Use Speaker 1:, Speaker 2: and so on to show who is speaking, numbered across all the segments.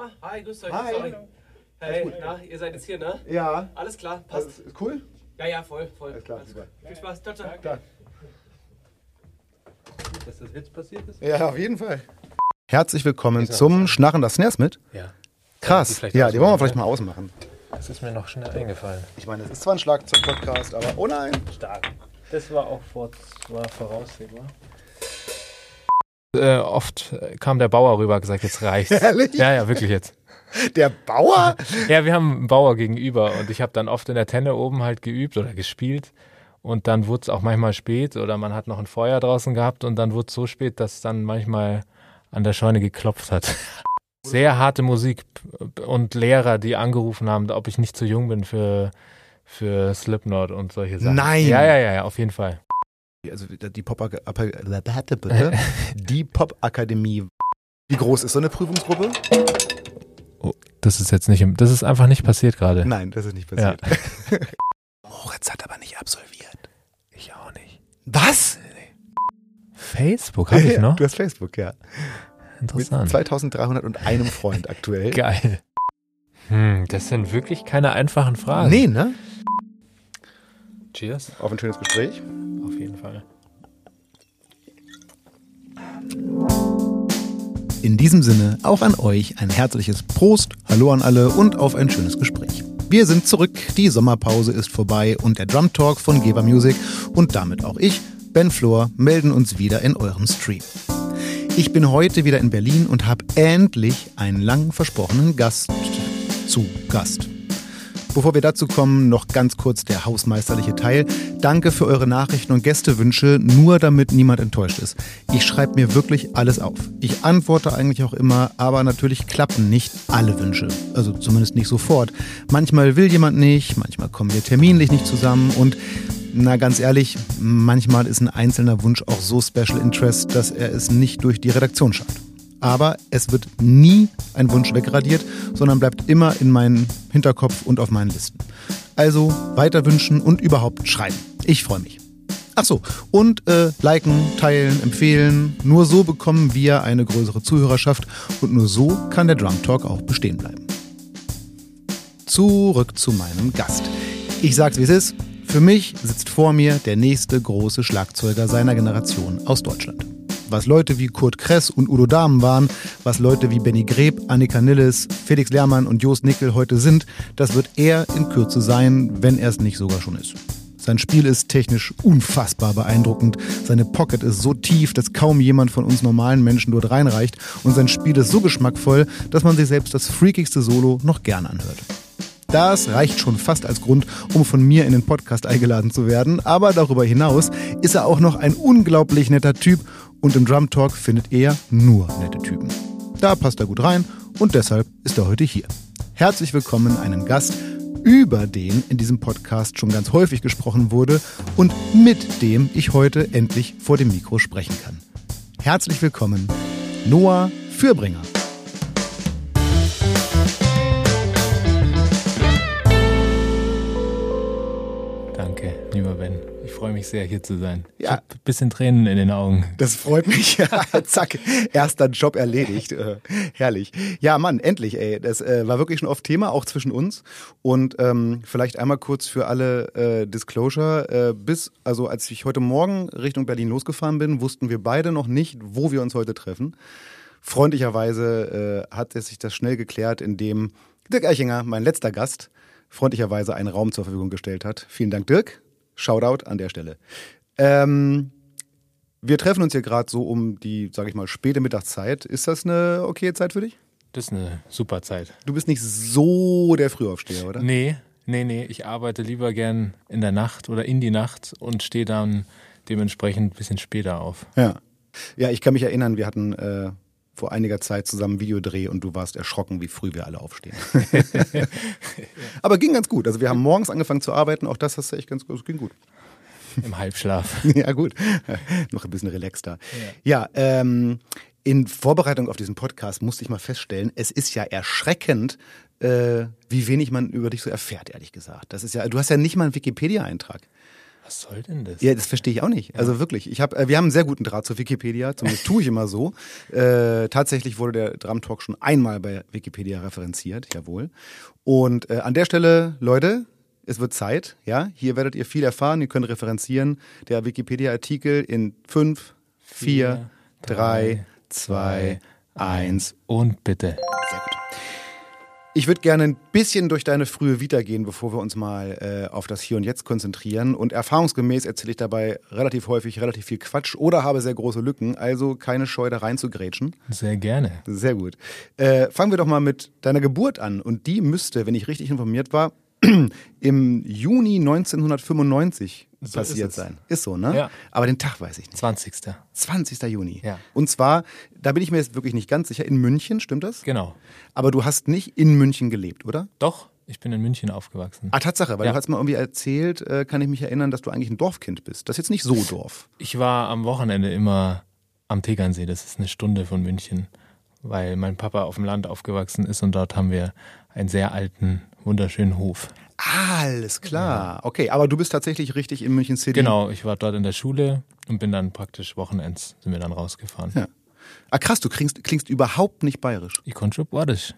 Speaker 1: Ah, hi, grüßt euch.
Speaker 2: Hi.
Speaker 1: Sorry. Hey, na, ihr seid jetzt hier, ne?
Speaker 2: Ja.
Speaker 1: Alles klar, passt.
Speaker 2: Also, ist cool?
Speaker 1: Ja, ja, voll, voll.
Speaker 2: Alles klar,
Speaker 1: Alles
Speaker 2: super.
Speaker 1: Viel Spaß. Ciao, ciao.
Speaker 2: Klar.
Speaker 3: Dass das jetzt passiert ist?
Speaker 2: Ja, auf jeden Fall. Herzlich willkommen zum Schnarren das Snares mit.
Speaker 3: Ja.
Speaker 2: Krass.
Speaker 3: Ja, die
Speaker 2: Ja, die wollen wir vielleicht mal ausmachen.
Speaker 3: Das ist mir noch schnell eingefallen.
Speaker 2: Ich meine, es ist zwar ein Schlagzeug-Podcast, aber oh nein.
Speaker 3: Stark. Das war auch vor, war voraussehbar. Äh, oft kam der Bauer rüber und gesagt, jetzt reicht's.
Speaker 2: Ehrlich?
Speaker 3: Ja, ja, wirklich jetzt.
Speaker 2: Der Bauer?
Speaker 3: Ja, wir haben einen Bauer gegenüber und ich habe dann oft in der Tenne oben halt geübt oder gespielt. Und dann wurde es auch manchmal spät oder man hat noch ein Feuer draußen gehabt und dann wurde es so spät, dass dann manchmal an der Scheune geklopft hat. Sehr harte Musik und Lehrer, die angerufen haben, ob ich nicht zu jung bin für, für Slipknot und solche Sachen.
Speaker 2: Nein.
Speaker 3: Ja, ja, ja, ja, auf jeden Fall.
Speaker 2: Also die Pop die Pop-Akademie. Wie groß ist so eine Prüfungsgruppe?
Speaker 3: Das ist jetzt nicht, im- das ist einfach nicht passiert gerade.
Speaker 2: Nein, das ist nicht
Speaker 3: Ja.
Speaker 2: passiert. Moritz hat aber nicht absolviert.
Speaker 3: Ich auch nicht.
Speaker 2: Was?
Speaker 3: Facebook habe ich noch?
Speaker 2: Du hast Facebook, ja. Mit
Speaker 3: Interessant.
Speaker 2: 2301 Freund aktuell.
Speaker 3: Geil. Hm, das sind wirklich keine einfachen Fragen.
Speaker 2: Nee, ne?
Speaker 3: Cheers.
Speaker 2: Auf ein schönes Gespräch.
Speaker 3: Auf jeden Fall.
Speaker 2: In diesem Sinne auch an euch ein herzliches Prost, Hallo an alle und auf ein schönes Gespräch. Wir sind zurück, die Sommerpause ist vorbei und der Drum Talk von Geber Music und damit auch ich, Ben Flor, melden uns wieder in eurem Stream. Ich bin heute wieder in Berlin und habe endlich einen lang versprochenen Gast zu Gast. Bevor wir dazu kommen, noch ganz kurz der hausmeisterliche Teil. Danke für eure Nachrichten und Gästewünsche, nur damit niemand enttäuscht ist. Ich schreibe mir wirklich alles auf. Ich antworte eigentlich auch immer, aber natürlich klappen nicht alle Wünsche. Also zumindest nicht sofort. Manchmal will jemand nicht, manchmal kommen wir terminlich nicht zusammen und na ganz ehrlich, manchmal ist ein einzelner Wunsch auch so Special Interest, dass er es nicht durch die Redaktion schafft. Aber es wird nie ein Wunsch wegradiert, sondern bleibt immer in meinem Hinterkopf und auf meinen Listen. Also weiter wünschen und überhaupt schreiben. Ich freue mich. Ach so, und äh, liken, teilen, empfehlen. Nur so bekommen wir eine größere Zuhörerschaft und nur so kann der Drum Talk auch bestehen bleiben. Zurück zu meinem Gast. Ich sag's wie es ist. Für mich sitzt vor mir der nächste große Schlagzeuger seiner Generation aus Deutschland. Was Leute wie Kurt Kress und Udo Dahmen waren, was Leute wie Benny Greb, Annika Nilles, Felix Lehrmann und Jost Nickel heute sind, das wird er in Kürze sein, wenn er es nicht sogar schon ist. Sein Spiel ist technisch unfassbar beeindruckend. Seine Pocket ist so tief, dass kaum jemand von uns normalen Menschen dort reinreicht. Und sein Spiel ist so geschmackvoll, dass man sich selbst das freakigste Solo noch gern anhört. Das reicht schon fast als Grund, um von mir in den Podcast eingeladen zu werden. Aber darüber hinaus ist er auch noch ein unglaublich netter Typ und im Drum Talk findet er nur nette Typen. Da passt er gut rein und deshalb ist er heute hier. Herzlich willkommen einem Gast, über den in diesem Podcast schon ganz häufig gesprochen wurde und mit dem ich heute endlich vor dem Mikro sprechen kann. Herzlich willkommen, Noah Fürbringer.
Speaker 3: Freue mich sehr, hier zu sein. Ich
Speaker 2: Ja.
Speaker 3: habe ein bisschen Tränen in den Augen.
Speaker 2: Das freut mich. Zack, erster Job erledigt. Äh, herrlich. Ja, Mann, endlich, ey. Das äh, war wirklich schon oft Thema, auch zwischen uns. Und ähm, vielleicht einmal kurz für alle äh, Disclosure. Äh, bis, also als ich heute Morgen Richtung Berlin losgefahren bin, wussten wir beide noch nicht, wo wir uns heute treffen. Freundlicherweise äh, hat es sich das schnell geklärt, indem Dirk Eichinger, mein letzter Gast, freundlicherweise einen Raum zur Verfügung gestellt hat. Vielen Dank, Dirk. Shoutout an der Stelle. Ähm, wir treffen uns hier gerade so um die, sage ich mal, späte Mittagszeit. Ist das eine okay Zeit für dich?
Speaker 3: Das ist eine super Zeit.
Speaker 2: Du bist nicht so der Frühaufsteher, oder?
Speaker 3: Nee, nee, nee. Ich arbeite lieber gern in der Nacht oder in die Nacht und stehe dann dementsprechend ein bisschen später auf.
Speaker 2: Ja. Ja, ich kann mich erinnern, wir hatten äh, vor einiger Zeit zusammen Videodreh und du warst erschrocken, wie früh wir alle aufstehen. Aber ging ganz gut. Also wir haben morgens angefangen zu arbeiten, auch das hast du echt ganz gut, ging gut.
Speaker 3: Im Halbschlaf.
Speaker 2: Ja, gut. Noch ein bisschen relaxter. Ja, ähm, in Vorbereitung auf diesen Podcast musste ich mal feststellen, es ist ja erschreckend, äh, wie wenig man über dich so erfährt, ehrlich gesagt. Das ist ja, du hast ja nicht mal einen Wikipedia-Eintrag.
Speaker 3: Was soll denn das?
Speaker 2: Ja, das verstehe ich auch nicht. Also wirklich. Ich hab, äh, wir haben einen sehr guten Draht zur Wikipedia, zumindest tue ich immer so. Äh, tatsächlich wurde der Drum Talk schon einmal bei Wikipedia referenziert, jawohl. Und äh, an der Stelle, Leute, es wird Zeit, ja. Hier werdet ihr viel erfahren, ihr könnt referenzieren. Der Wikipedia-Artikel in fünf, vier, drei, zwei, eins.
Speaker 3: Und bitte.
Speaker 2: Sehr gut. Ich würde gerne ein bisschen durch deine frühe Vita gehen, bevor wir uns mal äh, auf das Hier und Jetzt konzentrieren. Und erfahrungsgemäß erzähle ich dabei relativ häufig relativ viel Quatsch oder habe sehr große Lücken. Also keine Scheu, da rein zu grätschen.
Speaker 3: Sehr gerne.
Speaker 2: Sehr gut. Äh, fangen wir doch mal mit deiner Geburt an. Und die müsste, wenn ich richtig informiert war, im Juni 1995
Speaker 3: So
Speaker 2: passiert sein. Ist so, ne?
Speaker 3: Ja.
Speaker 2: Aber den Tag weiß ich nicht.
Speaker 3: 20.
Speaker 2: 20. Juni.
Speaker 3: Ja.
Speaker 2: Und zwar, da bin ich mir jetzt wirklich nicht ganz sicher, in München, stimmt das?
Speaker 3: Genau.
Speaker 2: Aber du hast nicht in München gelebt, oder?
Speaker 3: Doch, ich bin in München aufgewachsen.
Speaker 2: Ah, Tatsache, weil
Speaker 3: Ja.
Speaker 2: du hast mal irgendwie erzählt, äh, kann ich mich erinnern, dass du eigentlich ein Dorfkind bist. Das ist jetzt nicht so Dorf.
Speaker 3: Ich war am Wochenende immer am Tegernsee, das ist eine Stunde von München, weil mein Papa auf dem Land aufgewachsen ist und dort haben wir einen sehr alten, wunderschönen Hof.
Speaker 2: Alles klar. Okay, aber du bist tatsächlich richtig in München City.
Speaker 3: Genau, ich war dort in der Schule und bin dann praktisch Wochenends, sind wir dann rausgefahren.
Speaker 2: Ja. Ah, krass, du klingst, klingst überhaupt nicht bayerisch.
Speaker 3: Ich konnte schon Bordisch.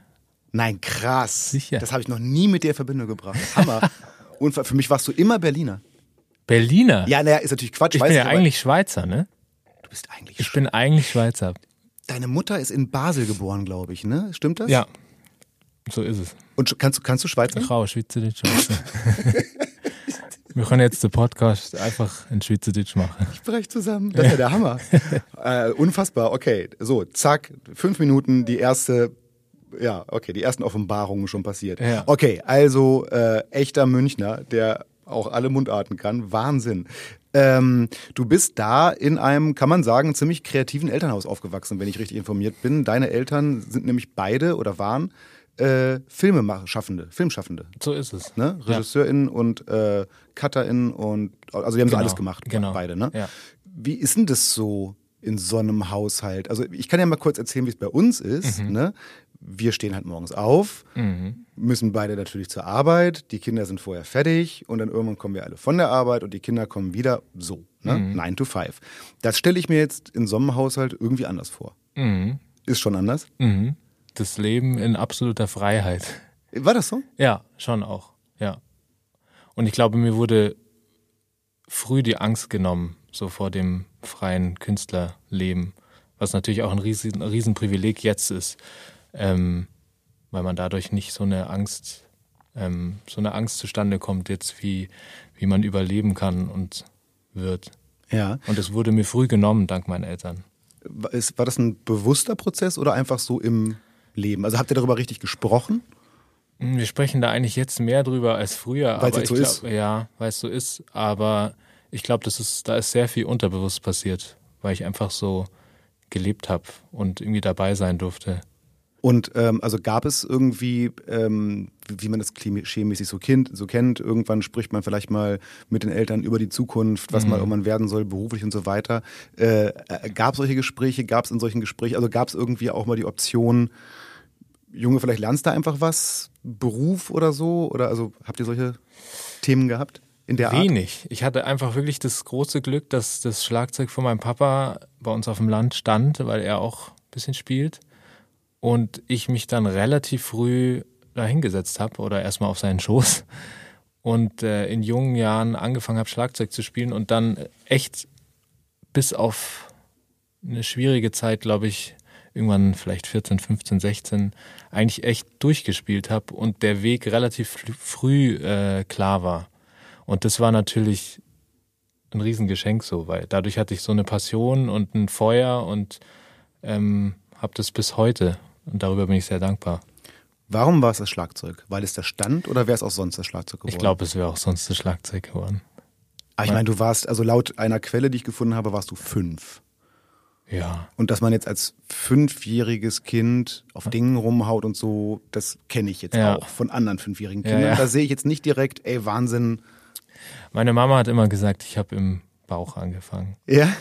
Speaker 2: Nein, krass.
Speaker 3: Sicher.
Speaker 2: Das habe ich noch nie mit dir in Verbindung gebracht. Hammer. Und für mich warst du immer Berliner.
Speaker 3: Berliner?
Speaker 2: Ja, naja, ist natürlich Quatsch.
Speaker 3: ich bin ja eigentlich Schweizer, ne?
Speaker 2: Du bist eigentlich.
Speaker 3: Ich bin eigentlich Schweizer.
Speaker 2: Deine Mutter ist in Basel geboren, glaube ich, ne? Stimmt das?
Speaker 3: Ja, so ist es.
Speaker 2: Und kannst, du- kannst du Schweizer?
Speaker 3: Frau, Schweizerdeutsch. Schweizer. Wir können jetzt den Podcast einfach in Schweizerdeutsch machen.
Speaker 2: Ich brech zusammen. Das ist ja der Hammer. äh, unfassbar. Okay, so, zack, fünf Minuten, die erste, ja, okay, die ersten Offenbarungen schon passiert.
Speaker 3: Ja.
Speaker 2: Okay, also äh, echter Münchner, der auch alle Mundarten kann. Wahnsinn. Ähm, du bist da in einem, kann man sagen, ziemlich kreativen Elternhaus aufgewachsen, wenn ich richtig informiert bin. Deine Eltern sind nämlich beide oder waren äh, Filmeschaffende, Filmschaffende.
Speaker 3: So ist es.
Speaker 2: Ne?
Speaker 3: Ja.
Speaker 2: RegisseurInnen und äh, CutterInnen und also die haben so
Speaker 3: Genau,
Speaker 2: alles gemacht,
Speaker 3: genau.
Speaker 2: beide, ne?
Speaker 3: Ja.
Speaker 2: Wie ist denn das so in so einem Haushalt? Also ich kann ja mal kurz erzählen, wie es bei uns ist.
Speaker 3: Mhm.
Speaker 2: Ne? Wir stehen halt morgens auf, müssen beide natürlich zur Arbeit, die Kinder sind vorher fertig und dann irgendwann kommen wir alle von der Arbeit und die Kinder kommen wieder so, ne?
Speaker 3: Mhm.
Speaker 2: Nine to five. Das stelle ich mir jetzt in so einem Haushalt irgendwie anders vor.
Speaker 3: Mhm.
Speaker 2: Ist schon anders?
Speaker 3: Mhm. Das Leben in absoluter Freiheit.
Speaker 2: War das so?
Speaker 3: Ja, schon auch. Ja. Und ich glaube, mir wurde früh die Angst genommen, so vor dem freien Künstlerleben, was natürlich auch ein riesen, Riesenprivileg jetzt ist, ähm, weil man dadurch nicht so eine Angst, ähm, so eine Angst zustande kommt, jetzt wie, wie man überleben kann und wird.
Speaker 2: Ja.
Speaker 3: Und es wurde mir früh genommen, dank meinen Eltern.
Speaker 2: War das ein bewusster Prozess oder einfach so im Leben? Also habt ihr darüber richtig gesprochen?
Speaker 3: Hm, Wir sprechen da eigentlich jetzt mehr drüber als früher. Aber
Speaker 2: jetzt so
Speaker 3: ich
Speaker 2: ist?
Speaker 3: glaub, Ja, weil es so ist. Aber ich glaube, das ist, da ist sehr viel unterbewusst passiert, weil ich einfach so gelebt habe und irgendwie dabei sein durfte.
Speaker 2: Und ähm, also gab es irgendwie, ähm, wie man das klischeemäßig so, kind, so kennt, irgendwann spricht man vielleicht mal mit den Eltern über die Zukunft, was
Speaker 3: Mhm.
Speaker 2: mal irgendwann werden soll, beruflich und so weiter. Äh, äh, gab es solche Gespräche, gab es in solchen Gesprächen, also gab es irgendwie auch mal die Option, Junge, vielleicht lernst du einfach was, Beruf oder so? Oder also habt ihr solche Themen gehabt in der Art?
Speaker 3: Wenig. Ich hatte einfach wirklich das große Glück, dass das Schlagzeug von meinem Papa bei uns auf dem Land stand, weil er auch ein bisschen spielt. Und ich mich dann relativ früh da hingesetzt habe oder erstmal auf seinen Schoß und äh, in jungen Jahren angefangen habe, Schlagzeug zu spielen und dann echt bis auf eine schwierige Zeit, glaube ich, irgendwann vielleicht 14, 15, 16, eigentlich echt durchgespielt habe und der Weg relativ früh äh, klar war. Und das war natürlich ein Riesengeschenk so, weil dadurch hatte ich so eine Passion und ein Feuer und ähm, habe das bis heute. Und darüber bin ich sehr dankbar.
Speaker 2: Warum war es das Schlagzeug? Weil es da stand oder wäre es auch sonst das Schlagzeug geworden?
Speaker 3: Ich glaube, es wäre auch sonst das Schlagzeug geworden.
Speaker 2: Aber ich meine, du warst, also laut einer Quelle, die ich gefunden habe, warst du fünf.
Speaker 3: Ja.
Speaker 2: Und dass man jetzt als fünfjähriges Kind auf Dingen rumhaut und so, das kenne ich jetzt
Speaker 3: Ja.
Speaker 2: auch von anderen fünfjährigen
Speaker 3: Ja,
Speaker 2: Kindern.
Speaker 3: ja.
Speaker 2: Da sehe ich jetzt nicht direkt, ey, Wahnsinn.
Speaker 3: Meine Mama hat immer gesagt, ich habe im Bauch angefangen.
Speaker 2: Ja?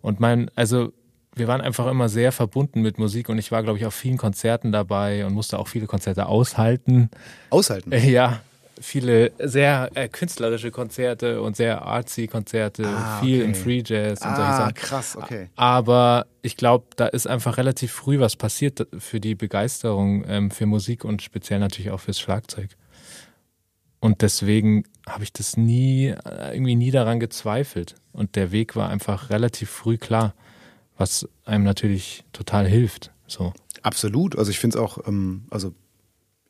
Speaker 3: Und mein, also wir waren einfach immer sehr verbunden mit Musik und ich war, glaube ich, auf vielen Konzerten dabei und musste auch viele Konzerte aushalten.
Speaker 2: Aushalten.
Speaker 3: Äh, ja, viele sehr äh, künstlerische Konzerte und sehr artsy Konzerte,
Speaker 2: Ah,
Speaker 3: viel
Speaker 2: okay.
Speaker 3: im Free Jazz und solche
Speaker 2: Ah,
Speaker 3: Sachen.
Speaker 2: krass, okay.
Speaker 3: Aber ich glaube, da ist einfach relativ früh was passiert für die Begeisterung ähm, für Musik und speziell natürlich auch fürs Schlagzeug. Und deswegen habe ich das nie, äh, irgendwie nie daran gezweifelt. Und der Weg war einfach relativ früh klar, was einem natürlich total hilft. So.
Speaker 2: Absolut. Also ich finde es auch, ähm, also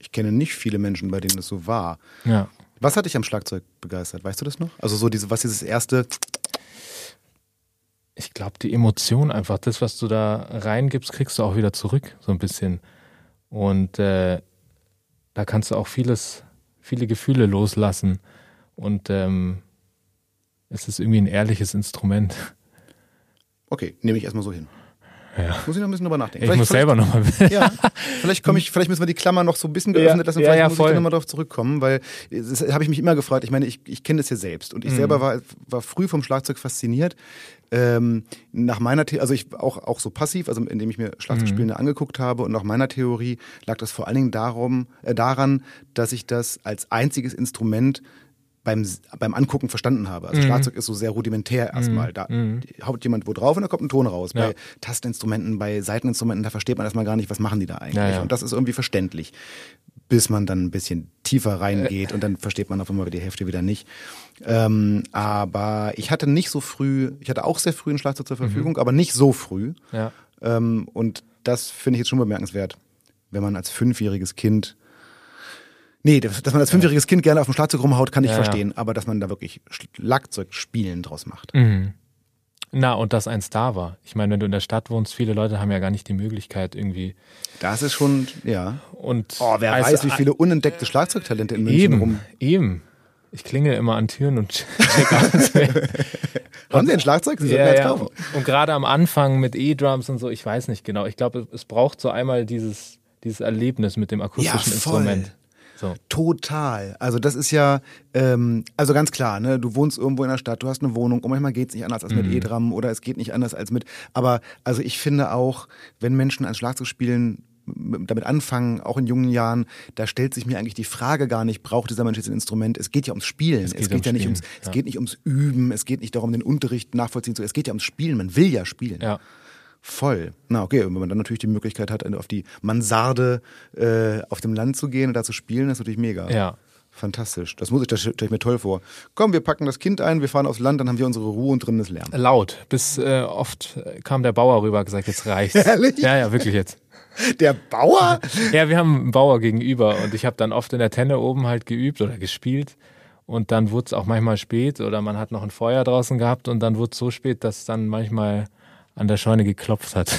Speaker 2: ich kenne nicht viele Menschen, bei denen es so war.
Speaker 3: Ja.
Speaker 2: Was hat dich am Schlagzeug begeistert? Weißt du das noch? Also so diese, was dieses erste,
Speaker 3: Ich glaube, die Emotion einfach, das, was du da reingibst, kriegst du auch wieder zurück, so ein bisschen. Und äh, da kannst du auch vieles, viele Gefühle loslassen. Und ähm, es ist irgendwie ein ehrliches Instrument.
Speaker 2: okay, nehme ich erstmal so hin.
Speaker 3: Ja.
Speaker 2: Muss ich noch ein bisschen drüber nachdenken.
Speaker 3: Ich
Speaker 2: Vielleicht-
Speaker 3: muss selber nochmal.
Speaker 2: Ja, vielleicht komme ich, vielleicht müssen wir die Klammer noch so ein bisschen geöffnet
Speaker 3: Ja,
Speaker 2: lassen,
Speaker 3: ja,
Speaker 2: vielleicht
Speaker 3: ja,
Speaker 2: muss
Speaker 3: voll.
Speaker 2: ich nochmal drauf zurückkommen, weil das habe ich mich immer gefragt. Ich meine, ich, ich kenne das ja selbst und ich
Speaker 3: Mhm.
Speaker 2: selber war, war früh vom Schlagzeug fasziniert. Ähm, nach meiner The also ich auch, auch so passiv, also indem ich mir Schlagzeugspielende angeguckt habe und nach meiner Theorie lag das vor allen Dingen darum, äh, daran, dass ich das als einziges Instrument beim, beim Angucken verstanden habe.
Speaker 3: Mhm.
Speaker 2: Also Schlagzeug ist so sehr rudimentär erstmal. Da haut jemand wo drauf und da kommt ein Ton raus.
Speaker 3: Ja.
Speaker 2: Bei Tastinstrumenten, bei Seiteninstrumenten, da versteht man erstmal gar nicht, was machen die da eigentlich.
Speaker 3: Ja, ja.
Speaker 2: Und das ist irgendwie verständlich, bis man dann ein bisschen tiefer reingeht und dann versteht man auf einmal die Hälfte wieder nicht. Ähm, aber ich hatte nicht so früh, ich hatte auch sehr früh ein Schlagzeug zur Verfügung, aber nicht so früh. Ähm, und das finde ich jetzt schon bemerkenswert, wenn man als fünfjähriges Kind Nee, dass man als fünfjähriges Kind gerne auf dem Schlagzeug rumhaut, kann ich
Speaker 3: Ja, ja.
Speaker 2: verstehen. Aber dass man da wirklich Schlagzeugspielen draus macht.
Speaker 3: Mhm. Na, und dass ein Star war. Ich meine, wenn du in der Stadt wohnst, viele Leute haben ja gar nicht die Möglichkeit irgendwie.
Speaker 2: Das ist schon, ja.
Speaker 3: Und
Speaker 2: Oh, wer
Speaker 3: also,
Speaker 2: weiß, wie viele unentdeckte Schlagzeugtalente in München
Speaker 3: Eben,
Speaker 2: rum.
Speaker 3: eben. Ich klingel immer an Türen und check aus. wer-
Speaker 2: Haben Sie ein Schlagzeug? Sie
Speaker 3: ja, ja.
Speaker 2: kaufen.
Speaker 3: Und gerade am Anfang mit E-Drums und so, ich weiß nicht genau. Ich glaube, es braucht so einmal dieses, dieses Erlebnis mit dem akustischen
Speaker 2: Ja, voll.
Speaker 3: Instrument. So.
Speaker 2: Total. Also das ist ja, ähm, also ganz klar, ne, du wohnst irgendwo in der Stadt, du hast eine Wohnung und manchmal geht's nicht anders als
Speaker 3: Mhm.
Speaker 2: mit E-Drum oder es geht nicht anders als mit, aber also ich finde auch, wenn Menschen ein Schlagzeug spielen, damit anfangen, auch in jungen Jahren, da stellt sich mir eigentlich die Frage gar nicht, braucht dieser Mensch jetzt ein Instrument? Es geht ja ums Spielen. Es
Speaker 3: geht
Speaker 2: geht,
Speaker 3: ums
Speaker 2: ja nicht
Speaker 3: Spielen,
Speaker 2: ums, es
Speaker 3: ja.
Speaker 2: geht nicht ums Üben, es geht nicht darum, den Unterricht nachvollziehen zu. Es geht ja ums Spielen. Man will ja spielen.
Speaker 3: Ja.
Speaker 2: Voll. Na okay, und wenn man dann natürlich die Möglichkeit hat, auf die Mansarde äh, auf dem Land zu gehen und da zu spielen, ist natürlich mega.
Speaker 3: Ja.
Speaker 2: Fantastisch. Das muss ich, das stelle ich mir toll vor. Komm, wir packen das Kind ein, wir fahren aufs Land, dann haben wir unsere Ruhe und drinnen ist Lärm.
Speaker 3: Laut. Bis äh, oft kam der Bauer rüber und gesagt, jetzt reicht's.
Speaker 2: Ehrlich?
Speaker 3: Ja, ja, wirklich jetzt.
Speaker 2: Der Bauer?
Speaker 3: Ja, wir haben einen Bauer gegenüber und ich habe dann oft in der Tenne oben halt geübt oder gespielt. Und dann wurde es auch manchmal spät oder man hat noch ein Feuer draußen gehabt und dann wurde es so spät, dass dann manchmal an der Scheune geklopft hat.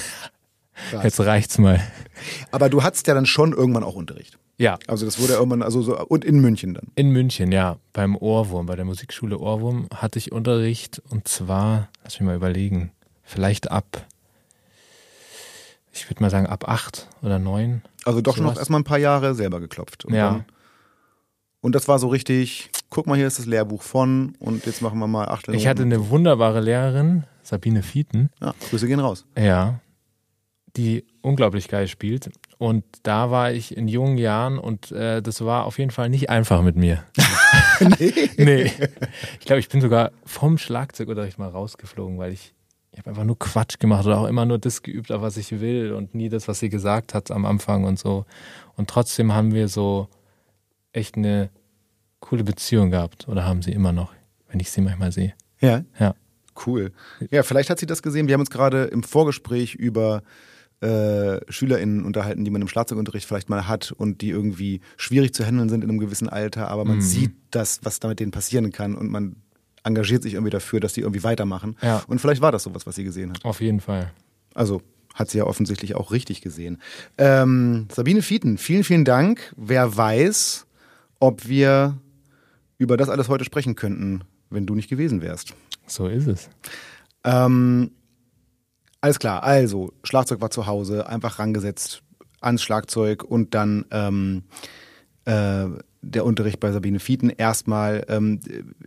Speaker 3: Jetzt reicht's mal.
Speaker 2: Aber du hattest ja dann schon irgendwann auch Unterricht.
Speaker 3: Ja,
Speaker 2: Also das wurde ja irgendwann, also so, und in München dann.
Speaker 3: in München, ja, beim Ohrwurm, bei der Musikschule Ohrwurm hatte ich Unterricht und zwar, lass mich mal überlegen, vielleicht ab, ich würde mal sagen ab acht oder neun.
Speaker 2: Also doch noch
Speaker 3: Sowas.
Speaker 2: erstmal ein paar Jahre selber geklopft. Und
Speaker 3: Ja.
Speaker 2: Dann, und das war so richtig, guck mal, hier ist das Lehrbuch von und jetzt machen wir mal acht
Speaker 3: Ich hatte eine wunderbare Lehrerin, Sabine Fieten,
Speaker 2: Ja, Grüße gehen raus.
Speaker 3: Ja, die unglaublich geil spielt. Und da war ich in jungen Jahren und äh, das war auf jeden Fall nicht einfach mit mir.
Speaker 2: nee.
Speaker 3: nee. Ich glaube, ich bin sogar vom Schlagzeugunterricht mal rausgeflogen, weil ich, ich habe einfach nur Quatsch gemacht oder auch immer nur das geübt, auf was ich will und nie das, was sie gesagt hat am Anfang und so. Und trotzdem haben wir so echt eine coole Beziehung gehabt oder haben sie immer noch, wenn ich sie manchmal sehe.
Speaker 2: Ja.
Speaker 3: Ja.
Speaker 2: Cool. Ja, vielleicht hat sie das gesehen. Wir haben uns gerade im Vorgespräch über äh, SchülerInnen unterhalten, die man im Schlagzeugunterricht vielleicht mal hat und die irgendwie schwierig zu handeln sind in einem gewissen Alter, aber
Speaker 3: Mhm.
Speaker 2: man sieht das, was da mit denen passieren kann und man engagiert sich irgendwie dafür, dass die irgendwie weitermachen.
Speaker 3: Ja.
Speaker 2: Und vielleicht war das sowas, was sie gesehen hat.
Speaker 3: Auf jeden Fall.
Speaker 2: Also hat sie ja offensichtlich auch richtig gesehen. Ähm, Sabine Fieten, vielen, vielen Dank. Wer weiß, ob wir über das alles heute sprechen könnten, wenn du nicht gewesen wärst.
Speaker 3: So ist es.
Speaker 2: Ähm, alles klar, also Schlagzeug war zu Hause, einfach rangesetzt ans Schlagzeug und dann ähm, äh, der Unterricht bei Sabine Fieten erstmal. Ähm,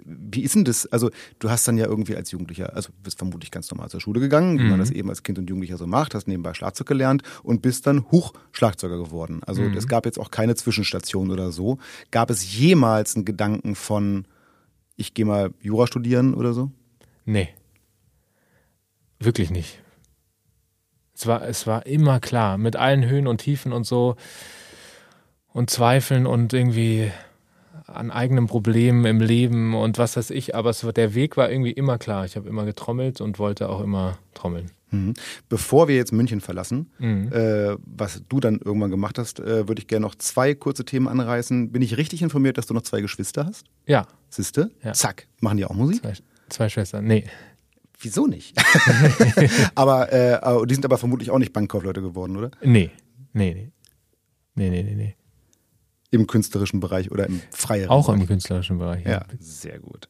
Speaker 2: wie ist denn das? Also du hast dann ja irgendwie als Jugendlicher, also bist vermutlich ganz normal zur Schule gegangen, wie man das eben als Kind und Jugendlicher so macht, hast nebenbei Schlagzeug gelernt und bist dann Hochschlagzeuger geworden. Also es gab jetzt auch keine Zwischenstation oder so. Gab es jemals einen Gedanken von, ich gehe mal Jura studieren oder so?
Speaker 3: Nee. Wirklich nicht. Es war, es war immer klar, mit allen Höhen und Tiefen und so und Zweifeln und irgendwie an eigenen Problemen im Leben und was weiß ich, aber es der Weg war irgendwie immer klar. Ich habe immer getrommelt und wollte auch immer trommeln.
Speaker 2: Mhm. Bevor wir jetzt München verlassen,
Speaker 3: Mhm.
Speaker 2: äh, was du dann irgendwann gemacht hast, äh, würde ich gerne noch zwei kurze Themen anreißen. Bin ich richtig informiert, dass du noch zwei Geschwister hast?
Speaker 3: Ja,
Speaker 2: Siehste?
Speaker 3: Ja.
Speaker 2: Zack. Machen die auch Musik?
Speaker 3: zwei, zwei Schwestern. Nee,
Speaker 2: Wieso nicht? aber äh, die sind aber vermutlich auch nicht Bankkaufleute geworden, oder?
Speaker 3: nee, nee, nee. Nee, nee, nee, nee.
Speaker 2: Im künstlerischen Bereich oder im freieren
Speaker 3: Auch
Speaker 2: Bereich.
Speaker 3: im künstlerischen Bereich.
Speaker 2: Ja, sehr gut.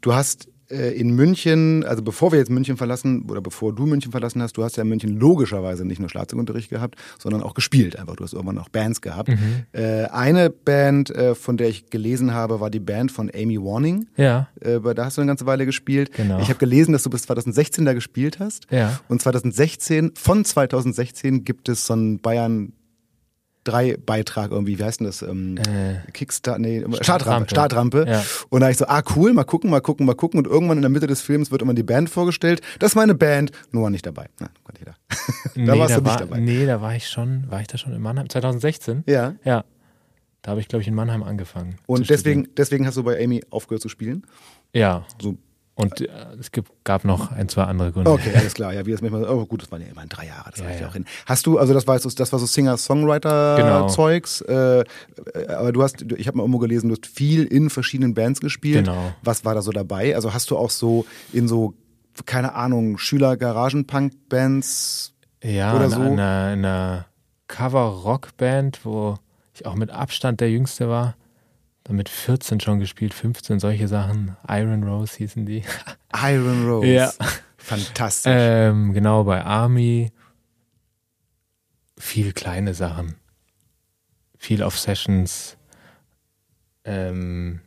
Speaker 2: Du hast äh, in München, also bevor wir jetzt München verlassen oder bevor du München verlassen hast, du hast ja in München logischerweise nicht nur Schlagzeugunterricht gehabt, sondern auch gespielt. Einfach, du hast irgendwann auch Bands gehabt.
Speaker 3: Mhm.
Speaker 2: Äh, eine Band, äh, von der ich gelesen habe, war die Band von Amy Warning.
Speaker 3: Ja,
Speaker 2: Äh, da hast du eine ganze Weile gespielt.
Speaker 3: Genau.
Speaker 2: Ich habe gelesen, dass du bis 2016 da gespielt hast.
Speaker 3: ja.
Speaker 2: Und 2016, von 2016 gibt es so einen Bayern 3 Beitrag irgendwie, wie heißt denn das? Ähm,
Speaker 3: Äh,
Speaker 2: Kickstart, nee, Startrampe.
Speaker 3: Startrampe. Ja.
Speaker 2: Und da ich so, ah cool, mal gucken, mal gucken, mal gucken. Und irgendwann in der Mitte des Films wird immer die Band vorgestellt. Das ist meine Band, Noah nicht dabei. Na, Gott, jeder. da warst du nicht
Speaker 3: war,
Speaker 2: dabei.
Speaker 3: Nee, da war ich schon, war ich da schon in Mannheim? 2016?
Speaker 2: Ja.
Speaker 3: Ja. Da habe ich, glaube ich, in Mannheim angefangen.
Speaker 2: Und
Speaker 3: studieren.
Speaker 2: deswegen, deswegen hast du bei Amy aufgehört zu spielen.
Speaker 3: Ja.
Speaker 2: So.
Speaker 3: Und äh, es gibt, gab noch ein, zwei andere Gründe.
Speaker 2: Okay, alles klar. Ja, wie das manchmal, oh gut, das waren ja immerhin drei Jahre, das
Speaker 3: Ja,
Speaker 2: reicht ja
Speaker 3: ja.
Speaker 2: auch hin. Hast du, also das war so, das war so Singer-Songwriter-Zeugs, äh, äh, aber du hast, ich habe mal irgendwo gelesen, du hast viel in verschiedenen Bands gespielt.
Speaker 3: Genau.
Speaker 2: Was war da so dabei? Also hast du auch so in so, keine Ahnung, Schüler-Garagen-Punk-Bands
Speaker 3: Ja,
Speaker 2: Oder
Speaker 3: in,
Speaker 2: so.
Speaker 3: einer, in einer Cover-Rock-Band, wo ich auch mit Abstand der Jüngste war. Dann mit 14 schon gespielt, 15, solche Sachen. Iron Rose hießen die.
Speaker 2: Iron Rose.
Speaker 3: Ja.
Speaker 2: Fantastisch.
Speaker 3: Ähm, genau, bei Army. Viel kleine Sachen. Viel auf Sessions. Ähm,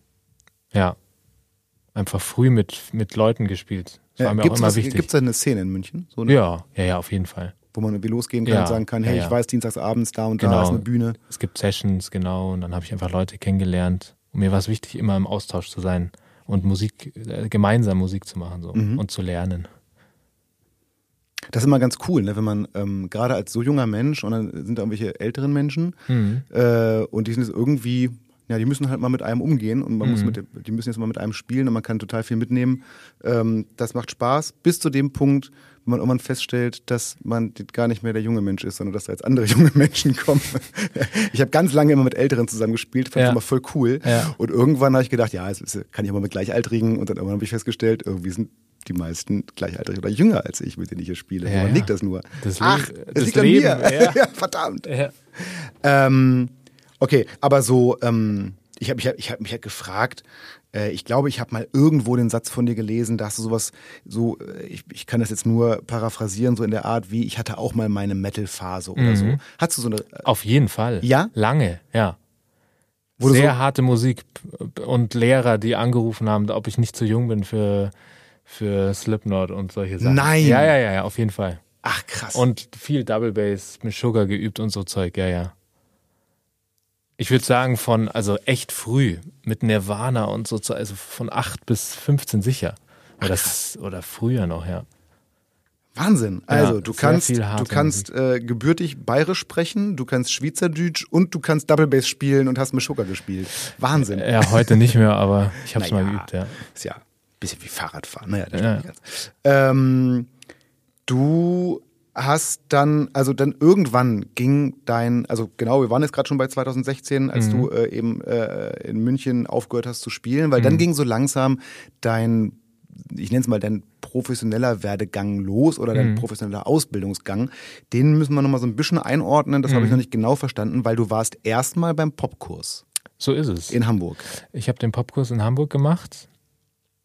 Speaker 3: ja. Einfach früh mit, mit Leuten gespielt. Das war mir auch immer
Speaker 2: was-
Speaker 3: wichtig.
Speaker 2: Gibt's da eine Szene in München? So eine,
Speaker 3: ja, ja, ja, auf jeden Fall.
Speaker 2: Wo man irgendwie losgehen kann
Speaker 3: Ja,
Speaker 2: und sagen kann,
Speaker 3: ja,
Speaker 2: hey,
Speaker 3: ja.
Speaker 2: ich weiß, dienstags abends da und da
Speaker 3: Genau.
Speaker 2: ist eine Bühne.
Speaker 3: Es gibt Sessions, genau, und dann habe ich einfach Leute kennengelernt. Und mir war es wichtig, immer im Austausch zu sein und Musik, äh, gemeinsam Musik zu machen so,
Speaker 2: Mhm.
Speaker 3: und zu lernen.
Speaker 2: Das ist immer ganz cool, ne? wenn man ähm, gerade als so junger Mensch und dann sind da irgendwelche älteren Menschen
Speaker 3: Mhm.
Speaker 2: äh, und die sind jetzt irgendwie, ja, die müssen halt mal mit einem umgehen und man muss
Speaker 3: Mhm.
Speaker 2: mit, dem- die müssen jetzt mal mit einem spielen und man kann total viel mitnehmen. Ähm, das macht Spaß bis zu dem Punkt, wenn man irgendwann feststellt, dass man gar nicht mehr der junge Mensch ist, sondern dass da jetzt andere junge Menschen kommen. Ich habe ganz lange immer mit Älteren zusammen gespielt, fand
Speaker 3: Ja.
Speaker 2: das immer voll cool.
Speaker 3: Ja.
Speaker 2: Und irgendwann habe ich gedacht, ja, ist, kann ich immer mit Gleichaltrigen und dann irgendwann habe ich festgestellt, irgendwie sind die meisten gleichaltrig oder jünger als ich, mit denen ich hier spiele.
Speaker 3: Ja,
Speaker 2: Woran
Speaker 3: ja.
Speaker 2: liegt das nur?
Speaker 3: Das
Speaker 2: Ach, es
Speaker 3: das
Speaker 2: liegt
Speaker 3: Leben,
Speaker 2: an mir.
Speaker 3: ja.
Speaker 2: verdammt. Ähm, okay, aber so, ähm, ich habe ich hab, ich hab mich halt gefragt, äh, ich glaube, ich habe mal irgendwo den Satz von dir gelesen, da hast du sowas, so, äh, ich, ich kann das jetzt nur paraphrasieren, so in der Art wie, ich hatte auch mal meine Metal-Phase oder
Speaker 3: Mhm.
Speaker 2: so. Hattest du so eine,
Speaker 3: Auf jeden Fall.
Speaker 2: Ja?
Speaker 3: Lange, ja.
Speaker 2: Wo du
Speaker 3: Sehr
Speaker 2: so-
Speaker 3: harte Musik und Lehrer, die angerufen haben, ob ich nicht zu jung bin für, für Slipknot und solche Sachen.
Speaker 2: Nein.
Speaker 3: Ja, ja, ja, ja, auf jeden Fall.
Speaker 2: ach krass.
Speaker 3: Und viel Double Bass mit Sugar geübt und so Zeug, ja, ja. Ich würde sagen, von, also echt früh, mit Nirvana und so, also von 8 bis 15 sicher. Oder, das, oder früher noch, ja.
Speaker 2: Wahnsinn.
Speaker 3: Ja,
Speaker 2: Also, du
Speaker 3: sehr
Speaker 2: kannst, du
Speaker 3: harte
Speaker 2: kannst äh, gebürtig bayerisch sprechen, du kannst Schweizerdeutsch und du kannst Double Bass spielen und hast mit Sugar gespielt. Wahnsinn.
Speaker 3: Ja, heute nicht mehr, aber ich habe es
Speaker 2: Naja.
Speaker 3: mal geübt, ja.
Speaker 2: Ist ja ein bisschen wie Fahrradfahren. Naja, das
Speaker 3: Ja.
Speaker 2: ganz. Ähm, du hast dann, also dann irgendwann ging dein, also genau, wir waren jetzt gerade schon bei 2016, als du äh, eben äh, in München aufgehört hast zu spielen, weil dann ging so langsam dein, ich nenne es mal dein professioneller Werdegang los oder dein professioneller Ausbildungsgang. Den müssen wir nochmal so ein bisschen einordnen, das habe ich noch nicht genau verstanden, weil du warst erstmal beim Popkurs
Speaker 3: So ist es.
Speaker 2: in Hamburg.
Speaker 3: Ich habe den Popkurs in Hamburg gemacht.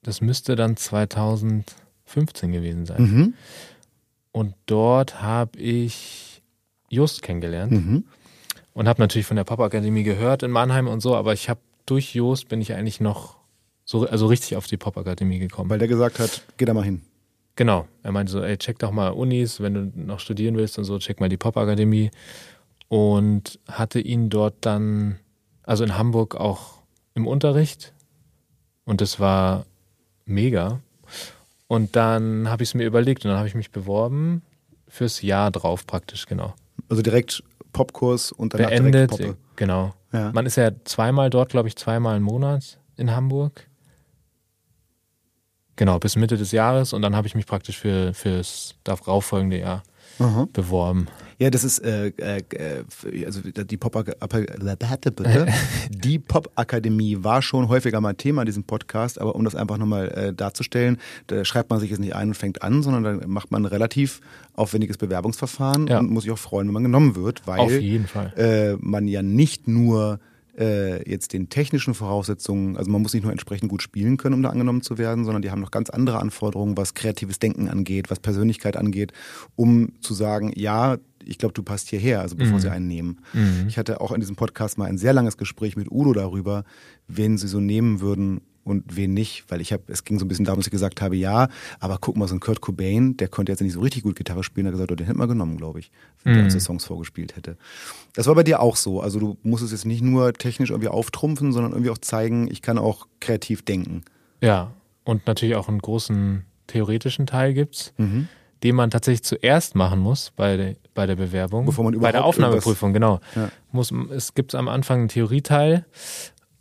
Speaker 3: Das müsste dann 2015 gewesen sein. Und dort habe ich Just kennengelernt
Speaker 2: Mhm.
Speaker 3: und habe natürlich von der Popakademie gehört in Mannheim und so, aber ich habe durch Joost bin ich eigentlich noch so, also richtig auf die Popakademie gekommen.
Speaker 2: Weil der gesagt hat, geh da mal hin.
Speaker 3: Genau. Er meinte so, ey, check doch mal Unis, wenn du noch studieren willst und so, check mal die Popakademie. Und hatte ihn dort dann, also in Hamburg auch im Unterricht. Und das war mega. Und dann habe ich es mir überlegt und dann habe ich mich beworben fürs Jahr drauf praktisch, genau.
Speaker 2: Also direkt Popkurs und danach direkt
Speaker 3: Beendet,
Speaker 2: Poppe.
Speaker 3: genau.
Speaker 2: Ja.
Speaker 3: Man ist ja zweimal dort, glaube ich, zweimal im Monat in Hamburg. Genau, bis Mitte des Jahres und dann habe ich mich praktisch für fürs darauf folgende Jahr
Speaker 2: Aha.
Speaker 3: beworben.
Speaker 2: Ja, das ist äh, äh, also die Pop die Pop Akademie war schon häufiger mal Thema in diesem Podcast, aber um das einfach nochmal äh, darzustellen, da schreibt man sich jetzt nicht ein und fängt an, sondern dann macht man ein relativ aufwendiges Bewerbungsverfahren
Speaker 3: Ja.
Speaker 2: und muss sich auch freuen, wenn man genommen wird, weil äh, man ja nicht nur äh, jetzt den technischen Voraussetzungen, also man muss nicht nur entsprechend gut spielen können, um da angenommen zu werden, sondern die haben noch ganz andere Anforderungen, was kreatives Denken angeht, was Persönlichkeit angeht, um zu sagen, ja, ich glaube, du passt hierher, also bevor
Speaker 3: Mhm.
Speaker 2: sie einen nehmen.
Speaker 3: Mhm.
Speaker 2: Ich hatte auch in diesem Podcast mal ein sehr langes Gespräch mit Udo darüber, wen sie so nehmen würden und wen nicht, weil ich habe, es ging so ein bisschen darum, dass ich gesagt habe, ja, aber guck mal, so ein Kurt Cobain, der konnte jetzt nicht so richtig gut Gitarre spielen, er hat gesagt, oh, den hätten wir genommen, glaube ich, wenn der
Speaker 3: Mhm.
Speaker 2: uns die Songs vorgespielt hätte. Das war bei dir auch so, also du musst es jetzt nicht nur technisch irgendwie auftrumpfen, sondern irgendwie auch zeigen, ich kann auch kreativ denken.
Speaker 3: Ja, und natürlich auch einen großen theoretischen Teil gibt's,
Speaker 2: Mhm.
Speaker 3: Den man tatsächlich zuerst machen muss bei der, bei der Bewerbung.
Speaker 2: Bevor man
Speaker 3: bei der
Speaker 2: überhaupt
Speaker 3: Aufnahmeprüfung, genau.
Speaker 2: Ja.
Speaker 3: Muss, es gibt am Anfang einen Theorieteil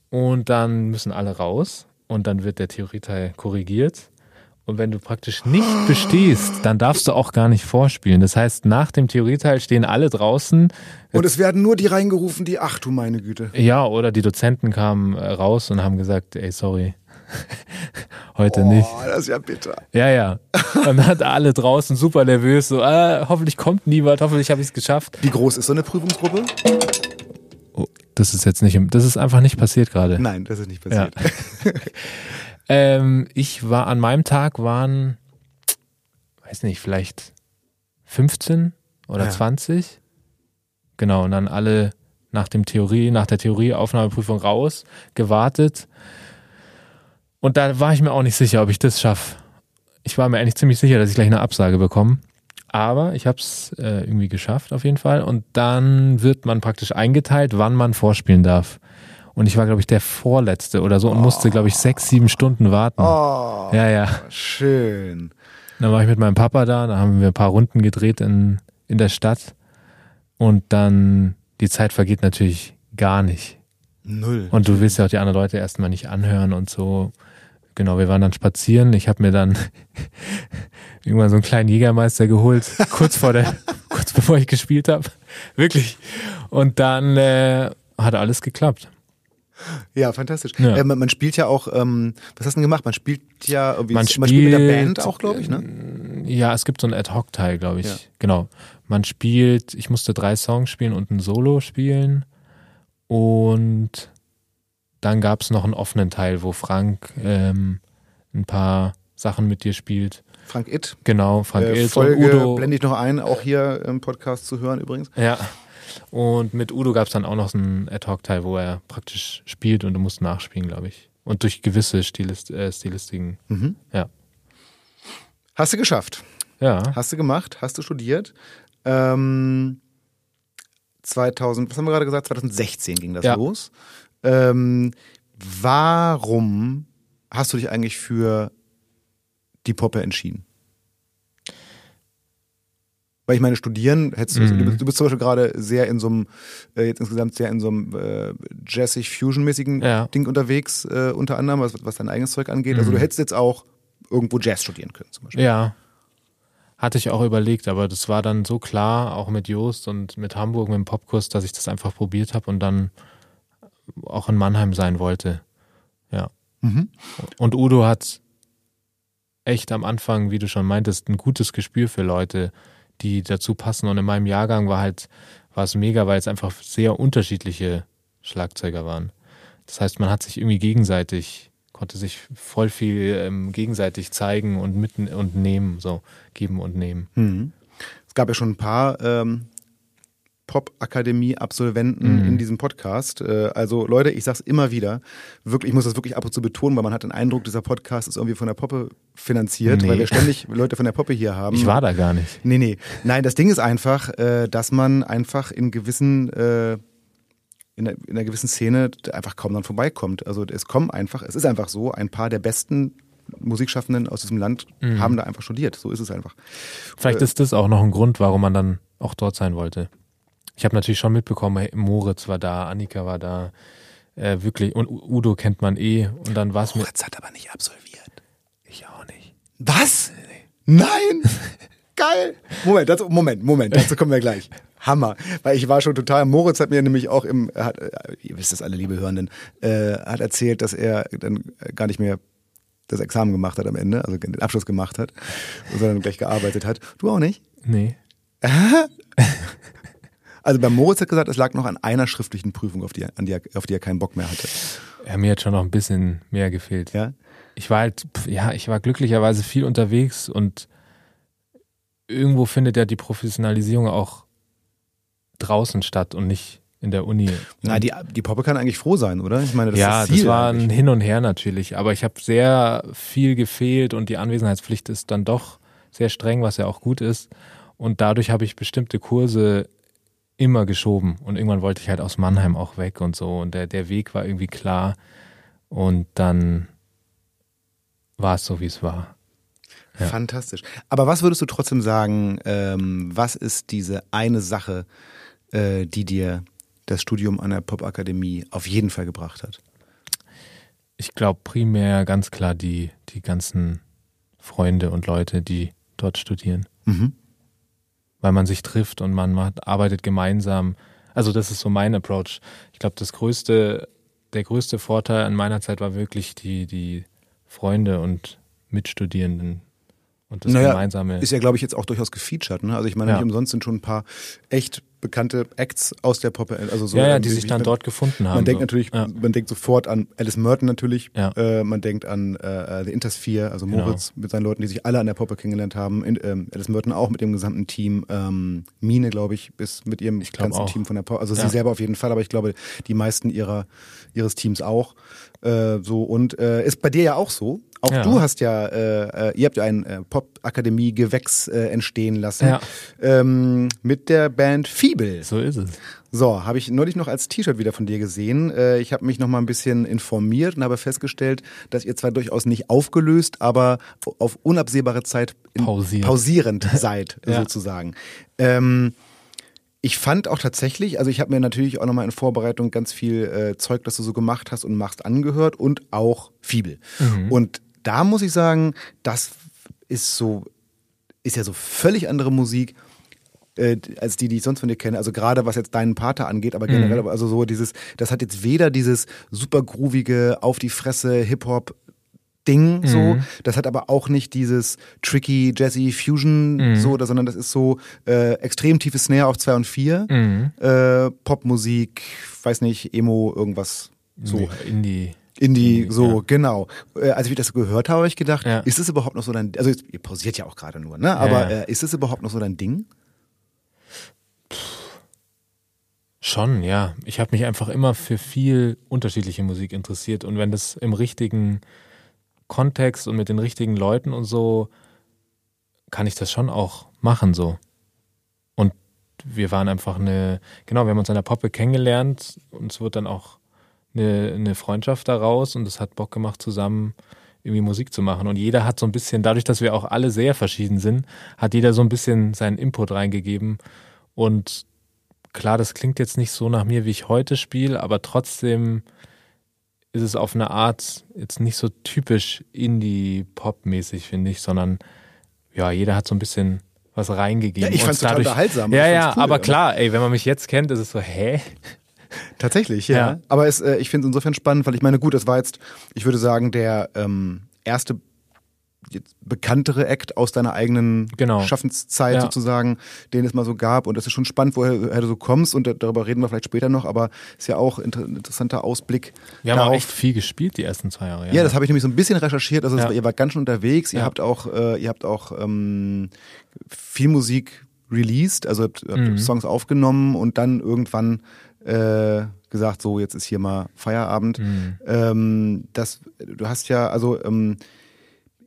Speaker 3: und dann müssen alle raus und dann wird der Theorieteil korrigiert. Und wenn du praktisch nicht bestehst, dann darfst du auch gar nicht vorspielen. Das heißt, nach dem Theorieteil stehen alle draußen.
Speaker 2: Und es werden nur die reingerufen, die, ach du meine Güte.
Speaker 3: Ja, oder die Dozenten kamen äh, raus und haben gesagt, ey, sorry, heute nicht.
Speaker 2: Oh, das ist ja bitter.
Speaker 3: Ja, ja. Und dann hat alle draußen super nervös, so, ah, hoffentlich kommt niemand, hoffentlich habe ich es geschafft.
Speaker 2: Wie groß ist so eine Prüfungsgruppe?
Speaker 3: Oh, das ist jetzt nicht, im- das ist einfach nicht passiert gerade.
Speaker 2: Nein, das ist nicht
Speaker 3: Ja.
Speaker 2: passiert.
Speaker 3: Ähm, ich war an meinem Tag waren, weiß nicht, vielleicht 15 oder
Speaker 2: Ja.
Speaker 3: 20. Genau, und dann alle nach dem Theorie, nach der Theorieaufnahmeprüfung raus, gewartet. Und da war ich mir auch nicht sicher, ob ich das schaffe. Ich war mir eigentlich ziemlich sicher, dass ich gleich eine Absage bekomme. Aber ich habe es äh, irgendwie geschafft auf jeden Fall. Und dann wird man praktisch eingeteilt, wann man vorspielen darf. Und ich war, glaube ich, der Vorletzte oder so und musste, glaube ich, sechs, sieben Stunden warten.
Speaker 2: Oh,
Speaker 3: Ja, ja.
Speaker 2: schön.
Speaker 3: Dann war ich mit meinem Papa da, da haben wir ein paar Runden gedreht in, in der Stadt. Und dann, die Zeit vergeht natürlich gar nicht.
Speaker 2: Null.
Speaker 3: Und du willst ja auch die anderen Leute erstmal nicht anhören und so. Genau, wir waren dann spazieren. Ich habe mir dann irgendwann so einen kleinen Jägermeister geholt, kurz vor der, kurz bevor ich gespielt habe. Wirklich. Und dann äh, hat alles geklappt.
Speaker 2: Ja, fantastisch.
Speaker 3: Ja.
Speaker 2: Äh, man, man spielt ja auch, ähm, was hast du denn gemacht? Man spielt ja irgendwie,
Speaker 3: Man
Speaker 2: man spielt mit der
Speaker 3: spielt-
Speaker 2: Band auch, glaube ich, ne?
Speaker 3: Ja, es gibt so einen Ad-Hoc-Teil, glaube ich.
Speaker 2: Ja.
Speaker 3: Genau. Man spielt, ich musste drei Songs spielen und ein Solo spielen. Und dann gab es noch einen offenen Teil, wo Frank ähm, ein paar Sachen mit dir spielt.
Speaker 2: Frank Itt.
Speaker 3: Genau, Frank
Speaker 2: äh,
Speaker 3: und
Speaker 2: Folge
Speaker 3: Udo.
Speaker 2: blende ich noch ein, auch hier im Podcast zu hören übrigens.
Speaker 3: Ja. Und mit Udo gab es dann auch noch so einen Ad-Hoc-Teil, wo er praktisch spielt und du musst nachspielen, glaube ich. Und durch gewisse Stilist äh, Stilistiken.
Speaker 2: Mhm.
Speaker 3: Ja.
Speaker 2: Hast du geschafft.
Speaker 3: Ja.
Speaker 2: Hast du gemacht, hast du studiert. Ähm, 2000, was haben wir gerade gesagt? 2016 ging das
Speaker 3: Ja.
Speaker 2: los. Ähm, warum hast du dich eigentlich für die Poppe entschieden? Weil ich meine, studieren, hättest du,
Speaker 3: Mhm.
Speaker 2: du, bist, du bist zum Beispiel gerade sehr in so einem, äh, jetzt insgesamt sehr in so einem äh, jazzig-fusion-mäßigen
Speaker 3: Ja.
Speaker 2: Ding unterwegs, äh, unter anderem, was, was dein eigenes Zeug angeht. Also
Speaker 3: Mhm.
Speaker 2: du hättest jetzt auch irgendwo Jazz studieren können zum Beispiel.
Speaker 3: Ja. Hatte ich auch überlegt, aber das war dann so klar, auch mit Joost und mit Hamburg, mit dem Popkurs, dass ich das einfach probiert habe und dann auch in Mannheim sein wollte. Ja.
Speaker 2: Mhm.
Speaker 3: Und Udo hat echt am Anfang, wie du schon meintest, ein gutes Gespür für Leute, die dazu passen. Und in meinem Jahrgang war halt, war es mega, weil es einfach sehr unterschiedliche Schlagzeuger waren. Das heißt, man hat sich irgendwie gegenseitig, konnte sich voll viel ähm, gegenseitig zeigen und mitten und nehmen, so geben und nehmen.
Speaker 2: Mhm. Es gab ja schon ein paar ähm, Pop-Akademie-Absolventen
Speaker 3: Mhm.
Speaker 2: in diesem Podcast. Äh, also Leute, ich sag's immer wieder, wirklich, ich muss das wirklich ab und zu betonen, weil man hat den Eindruck, dieser Podcast ist irgendwie von der Poppe finanziert,
Speaker 3: Nee.
Speaker 2: weil wir ständig Leute von der Poppe hier haben.
Speaker 3: Ich war da gar nicht.
Speaker 2: Nee, nee. Nein, das Ding ist einfach, äh, dass man einfach in gewissen, äh, in, einer, in einer gewissen Szene einfach kaum dran vorbeikommt. Also es kommen einfach, es ist einfach so, ein paar der besten Musikschaffenden aus diesem Land
Speaker 3: Mhm.
Speaker 2: haben da einfach studiert. So ist es einfach.
Speaker 3: Vielleicht ist das auch noch ein Grund, warum man dann auch dort sein wollte. Ich habe natürlich schon mitbekommen, hey, Moritz war da, Annika war da, äh, wirklich, und Udo kennt man eh. Und dann war es mir.
Speaker 2: Moritz hat aber nicht absolviert.
Speaker 3: Ich auch nicht.
Speaker 2: Was? Nein! Geil! Moment, dazu, Moment, Moment, dazu kommen wir gleich. Hammer. Weil ich war schon total, Moritz hat mir nämlich auch im, hat, äh, ihr wisst es alle, liebe Hörenden, äh, hat erzählt, dass er dann gar nicht mehr das Examen gemacht hat am Ende, also den Abschluss gemacht hat, sondern gleich gearbeitet hat. Du auch nicht?
Speaker 3: Nee.
Speaker 2: Also bei Moritz hat gesagt, es lag noch an einer schriftlichen Prüfung, auf die, er- an die, auf die er keinen Bock mehr hatte.
Speaker 3: Ja, mir hat schon noch ein bisschen mehr gefehlt.
Speaker 2: Ja?
Speaker 3: Ich war halt, ja, ich war glücklicherweise viel unterwegs und irgendwo findet ja die Professionalisierung auch draußen statt und nicht in der Uni.
Speaker 2: Na, die, die Poppe kann eigentlich froh sein, oder? Ich meine, das
Speaker 3: ja,
Speaker 2: ist das
Speaker 3: das war ein
Speaker 2: eigentlich.
Speaker 3: Hin und Her natürlich, aber ich habe sehr viel gefehlt und die Anwesenheitspflicht ist dann doch sehr streng, was ja auch gut ist. Und dadurch habe ich bestimmte Kurse immer geschoben und irgendwann wollte ich halt aus Mannheim auch weg und so und der, der Weg war irgendwie klar und dann war es so, wie es war. Ja.
Speaker 2: Fantastisch. Aber was würdest du trotzdem sagen, ähm, was ist diese eine Sache, äh, die dir das Studium an der Popakademie auf jeden Fall gebracht hat?
Speaker 3: Ich glaube primär ganz klar die, die ganzen Freunde und Leute, die dort studieren.
Speaker 2: Mhm.
Speaker 3: Weil man sich trifft und man macht, arbeitet gemeinsam. Also das ist so mein Approach. Ich glaube, das größte, der größte Vorteil an meiner Zeit war wirklich die, die Freunde und Mitstudierenden und das
Speaker 2: Naja,
Speaker 3: gemeinsame.
Speaker 2: Ist ja, glaube ich, jetzt auch durchaus gefeatured. Ne? Also ich meine,
Speaker 3: Ja.
Speaker 2: nicht umsonst sind schon ein paar echt bekannte Acts aus der Pop, also so
Speaker 3: ja, ja, die sich dann
Speaker 2: man,
Speaker 3: dort gefunden haben.
Speaker 2: Man denkt
Speaker 3: so.
Speaker 2: natürlich,
Speaker 3: ja.
Speaker 2: man denkt sofort an Alice Merton natürlich.
Speaker 3: Ja.
Speaker 2: Äh, man denkt an äh, The Intersphere, also
Speaker 3: Genau.
Speaker 2: Moritz mit seinen Leuten, die sich alle an der Poppe kennengelernt haben. In, ähm, Alice Merton auch mit dem gesamten Team. Ähm, Mine, glaube ich, ist mit ihrem ganzen
Speaker 3: auch.
Speaker 2: Team von der Poppe. Also
Speaker 3: Ja.
Speaker 2: sie selber auf jeden Fall, aber ich glaube, die meisten ihrer ihres Teams auch. Äh, so und äh, ist bei dir ja auch so. Auch
Speaker 3: Ja.
Speaker 2: du hast ja, äh, äh, ihr habt ja ein äh, Pop-Akademie-Gewächs äh, entstehen lassen
Speaker 3: Ja.
Speaker 2: ähm, mit der Band Fiebel.
Speaker 3: So ist es.
Speaker 2: So, habe ich neulich noch als T-Shirt wieder von dir gesehen. Ich habe mich noch mal ein bisschen informiert und habe festgestellt, dass ihr zwar durchaus nicht aufgelöst, aber auf unabsehbare Zeit pausierend seid,
Speaker 3: Ja.
Speaker 2: sozusagen. Ähm, ich fand auch tatsächlich, also ich habe mir natürlich auch nochmal in Vorbereitung ganz viel äh, Zeug, das du so gemacht hast und machst, angehört und auch Fibel.
Speaker 3: Mhm.
Speaker 2: Und da muss ich sagen, das ist so, ist ja so völlig andere Musik äh, als die, die ich sonst von dir kenne. Also gerade was jetzt deinen Pater angeht, aber generell,
Speaker 3: Mhm.
Speaker 2: also so dieses, das hat jetzt weder dieses super groovige, auf die Fresse Hip-Hop Ding so,
Speaker 3: Mhm.
Speaker 2: das hat aber auch nicht dieses tricky Jazzy Fusion
Speaker 3: Mhm.
Speaker 2: so, sondern das ist so äh, extrem tiefe Snare auf 2 und 4,
Speaker 3: Mhm.
Speaker 2: äh, Popmusik, weiß nicht, Emo, irgendwas so.
Speaker 3: Indie.
Speaker 2: Indie, so,
Speaker 3: ja.
Speaker 2: genau. Äh, als ich das so gehört habe, habe ich gedacht,
Speaker 3: Ja.
Speaker 2: ist es überhaupt noch so dein, also jetzt, ihr pausiert ja auch gerade nur, ne? Aber
Speaker 3: ja.
Speaker 2: Äh, ist es überhaupt noch so dein Ding?
Speaker 3: Schon, ja. Ich habe mich einfach immer für viel unterschiedliche Musik interessiert und wenn das im richtigen Kontext und mit den richtigen Leuten und so, kann ich das schon auch machen so. Und wir waren einfach eine, genau, wir haben uns an der Poppe kennengelernt und es wird dann auch eine, eine Freundschaft daraus und es hat Bock gemacht, zusammen irgendwie Musik zu machen. Und jeder hat so ein bisschen, dadurch, dass wir auch alle sehr verschieden sind, hat jeder so ein bisschen seinen Input reingegeben. Und klar, das klingt jetzt nicht so nach mir, wie ich heute spiele, aber trotzdem ist es auf eine Art jetzt nicht so typisch Indie-Pop-mäßig, finde ich, sondern ja, jeder hat so ein bisschen was reingegeben.
Speaker 2: Ja, ich
Speaker 3: Und
Speaker 2: fand's total
Speaker 3: dadurch-
Speaker 2: unterhaltsam.
Speaker 3: Ja, ja,
Speaker 2: cool,
Speaker 3: aber
Speaker 2: ja.
Speaker 3: klar, ey, wenn man mich jetzt kennt, ist es so, hä?
Speaker 2: Tatsächlich, ja.
Speaker 3: Ja.
Speaker 2: Aber es, äh, ich finde es insofern spannend, weil ich meine, gut, das war jetzt, ich würde sagen, der ähm, erste bekanntere Act aus deiner eigenen
Speaker 3: Genau.
Speaker 2: Schaffenszeit
Speaker 3: Ja.
Speaker 2: sozusagen, den es mal so gab. Und das ist schon spannend, woher, woher du so kommst und da- darüber reden wir vielleicht später noch, aber ist ja auch inter interessanter Ausblick.
Speaker 3: Wir haben auch echt viel gespielt die ersten zwei Jahre.
Speaker 2: Ja, das habe ich nämlich so ein bisschen recherchiert. Also
Speaker 3: Ja.
Speaker 2: war, ihr wart ganz schön unterwegs. Ihr
Speaker 3: Ja.
Speaker 2: habt auch, äh, ihr habt auch ähm, viel Musik released, also habt, habt
Speaker 3: Mhm.
Speaker 2: Songs aufgenommen und dann irgendwann äh, gesagt, so jetzt ist hier mal Feierabend.
Speaker 3: Mhm.
Speaker 2: Ähm, das, du hast ja, also ähm,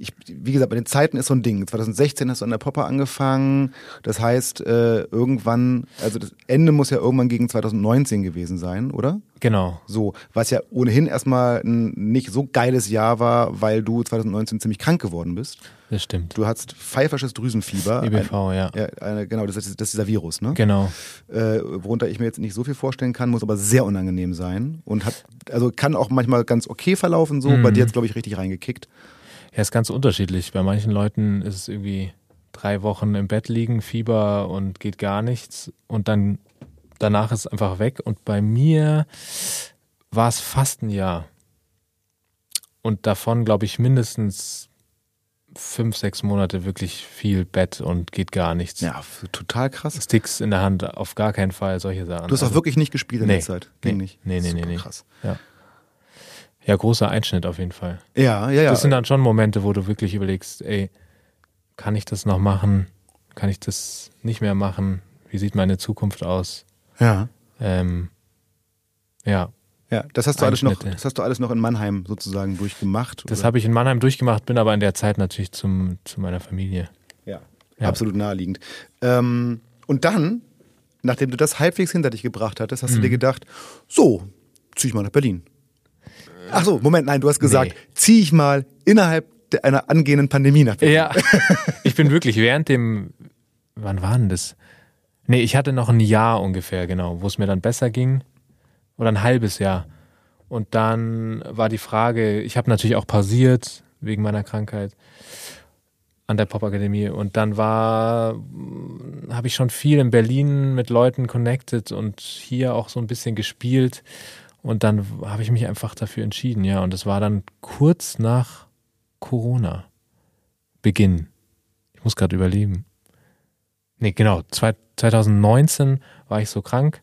Speaker 2: ich, wie gesagt, bei den Zeiten ist so ein Ding. 2016 hast du an der Popper angefangen. Das heißt, äh, irgendwann, also das Ende muss ja irgendwann gegen 2019 gewesen sein, oder?
Speaker 3: Genau.
Speaker 2: So, was ja ohnehin erstmal ein nicht so geiles Jahr war, weil du 2019 ziemlich krank geworden bist.
Speaker 3: Das stimmt.
Speaker 2: Du hattest pfeifersches Drüsenfieber.
Speaker 3: EBV,
Speaker 2: Ein,
Speaker 3: ja.
Speaker 2: ja eine, genau, das ist, das ist dieser Virus, ne?
Speaker 3: Genau.
Speaker 2: Äh, worunter ich mir jetzt nicht so viel vorstellen kann, muss aber sehr unangenehm sein und hat, also kann auch manchmal ganz okay verlaufen, so.
Speaker 3: Mhm.
Speaker 2: Bei dir jetzt glaube ich richtig reingekickt.
Speaker 3: Ja, ist ganz unterschiedlich. Bei manchen Leuten ist es irgendwie drei Wochen im Bett liegen, Fieber und geht gar nichts und dann danach ist es einfach weg. Und bei mir war es fast ein Jahr. Und davon, glaube ich, mindestens fünf, sechs Monate wirklich viel Bett und geht gar nichts.
Speaker 2: Ja, total krass.
Speaker 3: Sticks in der Hand, auf gar keinen Fall, solche Sachen.
Speaker 2: Du hast auch
Speaker 3: Also,
Speaker 2: wirklich nicht gespielt in
Speaker 3: Nee.
Speaker 2: der Zeit. Ging
Speaker 3: Nee.
Speaker 2: nicht.
Speaker 3: Nee, nee,
Speaker 2: Super
Speaker 3: nee, nee.
Speaker 2: Krass.
Speaker 3: Ja, großer Einschnitt auf jeden Fall.
Speaker 2: Ja, ja, ja.
Speaker 3: Das sind dann schon Momente, wo du wirklich überlegst, ey, kann ich das noch machen? Kann ich das nicht mehr machen? Wie sieht meine Zukunft aus?
Speaker 2: ja.
Speaker 3: Ähm, ja,
Speaker 2: Ja, das hast du alles noch, das hast du alles noch in Mannheim sozusagen durchgemacht.
Speaker 3: das habe ich in Mannheim durchgemacht, bin aber in der Zeit natürlich zum, zu meiner Familie.
Speaker 2: ja,
Speaker 3: Ja.
Speaker 2: absolut naheliegend. Ähm, und dann, nachdem du das halbwegs hinter dich gebracht hattest, hast du dir
Speaker 3: Mhm.
Speaker 2: gedacht, so, zieh ich mal nach Berlin. Ach so, Moment, nein, du hast gesagt,
Speaker 3: Nee.
Speaker 2: zieh ich mal innerhalb einer angehenden Pandemie nach Berlin.
Speaker 3: Ja, ich bin wirklich während dem, wann war denn das? Nee, ich hatte noch ein Jahr ungefähr, genau, wo es mir dann besser ging. Oder ein halbes Jahr. Und dann war die Frage, ich habe natürlich auch pausiert wegen meiner Krankheit an der Popakademie. Und dann war, habe ich schon viel in Berlin mit Leuten connected und hier auch so ein bisschen gespielt. Und dann habe ich mich einfach dafür entschieden, ja. Und es war dann kurz nach Corona. Beginn. Ich muss gerade überleben. Nee, genau. Zwei- 2019 war ich so krank.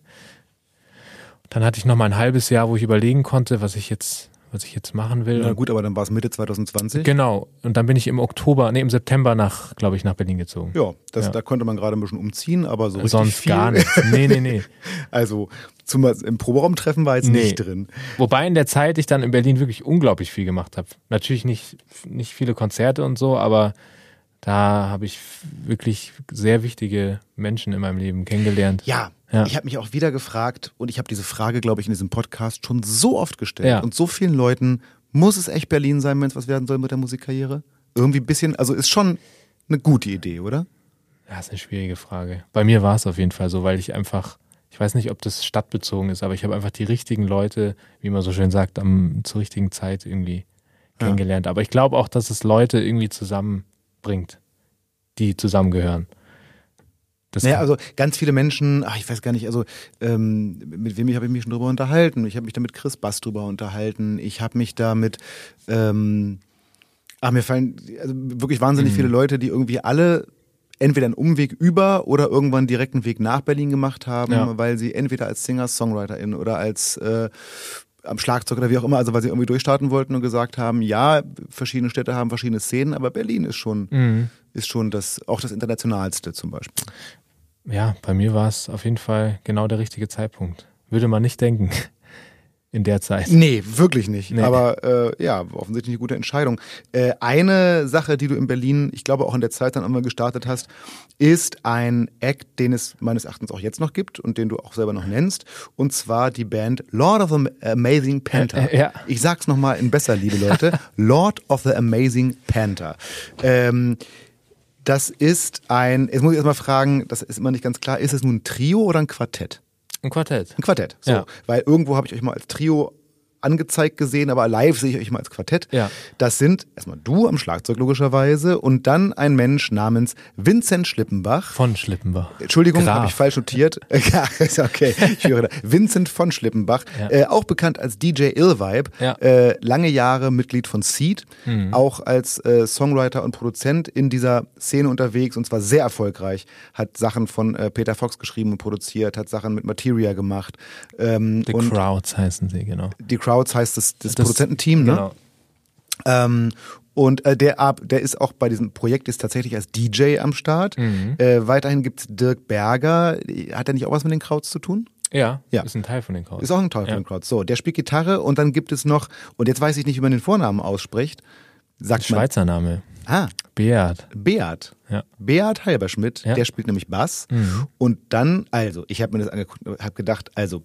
Speaker 3: Dann hatte ich noch mal ein halbes Jahr, wo ich überlegen konnte, was ich jetzt, was ich jetzt machen will.
Speaker 2: Na gut, aber dann war es Mitte 2020.
Speaker 3: Genau. Und dann bin ich im Oktober, nee, im September nach, glaube ich, nach Berlin gezogen.
Speaker 2: Ja, das,
Speaker 3: Ja.
Speaker 2: da konnte man gerade ein bisschen umziehen, aber so richtig
Speaker 3: Sonst
Speaker 2: viel.
Speaker 3: gar nichts. Nee, nee, nee.
Speaker 2: Also zum, im Proberaumtreffen war jetzt
Speaker 3: Nee.
Speaker 2: nicht drin.
Speaker 3: Wobei in der Zeit ich dann in Berlin wirklich unglaublich viel gemacht habe. Natürlich nicht, nicht viele Konzerte und so, aber da habe ich wirklich sehr wichtige Menschen in meinem Leben kennengelernt.
Speaker 2: Ja,
Speaker 3: Ja.
Speaker 2: ich habe mich auch wieder gefragt und ich habe diese Frage, glaube ich, in diesem Podcast schon so oft gestellt
Speaker 3: Ja.
Speaker 2: und so vielen Leuten, muss es echt Berlin sein, wenn es was werden soll mit der Musikkarriere? Irgendwie ein bisschen, also ist schon eine gute Idee, oder?
Speaker 3: Ja, ist eine schwierige Frage. Bei mir war es auf jeden Fall so, weil ich einfach, ich weiß nicht, ob das stadtbezogen ist, aber ich habe einfach die richtigen Leute, wie man so schön sagt, am, zur richtigen Zeit irgendwie
Speaker 2: Ja.
Speaker 3: kennengelernt. Aber ich glaube auch, dass es Leute irgendwie zusammenbringt, die zusammengehören. Das
Speaker 2: Naja, also ganz viele Menschen, ach, ich weiß gar nicht, also ähm, mit wem habe ich mich schon drüber unterhalten? Ich habe mich da mit Chris Bass drüber unterhalten. Ich habe mich da mit, ähm, ach, mir fallen also wirklich wahnsinnig
Speaker 3: Mhm.
Speaker 2: viele Leute, die irgendwie alle entweder einen Umweg über oder irgendwann direkt einen Weg nach Berlin gemacht haben,
Speaker 3: Ja.
Speaker 2: weil sie entweder als Singer, Songwriterin oder als äh, am Schlagzeug oder wie auch immer, also weil sie irgendwie durchstarten wollten und gesagt haben, ja, verschiedene Städte haben verschiedene Szenen, aber Berlin ist schon,
Speaker 3: Mhm.
Speaker 2: Ist schon das, auch das internationalste zum Beispiel.
Speaker 3: Ja, bei mir war es auf jeden Fall genau der richtige Zeitpunkt. Würde man nicht denken in der Zeit.
Speaker 2: Nee, wirklich nicht.
Speaker 3: Nee.
Speaker 2: Aber äh, ja, offensichtlich eine gute Entscheidung. Äh, eine Sache, die du in Berlin, ich glaube auch in der Zeit dann einmal gestartet hast, ist ein Act, den es meines Erachtens auch jetzt noch gibt und den du auch selber noch nennst. Und zwar die Band Lord of the Amazing Panther.
Speaker 3: Äh, ja.
Speaker 2: Ich sag's nochmal in besser, liebe Leute. Lord of the Amazing Panther. Ähm, das ist ein, jetzt muss ich erstmal fragen, das ist immer nicht ganz klar, ist es nun ein Trio oder ein Quartett?
Speaker 3: Ein Quartett.
Speaker 2: Ein Quartett. So.
Speaker 3: Ja.
Speaker 2: Weil irgendwo habe ich euch mal als Trio angezeigt gesehen, aber live sehe ich euch mal als Quartett.
Speaker 3: Ja.
Speaker 2: Das sind erstmal du am Schlagzeug logischerweise und dann ein Mensch namens Vincent Schlippenbach.
Speaker 3: Von Schlippenbach.
Speaker 2: Entschuldigung, habe ich falsch notiert. ja, ist okay. Ich höre da. Vincent von Schlippenbach,
Speaker 3: Ja.
Speaker 2: äh, auch bekannt als DJ Illvibe,
Speaker 3: Ja.
Speaker 2: äh, lange Jahre Mitglied von Seed,
Speaker 3: Mhm.
Speaker 2: auch als äh, Songwriter und Produzent in dieser Szene unterwegs und zwar sehr erfolgreich. Hat Sachen von äh, Peter Fox geschrieben und produziert, hat Sachen mit Materia gemacht. Ähm,
Speaker 3: The Crowds heißen sie, genau.
Speaker 2: die Crowds heißt das, das,
Speaker 3: Das-
Speaker 2: Produzententeam, ne?
Speaker 3: Genau.
Speaker 2: Ähm, Und äh, der, ab- der ist auch bei diesem Projekt ist tatsächlich als DJ am Start.
Speaker 3: Mhm.
Speaker 2: Äh, weiterhin gibt's Dirk Berger. Hat er nicht auch was mit den Krauts zu tun?
Speaker 3: Ja,
Speaker 2: Ja.
Speaker 3: ist ein Teil von den Chaos.
Speaker 2: Ist auch ein Teil von
Speaker 3: Ja.
Speaker 2: den Krauts. So, der spielt Gitarre und dann gibt es noch, und jetzt weiß ich nicht, wie man den Vornamen ausspricht. Sagt man.
Speaker 3: Schweizer Name.
Speaker 2: Ah,
Speaker 3: Beat.
Speaker 2: Beat.
Speaker 3: Ja.
Speaker 2: Beat Halberschmidt,
Speaker 3: Ja.
Speaker 2: der spielt nämlich Bass.
Speaker 3: Mhm.
Speaker 2: Und dann, also, ich habe mir das angeguckt habe gedacht, also,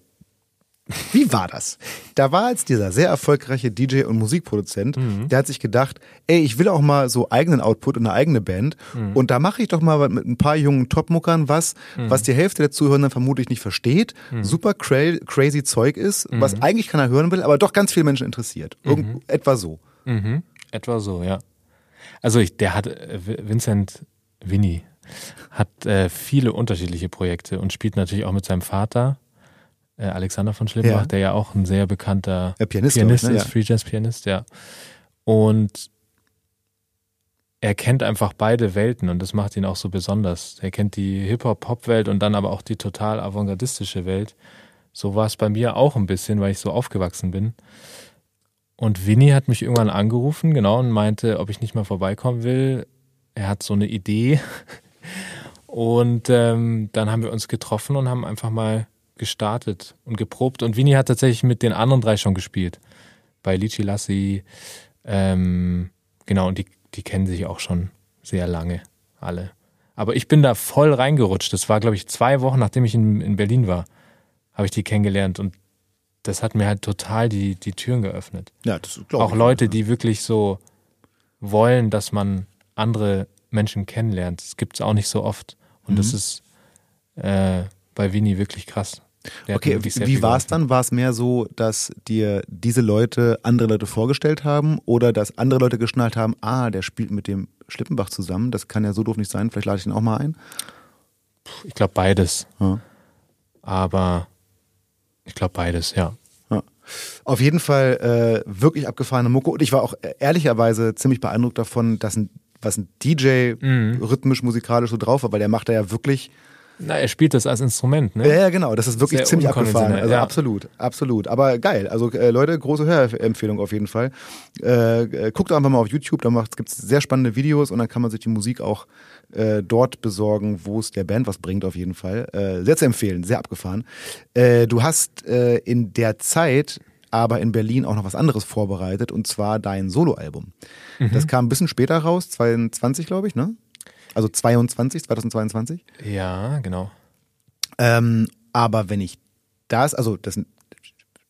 Speaker 2: wie war das? Da war jetzt dieser sehr erfolgreiche DJ und Musikproduzent,
Speaker 3: Mhm.
Speaker 2: der hat sich gedacht, ey, ich will auch mal so eigenen Output und eine eigene Band.
Speaker 3: Mhm.
Speaker 2: Und da mache ich doch mal mit ein paar jungen Topmuckern was, was die Hälfte der Zuhörenden vermutlich nicht versteht,
Speaker 3: Mhm.
Speaker 2: super cra crazy Zeug ist, was eigentlich keiner hören will, aber doch ganz viele Menschen interessiert. Irgend, Etwa so.
Speaker 3: Mhm. Etwa so, ja. Also ich, der hat, äh, Vincent Winnie hat äh, viele unterschiedliche Projekte und spielt natürlich auch mit seinem Vater, äh, Alexander von Schlimbach,
Speaker 2: Ja.
Speaker 3: der ja auch ein sehr bekannter
Speaker 2: Ja, Pianist,
Speaker 3: Pianist
Speaker 2: ne?
Speaker 3: ist, Free Jazz Pianist, ja. Und er kennt einfach beide Welten und das macht ihn auch so besonders. Er kennt die Hip-Hop-Pop-Welt und dann aber auch die total avantgardistische Welt. So war es bei mir auch ein bisschen, weil ich so aufgewachsen bin. Und Winnie hat mich irgendwann angerufen, genau, und meinte, ob ich nicht mal vorbeikommen will. Er hat so eine Idee. Und ähm, dann haben wir uns getroffen und haben einfach mal gestartet und geprobt. Und Winnie hat tatsächlich mit den anderen drei schon gespielt. Bei Lichi Lassi. Ähm, genau, und die, die kennen sich auch schon sehr lange, alle. Aber ich bin da voll reingerutscht. Das war, glaube ich, zwei Wochen, nachdem ich in, in Berlin war, habe ich die kennengelernt. Und das hat mir halt total die, die Türen geöffnet.
Speaker 2: Ja, das glaube
Speaker 3: Auch Leute, die wirklich so wollen, dass man andere Menschen kennenlernt. Das gibt es auch nicht so oft. Und das
Speaker 2: Mhm.
Speaker 3: ist äh, bei Winnie wirklich krass. Der
Speaker 2: Okay, wie war es dann? War es mehr so, dass dir diese Leute andere Leute vorgestellt haben oder dass andere Leute geschnallt haben, ah, der spielt mit dem Schlippenbach zusammen, das kann ja so doof nicht sein, vielleicht lade ich ihn auch mal ein?
Speaker 3: Ich glaube beides.
Speaker 2: Ja.
Speaker 3: Aber ich glaube beides, ja.
Speaker 2: Ja. Auf jeden Fall äh, wirklich abgefahrene Mucke und ich war auch äh, ehrlicherweise ziemlich beeindruckt davon, dass ein, was ein DJ
Speaker 3: Mhm.
Speaker 2: rhythmisch, musikalisch so drauf war, weil der macht da ja wirklich
Speaker 3: Na, er spielt das als Instrument, ne?
Speaker 2: Ja, ja, genau. Das ist wirklich
Speaker 3: Sehr
Speaker 2: ziemlich abgefahren. Also
Speaker 3: ja.
Speaker 2: absolut, absolut. Aber geil. Also äh, Leute, große Hörempfehlung auf jeden Fall. Äh, äh, guckt einfach mal auf YouTube, da gibt es sehr spannende Videos und dann kann man sich die Musik auch äh, dort besorgen, wo es der Band was bringt auf jeden Fall. Äh, sehr zu empfehlen, sehr abgefahren. Du hast in der Zeit aber in Berlin auch noch was anderes vorbereitet und zwar dein Soloalbum.
Speaker 3: Mhm.
Speaker 2: Das kam ein bisschen später raus, 22 glaube ich, ne? Also 22, 2022.
Speaker 3: Ja, genau.
Speaker 2: Ähm, aber wenn ich das, also das, du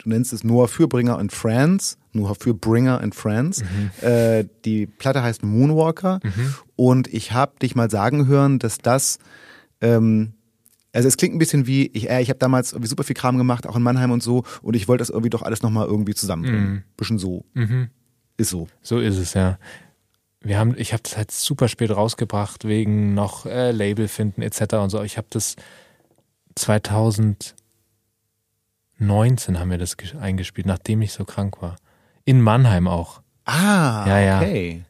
Speaker 2: nennst es Noah Fürbringer and Friends, Noah Fürbringer and Friends. Äh, die Platte heißt Moonwalker und ich habe dich mal sagen hören, dass das, ähm, also es klingt ein bisschen wie, ich, äh, ich habe damals irgendwie super viel Kram gemacht, auch in Mannheim und so, und ich wollte das irgendwie doch alles nochmal irgendwie zusammenbringen. Bisschen so.
Speaker 3: Mhm.
Speaker 2: Ist so.
Speaker 3: So ist es, ja. Wir haben, ich habe das halt super spät rausgebracht, wegen noch äh, Label finden etc. und so. Ich habe das 2019 haben wir das ges- eingespielt, nachdem ich so krank war. In Mannheim auch.
Speaker 2: Ah,
Speaker 3: Ja, ja.
Speaker 2: okay.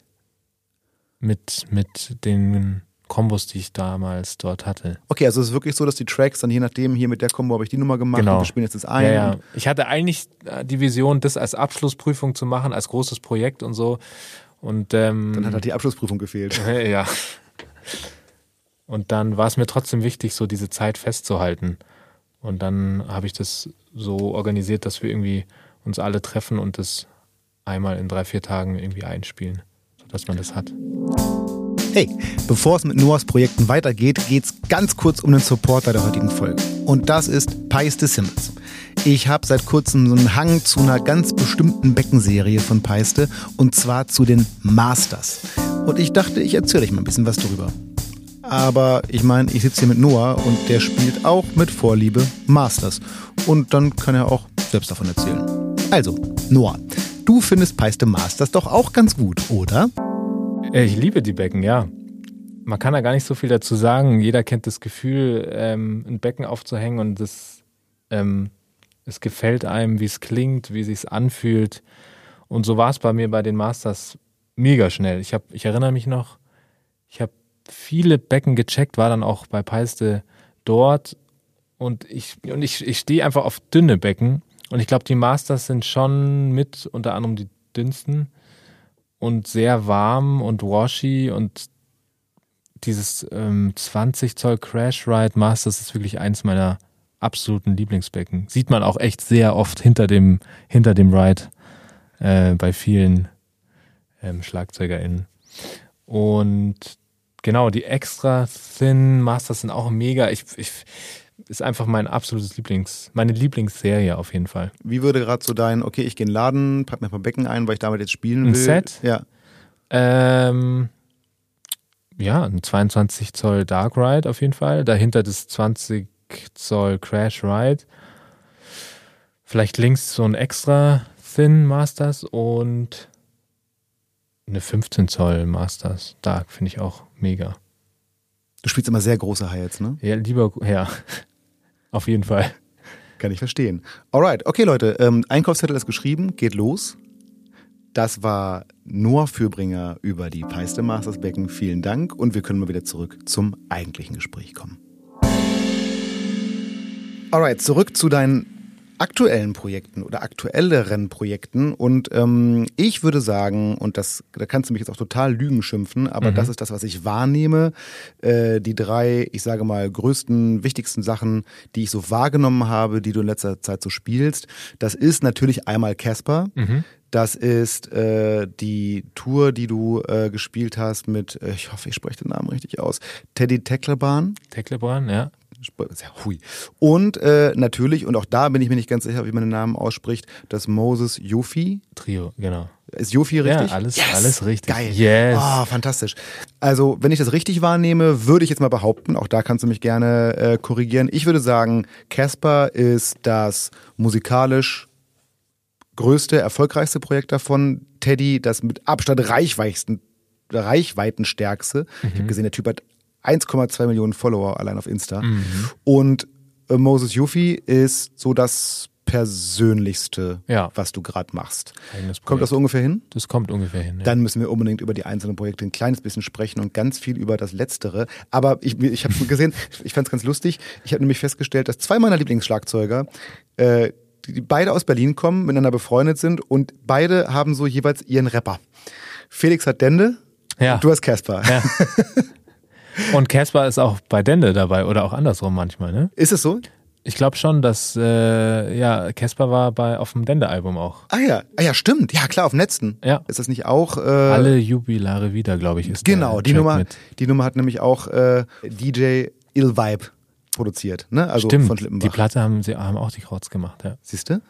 Speaker 3: Mit, mit den Kombos, die ich damals dort hatte.
Speaker 2: Okay, also es ist wirklich so, dass die Tracks dann je nachdem, hier mit der Kombo habe ich die Nummer gemacht
Speaker 3: Genau.
Speaker 2: und wir spielen jetzt das ein.
Speaker 3: Ja, ja. Ich hatte eigentlich äh, die Vision, das als Abschlussprüfung zu machen, als großes Projekt und so. Und ähm,
Speaker 2: Dann hat halt die Abschlussprüfung gefehlt.
Speaker 3: Ja. Und dann war es mir trotzdem wichtig, so diese Zeit festzuhalten. Und dann habe ich das so organisiert, dass wir irgendwie uns alle treffen und das einmal in drei, vier Tagen irgendwie einspielen, sodass man das hat.
Speaker 2: Hey, bevor es mit Noahs Projekten weitergeht, geht's ganz kurz um den Supporter der heutigen Folge. Und das ist Peiste Simmons. Ich habe seit kurzem so einen Hang zu einer ganz bestimmten Beckenserie von Peiste und zwar zu den Masters. Und ich dachte, ich erzähle euch mal ein bisschen was darüber. Aber ich meine, ich sitze hier mit Noah und der spielt auch mit Vorliebe Masters. Und dann kann er auch selbst davon erzählen. Also, Noah, du findest Peiste Masters doch auch ganz gut, oder?
Speaker 3: Äh, Ich liebe die Becken, ja. Man kann da gar nicht so viel dazu sagen. Jeder kennt das Gefühl, ähm, ein Becken aufzuhängen und das, ähm, es gefällt einem, wie es klingt, wie es sich anfühlt. Und so war es bei mir bei den Masters mega schnell. Ich, hab, ich erinnere mich noch, ich habe viele Becken gecheckt, war dann auch bei Peiste dort und ich, und ich, ich stehe einfach auf dünne Becken und ich glaube, die Masters sind schon mit unter anderem die dünnsten. und sehr warm und washy und dieses ähm, 20 Zoll Crash Ride Masters ist wirklich eins meiner absoluten Lieblingsbecken. Sieht man auch echt sehr oft hinter dem, hinter dem Ride äh, bei vielen ähm, SchlagzeugerInnen. Und genau, die extra Thin Masters sind auch mega. Ich, ich, ist einfach mein absolutes Lieblings, meine Lieblingsserie auf jeden Fall.
Speaker 2: Wie würde gerade so dein, okay, ich gehe in den Laden, pack mir ein paar Becken ein, weil ich damit jetzt spielen will.
Speaker 3: Ein Set?
Speaker 2: Ja.
Speaker 3: Ähm, ja, ein 22 Zoll Dark Ride auf jeden Fall. Dahinter das 20 Zoll Crash Ride. Vielleicht links so ein extra Thin Masters und eine 15 Zoll Masters Dark finde ich auch mega.
Speaker 2: Du spielst immer sehr große Hi-Hats, ne?
Speaker 3: Ja, lieber, ja, auf jeden Fall.
Speaker 2: Kann ich verstehen. Alright, okay Leute, ähm, Einkaufszettel ist geschrieben, geht los. Das war Noah Fürbringer über die Peiste Masters Becken. Vielen Dank und wir können mal wieder zurück zum eigentlichen Gespräch kommen. Alright, zurück zu deinen aktuellen Projekten oder aktuelleren Projekten. Und ähm, ich würde sagen, und das, da kannst du mich jetzt auch total Lügen schimpfen, aber
Speaker 3: Mhm.
Speaker 2: das ist das, was ich wahrnehme. Äh, die drei, ich sage mal, größten, wichtigsten Sachen, die ich so wahrgenommen habe, die du in letzter Zeit so spielst. Das ist natürlich einmal Casper.
Speaker 3: Mhm.
Speaker 2: Das ist äh, die Tour, die du äh, gespielt hast mit, äh, ich hoffe, ich spreche den Namen richtig aus, Teddy Teckleban.
Speaker 3: Teklebran, ja.
Speaker 2: Hui. Und äh, natürlich, und auch da bin ich mir nicht ganz sicher, wie man den Namen ausspricht, das Moses Yofi.
Speaker 3: Trio, genau.
Speaker 2: Ist Yofi richtig?
Speaker 3: Ja, alles, alles richtig.
Speaker 2: Geil.
Speaker 3: Yes.
Speaker 2: Oh, fantastisch. Also, wenn ich das richtig wahrnehme, würde ich jetzt mal behaupten, auch da kannst du mich gerne äh, korrigieren. Ich würde sagen, Casper ist das musikalisch größte, erfolgreichste Projekt davon. Teddy, das mit Abstand reichweitsten, reichweitenstärkste. Ich
Speaker 3: Mhm.
Speaker 2: habe gesehen, der Typ hat 1,2 Millionen Follower allein auf Insta. Und äh, Moses Yuffie ist so das persönlichste,
Speaker 3: Ja.
Speaker 2: was du gerade machst. Kommt das so ungefähr hin?
Speaker 3: Das kommt ungefähr hin. Ja.
Speaker 2: Dann müssen wir unbedingt über die einzelnen Projekte ein kleines bisschen sprechen und ganz viel über das Letztere. Aber ich, ich habe gesehen, ich fand es ganz lustig. Ich habe nämlich festgestellt, dass zwei meiner Lieblingsschlagzeuger, äh, die, die beide aus Berlin kommen, miteinander befreundet sind und beide haben so jeweils ihren Rapper. Felix hat Dende,
Speaker 3: ja.
Speaker 2: du hast Casper.
Speaker 3: ja. Und Casper ist auch bei Dende dabei oder auch andersrum manchmal, ne?
Speaker 2: Ist es so?
Speaker 3: Ich glaube schon, dass äh, ja Casper war bei auf dem Dende-Album auch.
Speaker 2: Ah ja, ah ja, stimmt. Ja, klar, auf dem letzten.
Speaker 3: Ja.
Speaker 2: Ist das nicht auch? Äh,
Speaker 3: Alle Jubilare wieder, glaube ich, ist
Speaker 2: Genau, die
Speaker 3: Track
Speaker 2: Nummer,
Speaker 3: Mit.
Speaker 2: die Nummer hat nämlich auch äh, DJ Ill Vibe produziert, ne? Also
Speaker 3: Stimmt,
Speaker 2: von
Speaker 3: die
Speaker 2: Schlippenbach.
Speaker 3: Platte haben sie haben auch die Krauts gemacht, ja.
Speaker 2: Siehst du?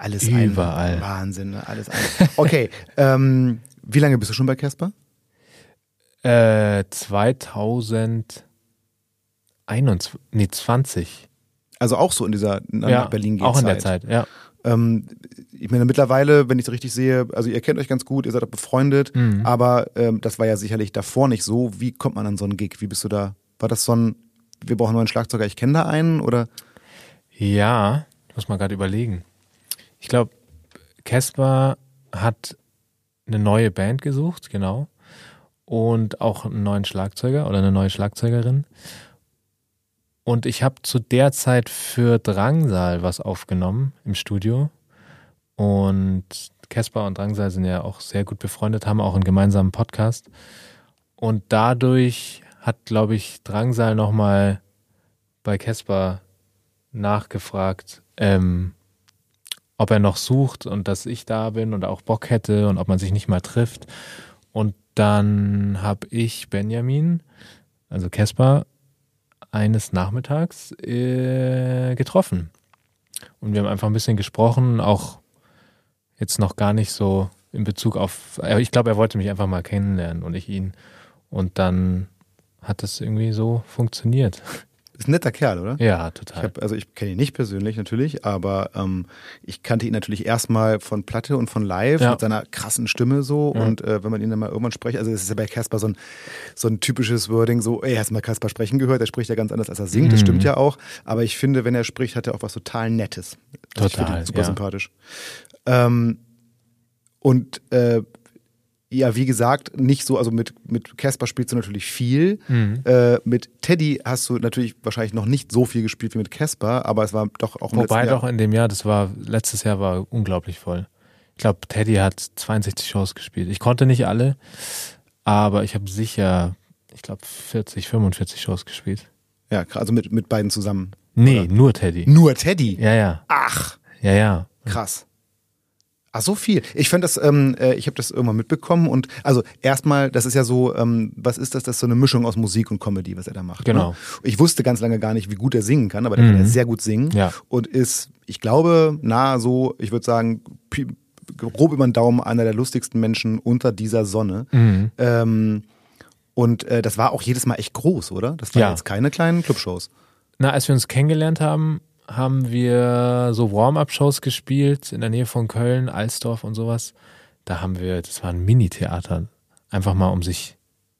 Speaker 2: Alles
Speaker 3: Überall.
Speaker 2: Ein Wahnsinn, ne? alles ein. Okay, ähm, wie lange bist du schon bei Casper?
Speaker 3: Äh, 2021, nee 20.
Speaker 2: Also auch so in dieser nach
Speaker 3: ja,
Speaker 2: Berlin geht
Speaker 3: auch in der Zeit, ja.
Speaker 2: Ähm, ich meine, mittlerweile, wenn ich es richtig sehe, also ihr kennt euch ganz gut, ihr seid auch befreundet,
Speaker 3: Mhm.
Speaker 2: aber ähm, das war ja sicherlich davor nicht so. Wie kommt man an so einen Gig? Wie bist du da? War das so ein, wir brauchen einen neuen Schlagzeuger, ich kenne da einen oder?
Speaker 3: Ja, ich muss mal gerade überlegen. Ich glaube, Casper hat eine neue Band gesucht, genau. Und auch einen neuen Schlagzeuger oder eine neue Schlagzeugerin. Und ich habe zu der Zeit für Drangsal was aufgenommen im Studio. Und Casper und Drangsal sind ja auch sehr gut befreundet, haben auch einen gemeinsamen Podcast. Und dadurch hat, glaube ich, Drangsal nochmal bei Casper nachgefragt, ähm, ob er noch sucht und dass ich da bin und auch Bock hätte und ob man sich nicht mal trifft. Und dann habe ich Benjamin, also Casper, eines Nachmittags äh, getroffen. Und wir haben einfach ein bisschen gesprochen, auch jetzt noch gar nicht so in Bezug auf, ich glaube, er wollte mich einfach mal kennenlernen und ich ihn. Und dann hat das irgendwie so funktioniert.
Speaker 2: Ist ein netter Kerl, oder?
Speaker 3: Ja,
Speaker 2: Ich
Speaker 3: total.
Speaker 2: hab, also ich kenne ihn nicht persönlich natürlich, aber ähm, ich kannte ihn natürlich erstmal von Platte und von Live
Speaker 3: Ja.
Speaker 2: mit seiner krassen Stimme so.
Speaker 3: Ja.
Speaker 2: Und äh, wenn man ihn dann mal irgendwann spricht, also es ist ja bei Casper so ein, so ein typisches Wording, so, ey, hast du mal Casper sprechen gehört, er spricht ja ganz anders, als er singt, das
Speaker 3: Mhm.
Speaker 2: stimmt ja auch. Aber ich finde, wenn er spricht, hat er auch was total Nettes. Also ich finde
Speaker 3: Total,
Speaker 2: super
Speaker 3: ja.
Speaker 2: sympathisch. Ähm, und äh, ja, wie gesagt, nicht so, also mit mit Casper spielst du natürlich viel.
Speaker 3: Mhm.
Speaker 2: Äh, mit Teddy hast du natürlich wahrscheinlich noch nicht so viel gespielt wie mit Casper, aber es war doch auch im
Speaker 3: Wobei doch in dem Jahr, das war, letztes Jahr war unglaublich voll. Ich glaube, Teddy hat 62 Shows gespielt. Ich konnte nicht alle, aber ich habe sicher, ich glaube, 40, 45 Shows gespielt.
Speaker 2: Ja, also mit, mit beiden zusammen.
Speaker 3: Nee,
Speaker 2: Oder?
Speaker 3: nur Teddy.
Speaker 2: Nur Teddy?
Speaker 3: Ja, ja.
Speaker 2: Ach,
Speaker 3: Ja, ja.
Speaker 2: krass. Ach, so viel. Ich fand das, ähm, äh, ich habe das irgendwann mitbekommen und also erstmal, das ist ja so, ähm, was ist das? Das ist so eine Mischung aus Musik und Comedy, was er da macht.
Speaker 3: Genau.
Speaker 2: Ne? Ich wusste ganz lange gar nicht, wie gut er singen kann, aber der kann ja sehr gut singen
Speaker 3: Ja.
Speaker 2: und ist, ich glaube, nahe so, ich würde sagen, grob über den Daumen einer der lustigsten Menschen unter dieser Sonne. Ähm, und äh, das war auch jedes Mal echt groß, oder? Das waren
Speaker 3: Ja.
Speaker 2: jetzt keine kleinen Clubshows.
Speaker 3: Na, als wir uns kennengelernt haben, haben wir so Warm-up-Shows gespielt in der Nähe von Köln, Alsdorf und sowas. Da haben wir, das war ein Mini-Theater, einfach mal um sich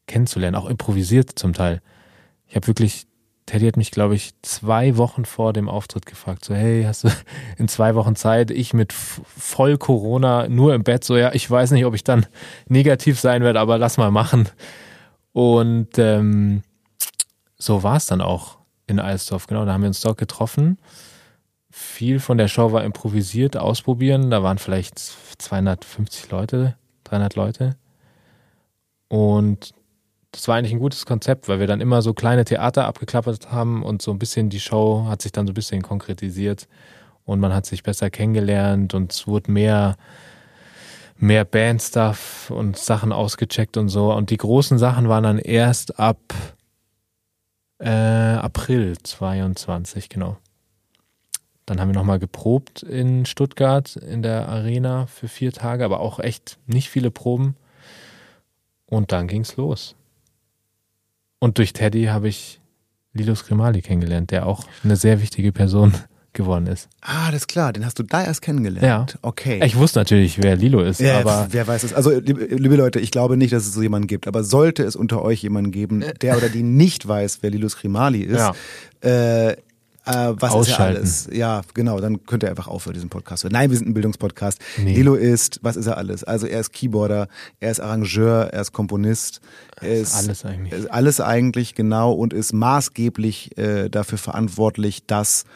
Speaker 3: kennenzulernen, auch improvisiert zum Teil. Ich habe wirklich, Teddy hat mich, glaube ich, zwei Wochen vor dem Auftritt gefragt, so, hey, hast du in zwei Wochen Zeit? Ich mit voll Corona, nur im Bett, so, ja, ich weiß nicht, ob ich dann negativ sein werde, aber lass mal machen. Und ähm, so war es dann auch in Alsdorf, genau. Da haben wir uns dort getroffen. Viel von der Show war improvisiert, ausprobieren. Da waren vielleicht 250 Leute, 300 Leute. Und das war eigentlich ein gutes Konzept, weil wir dann immer so kleine Theater abgeklappert haben und so ein bisschen die Show hat sich dann so ein bisschen konkretisiert und man hat sich besser kennengelernt und es wurde mehr, mehr Bandstuff und Sachen ausgecheckt und so. Und die großen Sachen waren dann erst ab äh, April 22, genau. Dann haben wir nochmal geprobt in Stuttgart in der Arena für vier Tage, aber auch echt nicht viele Proben. Und dann ging's los. Und durch Teddy habe ich Lilo Scrimali kennengelernt, der auch eine sehr wichtige Person geworden ist.
Speaker 2: Ah, das ist klar, den hast du da erst kennengelernt.
Speaker 3: Ja.
Speaker 2: Okay.
Speaker 3: Ich wusste natürlich, wer Lilo ist,
Speaker 2: Ja,
Speaker 3: aber
Speaker 2: wer weiß es. Also, liebe, Leute, ich glaube nicht, dass es so jemanden gibt. Aber sollte es unter euch jemanden geben, der oder die nicht weiß, wer Lilus Grimali ist,
Speaker 3: Ja.
Speaker 2: äh, äh, was ist ja
Speaker 3: Ausschalten.
Speaker 2: alles? Ja, genau, dann könnt ihr einfach aufhören, diesen Podcast. Nein, wir sind ein Bildungspodcast.
Speaker 3: Nee.
Speaker 2: Lilo ist, was ist er alles? Also er ist Keyboarder, er ist Arrangeur, er ist Komponist, er ist
Speaker 3: alles eigentlich.
Speaker 2: er ist alles eigentlich genau und ist maßgeblich äh, dafür verantwortlich, dass äh,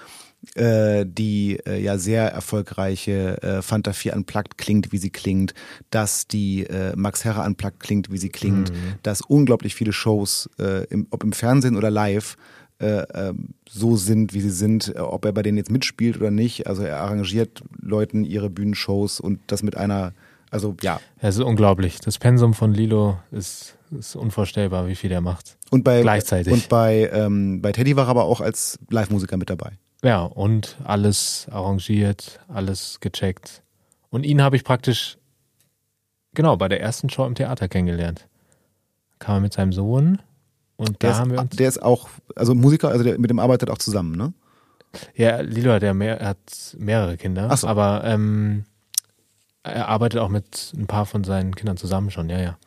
Speaker 2: die äh, ja sehr erfolgreiche äh, Fanta 4 Unplugged klingt, wie sie klingt, dass die äh, Max Herre Unplugged klingt, wie sie klingt, dass unglaublich viele Shows, äh, im, ob im Fernsehen oder live, äh, ähm, so sind, wie sie sind, äh, ob er bei denen jetzt mitspielt oder nicht. Also er arrangiert Leuten ihre Bühnenshows und das mit einer, also ja.
Speaker 3: es ist unglaublich. Das Pensum von Lilo ist, ist unvorstellbar, wie viel der macht.
Speaker 2: Und bei,
Speaker 3: Gleichzeitig.
Speaker 2: Und bei, ähm, bei Teddy war er aber auch als Live-Musiker mit dabei.
Speaker 3: Ja, und alles arrangiert, alles gecheckt. Und ihn habe ich praktisch, genau, bei der ersten Show im Theater kennengelernt. Kam er mit seinem Sohn und da
Speaker 2: Der,
Speaker 3: haben wir
Speaker 2: ist,
Speaker 3: uns.
Speaker 2: der ist auch, also Musiker, also der, mit dem arbeitet auch zusammen, ne?
Speaker 3: Ja, Lilo hat ja mehr, hat mehrere Kinder,
Speaker 2: Ach so.
Speaker 3: aber ähm, er arbeitet auch mit ein paar von seinen Kindern zusammen schon, ja, ja.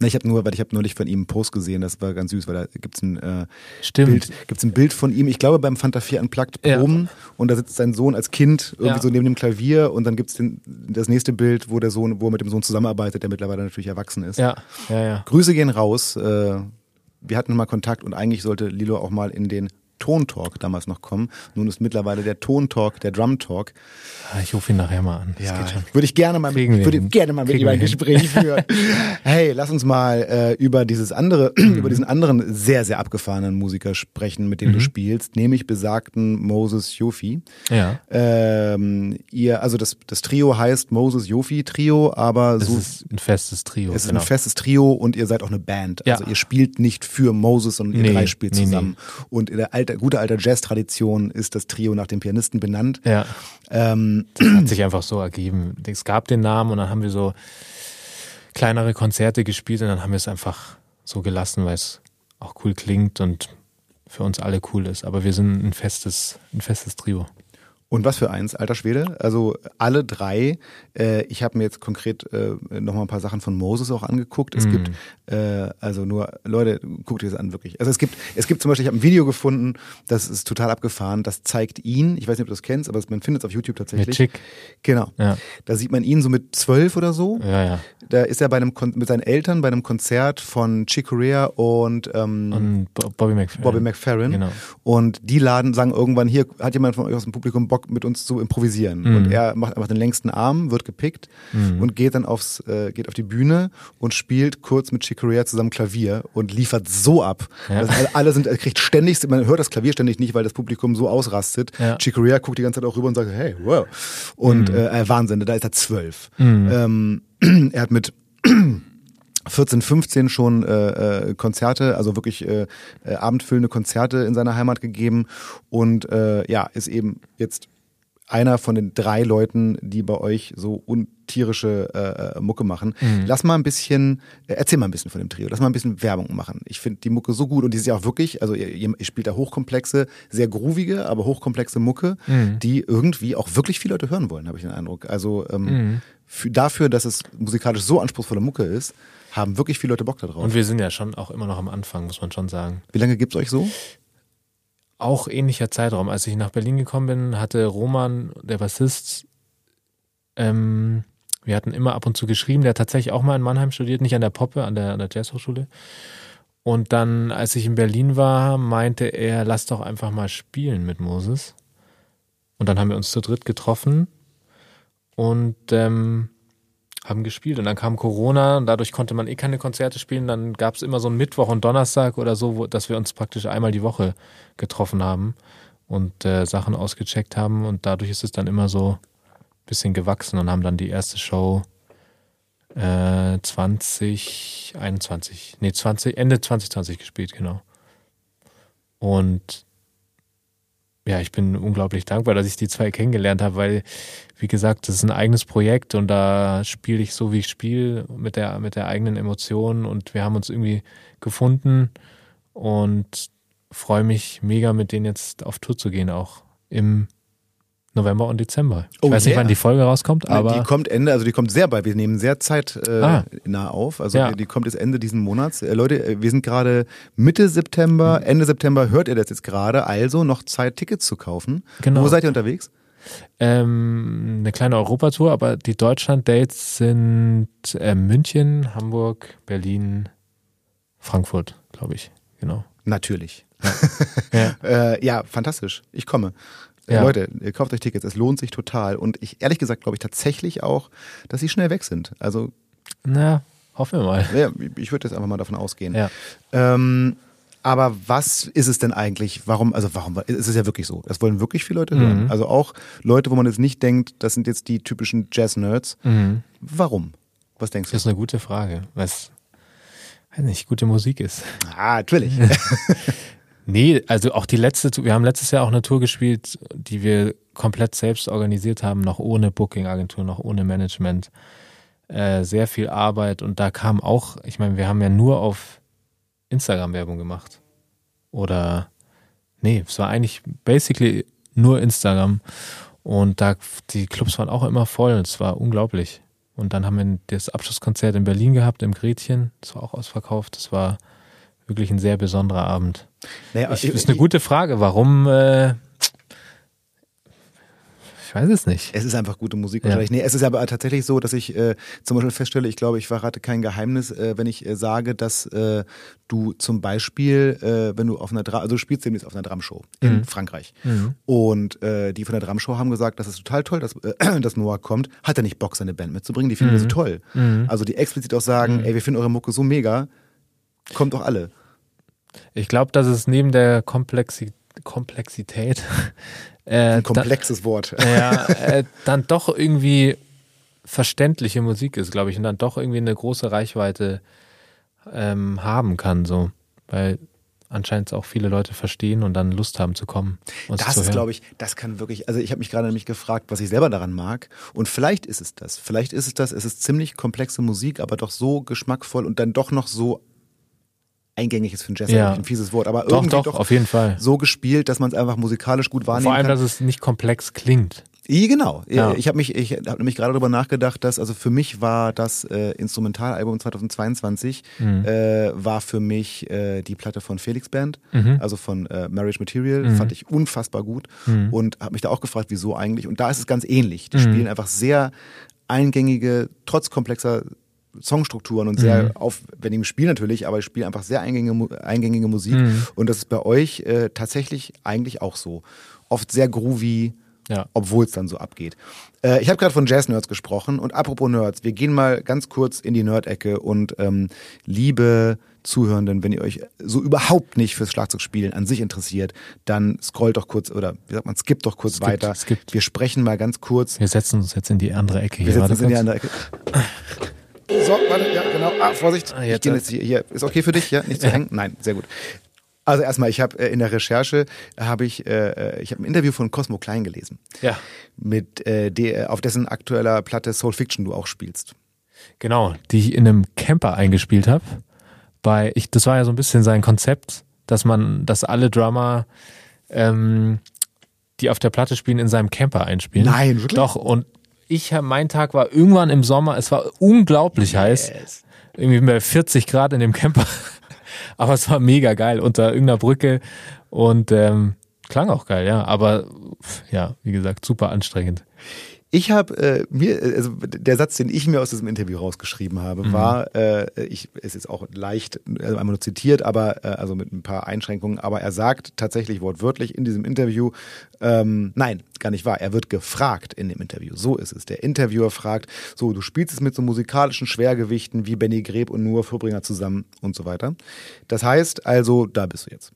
Speaker 2: Ne, ich habe nur, weil ich habe neulich von ihm einen Post gesehen, das war ganz süß, weil da gibt's ein äh,
Speaker 3: Stimmt.
Speaker 2: Bild, gibt's ein Bild von ihm, ich glaube beim Fanta 4 Unplugged
Speaker 3: Ja.
Speaker 2: Proben und da sitzt sein Sohn als Kind irgendwie
Speaker 3: Ja.
Speaker 2: so neben dem Klavier und dann gibt's den, das nächste Bild, wo der Sohn, wo er mit dem Sohn zusammenarbeitet, der mittlerweile natürlich erwachsen ist.
Speaker 3: Ja, ja, ja.
Speaker 2: Grüße gehen raus. Äh, wir hatten mal Kontakt und eigentlich sollte Lilo auch mal in den Tontalk damals noch kommen. Nun ist mittlerweile der Tontalk, der Drum Talk.
Speaker 3: Ah, Ich rufe ihn nachher mal an. Das
Speaker 2: Ja,
Speaker 3: geht schon.
Speaker 2: würde ich gerne mal, mit, würde gerne mal mit ihm ein. Gespräch führen. hey, lass uns mal äh, über dieses andere, über diesen anderen sehr, sehr abgefahrenen Musiker sprechen, mit dem
Speaker 3: Mhm.
Speaker 2: du spielst, nämlich besagten Moses Yofi.
Speaker 3: Ja.
Speaker 2: Ähm, ihr, also das, das Trio heißt Moses Yofi Trio, aber
Speaker 3: Es
Speaker 2: so
Speaker 3: ist ein festes Trio.
Speaker 2: es ist
Speaker 3: genau.
Speaker 2: ein festes Trio und ihr seid auch eine Band.
Speaker 3: Ja.
Speaker 2: Also ihr spielt nicht für Moses, sondern ihr
Speaker 3: Nee,
Speaker 2: drei spielt
Speaker 3: nee,
Speaker 2: zusammen. Und in der alte, gute alte Jazz-Tradition ist das Trio nach dem Pianisten benannt.
Speaker 3: ja.
Speaker 2: Ähm,
Speaker 3: Das hat sich einfach so ergeben. Es gab den Namen und dann haben wir so kleinere Konzerte gespielt und dann haben wir es einfach so gelassen, weil es auch cool klingt und für uns alle cool ist. Aber wir sind ein festes, ein festes Trio.
Speaker 2: Und was für eins, alter Schwede. Also alle drei. Äh, ich habe mir jetzt konkret äh, nochmal ein paar Sachen von Moses auch angeguckt. Es
Speaker 3: Mm.
Speaker 2: gibt, äh, also nur, Leute, guckt ihr das an, wirklich. Also es gibt, es gibt zum Beispiel, ich habe ein Video gefunden, das ist total abgefahren. Das zeigt ihn, ich weiß nicht, ob du das kennst, aber man findet es auf YouTube tatsächlich.
Speaker 3: Mit Chick.
Speaker 2: Genau.
Speaker 3: Ja.
Speaker 2: Da sieht man ihn so mit zwölf oder so.
Speaker 3: Ja, ja.
Speaker 2: Da ist er bei einem Kon mit seinen Eltern bei einem Konzert von Chick Corea und, ähm,
Speaker 3: Und Bo- Bobby McFerrin.
Speaker 2: Bobby McFerrin.
Speaker 3: Genau.
Speaker 2: Und die laden, sagen irgendwann, hier hat jemand von euch aus dem Publikum Bock, mit uns zu improvisieren.
Speaker 3: Mhm.
Speaker 2: Und er macht einfach den längsten Arm, wird gepickt
Speaker 3: Mhm.
Speaker 2: und geht dann aufs, äh, geht auf die Bühne und spielt kurz mit Chick Corea zusammen Klavier und liefert so ab.
Speaker 3: Ja.
Speaker 2: Also alle, sind, er kriegt ständig, man hört das Klavier ständig nicht, weil das Publikum so ausrastet.
Speaker 3: Ja.
Speaker 2: Chick Corea guckt die ganze Zeit auch rüber und sagt, hey, wow. Und äh, äh, Wahnsinn, da ist er zwölf.
Speaker 3: Mhm.
Speaker 2: Ähm, er hat mit 14, 15 schon äh, äh, Konzerte, also wirklich äh, äh, abendfüllende Konzerte in seiner Heimat gegeben und äh, ja, ist eben jetzt einer von den drei Leuten, die bei euch so untierische äh, äh, Mucke machen. Lass mal ein bisschen, äh, erzähl mal ein bisschen von dem Trio, lass mal ein bisschen Werbung machen. Ich finde die Mucke so gut und die ist ja auch wirklich, also ihr, ihr spielt da hochkomplexe, sehr groovige, aber hochkomplexe Mucke, die irgendwie auch wirklich viele Leute hören wollen, habe ich den Eindruck. Also ähm, für, dafür, dass es musikalisch so anspruchsvolle Mucke ist, haben wirklich viele Leute Bock da drauf.
Speaker 3: Und wir sind ja schon auch immer noch am Anfang, muss man schon sagen.
Speaker 2: Wie lange gibt's euch so?
Speaker 3: Auch ähnlicher Zeitraum. Als ich nach Berlin gekommen bin, hatte Roman, der Bassist, ähm, wir hatten immer ab und zu geschrieben, der hat tatsächlich auch mal in Mannheim studiert, nicht an der Poppe, an der, an der Jazzhochschule. Und dann, als ich in Berlin war, meinte er, lass doch einfach mal spielen mit Moses. Und dann haben wir uns zu dritt getroffen und ähm, haben gespielt. Und dann kam Corona und dadurch konnte man eh keine Konzerte spielen. Dann gab es immer so einen Mittwoch und Donnerstag oder so, wo, dass wir uns praktisch einmal die Woche getroffen haben und äh, Sachen ausgecheckt haben. Und dadurch ist es dann immer so ein bisschen gewachsen und haben dann die erste Show äh, 2021, nee, 20, Ende 2020 gespielt, genau. Und ja, ich bin unglaublich dankbar, dass ich die zwei kennengelernt habe, weil, wie gesagt, das ist ein eigenes Projekt und da spiele ich so, wie ich spiele, mit der, mit der eigenen Emotion und wir haben uns irgendwie gefunden und freue mich mega, mit denen jetzt auf Tour zu gehen, auch im November und Dezember. Ich
Speaker 2: Oh
Speaker 3: weiß nicht,
Speaker 2: yeah.
Speaker 3: wann die Folge rauskommt, aber
Speaker 2: die kommt Ende, also die kommt sehr bald. Wir nehmen sehr Zeit äh,
Speaker 3: Ah.
Speaker 2: auf. Also
Speaker 3: Ja.
Speaker 2: die, die kommt jetzt Ende diesen Monats. Äh, Leute, äh, wir sind gerade Mitte September, Ende September hört ihr das jetzt gerade, also noch Zeit, Tickets zu kaufen.
Speaker 3: Genau.
Speaker 2: Wo seid ihr unterwegs?
Speaker 3: ähm, eine kleine Europatour, aber die Deutschland-Dates sind äh, München, Hamburg, Berlin, Frankfurt, glaube ich. Genau.
Speaker 2: Natürlich.
Speaker 3: Ja.
Speaker 2: Äh, ja, fantastisch. Ich komme. Äh,
Speaker 3: Ja.
Speaker 2: Leute, ihr kauft euch Tickets, es lohnt sich total. Und ich ehrlich gesagt glaube ich tatsächlich auch, dass sie schnell weg sind. Also
Speaker 3: Na, hoffen wir mal.
Speaker 2: ja, ich würde jetzt einfach mal davon ausgehen.
Speaker 3: Ja.
Speaker 2: Ähm, aber was ist es denn eigentlich? Warum, also warum, es ist ja wirklich so. Das wollen wirklich viele Leute hören.
Speaker 3: Mhm.
Speaker 2: Also auch Leute, wo man jetzt nicht denkt, das sind jetzt die typischen Jazz-Nerds.
Speaker 3: Mhm.
Speaker 2: Warum? Was denkst du?
Speaker 3: Das ist eine gute Frage, was weiß nicht, gute Musik ist.
Speaker 2: Ah, natürlich.
Speaker 3: Nee, also auch die letzte, wir haben letztes Jahr auch eine Tour gespielt, die wir komplett selbst organisiert haben, noch ohne Booking-Agentur, noch ohne Management. Äh, sehr viel Arbeit und da kam auch, ich meine, wir haben ja nur auf Instagram Werbung gemacht. Oder, nee, es war eigentlich basically nur Instagram. Und da, die Clubs waren auch immer voll, es war unglaublich. Und dann haben wir das Abschlusskonzert in Berlin gehabt, im Gretchen, das war auch ausverkauft, das war wirklich ein sehr besonderer Abend.
Speaker 2: Naja,
Speaker 3: Ich, ist eine gute Frage. Warum? Äh, ich weiß es nicht.
Speaker 2: Es ist einfach gute Musik
Speaker 3: Ja.
Speaker 2: wahrscheinlich. Nee, es ist aber tatsächlich so, dass ich äh, zum Beispiel feststelle, ich glaube, ich verrate kein Geheimnis, äh, wenn ich äh, sage, dass äh, du zum Beispiel, äh, wenn du auf einer Dra also du spielst demnächst auf einer Drumshow in Frankreich. Und äh, die von der Drumshow haben gesagt, das ist total toll, dass, dass Noah kommt. Hat er nicht Bock, seine Band mitzubringen? Die finden wir so toll. Also die explizit auch sagen, ey, wir finden eure Mucke so mega, kommt doch alle.
Speaker 3: Ich glaube, dass es neben der Komplexi Komplexität äh,
Speaker 2: Ein komplexes Wort.
Speaker 3: dann, ja, äh, dann doch irgendwie verständliche Musik ist, glaube ich, und dann doch irgendwie eine große Reichweite ähm, haben kann, so, weil anscheinend auch viele Leute verstehen und dann Lust haben zu kommen. uns
Speaker 2: Das
Speaker 3: zu
Speaker 2: ist, glaube ich, das kann wirklich, also ich habe mich gerade nämlich gefragt, was ich selber daran mag. Und vielleicht ist es das. Vielleicht ist es das, es ist ziemlich komplexe Musik, aber doch so geschmackvoll und dann doch noch so eingängig ist für einen Jazz,
Speaker 3: Ja.
Speaker 2: ein fieses Wort, aber
Speaker 3: Doch,
Speaker 2: irgendwie
Speaker 3: doch,
Speaker 2: doch,
Speaker 3: auf jeden Fall.
Speaker 2: so gespielt, dass man es einfach musikalisch gut wahrnehmen
Speaker 3: Vor allem,
Speaker 2: kann.
Speaker 3: dass es nicht komplex klingt.
Speaker 2: Genau.
Speaker 3: Ja.
Speaker 2: Ich habe mich, ich habe nämlich gerade darüber nachgedacht, dass also für mich war das äh, Instrumentalalbum 2022
Speaker 3: Mhm.
Speaker 2: äh, war für mich äh, die Platte von Felix Band,
Speaker 3: Mhm.
Speaker 2: also von äh, Marriage Material, fand ich unfassbar gut
Speaker 3: Mhm.
Speaker 2: und habe mich da auch gefragt, wieso eigentlich. Und da ist es ganz ähnlich. Die spielen einfach sehr eingängige, trotz komplexer Songstrukturen und sehr
Speaker 3: Mhm.
Speaker 2: aufwendigem Spiel natürlich, aber ich spiele einfach sehr eingängige, eingängige Musik
Speaker 3: Mhm.
Speaker 2: und das ist bei euch äh, tatsächlich eigentlich auch so. Oft sehr groovy
Speaker 3: Ja.
Speaker 2: obwohl es dann so abgeht. Äh, ich habe gerade von Jazz-Nerds gesprochen und apropos Nerds, wir gehen mal ganz kurz in die Nerd-Ecke und ähm, liebe Zuhörenden, wenn ihr euch so überhaupt nicht fürs Schlagzeugspielen an sich interessiert, dann scrollt doch kurz oder wie sagt man, skippt doch kurz
Speaker 3: Skippt,
Speaker 2: weiter.
Speaker 3: skippt.
Speaker 2: Wir sprechen mal ganz kurz.
Speaker 3: Wir setzen uns jetzt in die andere Ecke
Speaker 2: Wir
Speaker 3: hier.
Speaker 2: setzen uns in die andere Ecke. So, warte, ja, genau. Ah, Vorsicht.
Speaker 3: Ah,
Speaker 2: ich
Speaker 3: jetzt, äh.
Speaker 2: jetzt hier, hier. Ist okay für dich, ja? Nicht zu eng? Nein, sehr gut. Also erstmal, ich habe äh, in der Recherche habe ich äh, ich habe ein Interview von Cosmo Klein gelesen,
Speaker 3: Ja,
Speaker 2: mit äh, der, auf dessen aktueller Platte Soul Fiction du auch spielst.
Speaker 3: genau, die ich in einem Camper eingespielt habe. Bei ich, das war ja so ein bisschen sein Konzept, dass man, dass alle Drummer, ähm, die auf der Platte spielen, in seinem Camper einspielen.
Speaker 2: Nein, wirklich?
Speaker 3: Doch. Und ich hab, mein Tag war irgendwann im Sommer. Es war unglaublich heiß. Irgendwie bei 40 Grad in dem Camper. Aber es war mega geil unter irgendeiner Brücke und ähm, klang auch geil, ja. Aber ja, wie gesagt, super anstrengend.
Speaker 2: Ich habe äh, mir, äh, also der Satz, den ich mir aus diesem Interview rausgeschrieben habe,
Speaker 3: Mhm.
Speaker 2: war, äh, ich, es ist auch leicht, also einmal nur zitiert, aber äh, also mit ein paar Einschränkungen, aber er sagt tatsächlich wortwörtlich in diesem Interview, ähm, nein, gar nicht wahr, er wird gefragt in dem Interview, so ist es. Der Interviewer fragt, so, du spielst es mit so musikalischen Schwergewichten wie Benny Greb und Noah Fürbringer zusammen und so weiter. Das heißt also, da bist du jetzt.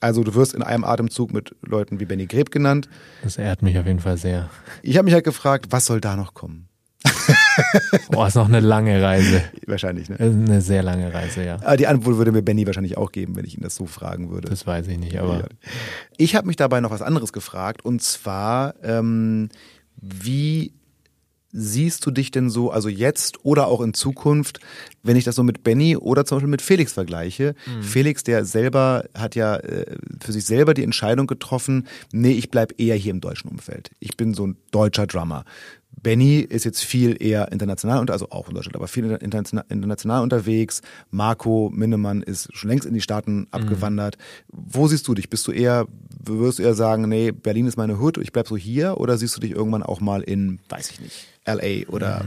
Speaker 2: Also du wirst in einem Atemzug mit Leuten wie Benny Greb genannt.
Speaker 3: Das ehrt mich auf jeden Fall sehr.
Speaker 2: Ich habe mich halt gefragt, was soll da noch kommen?
Speaker 3: Boah, ist noch eine lange Reise.
Speaker 2: Wahrscheinlich, ne?
Speaker 3: Eine sehr lange Reise, ja.
Speaker 2: Aber die Antwort würde mir Benny wahrscheinlich auch geben, wenn ich ihn das so fragen würde.
Speaker 3: Das weiß ich nicht, aber
Speaker 2: Ich habe mich dabei noch was anderes gefragt und zwar, ähm, wie siehst du dich denn so, also jetzt oder auch in Zukunft, wenn ich das so mit Benny oder zum Beispiel mit Felix vergleiche? Felix, der selber hat ja äh, für sich selber die Entscheidung getroffen, nee, ich bleib eher hier im deutschen Umfeld. Ich bin so ein deutscher Drummer. Benny ist jetzt viel eher international, unter- also auch in Deutschland, aber viel international, international unterwegs. Marco Minnemann ist schon längst in die Staaten abgewandert. Wo siehst du dich? Bist du eher, wirst du eher sagen, nee, Berlin ist meine Hut, ich bleib so hier? Oder siehst du dich irgendwann auch mal in, weiß ich nicht, LA oder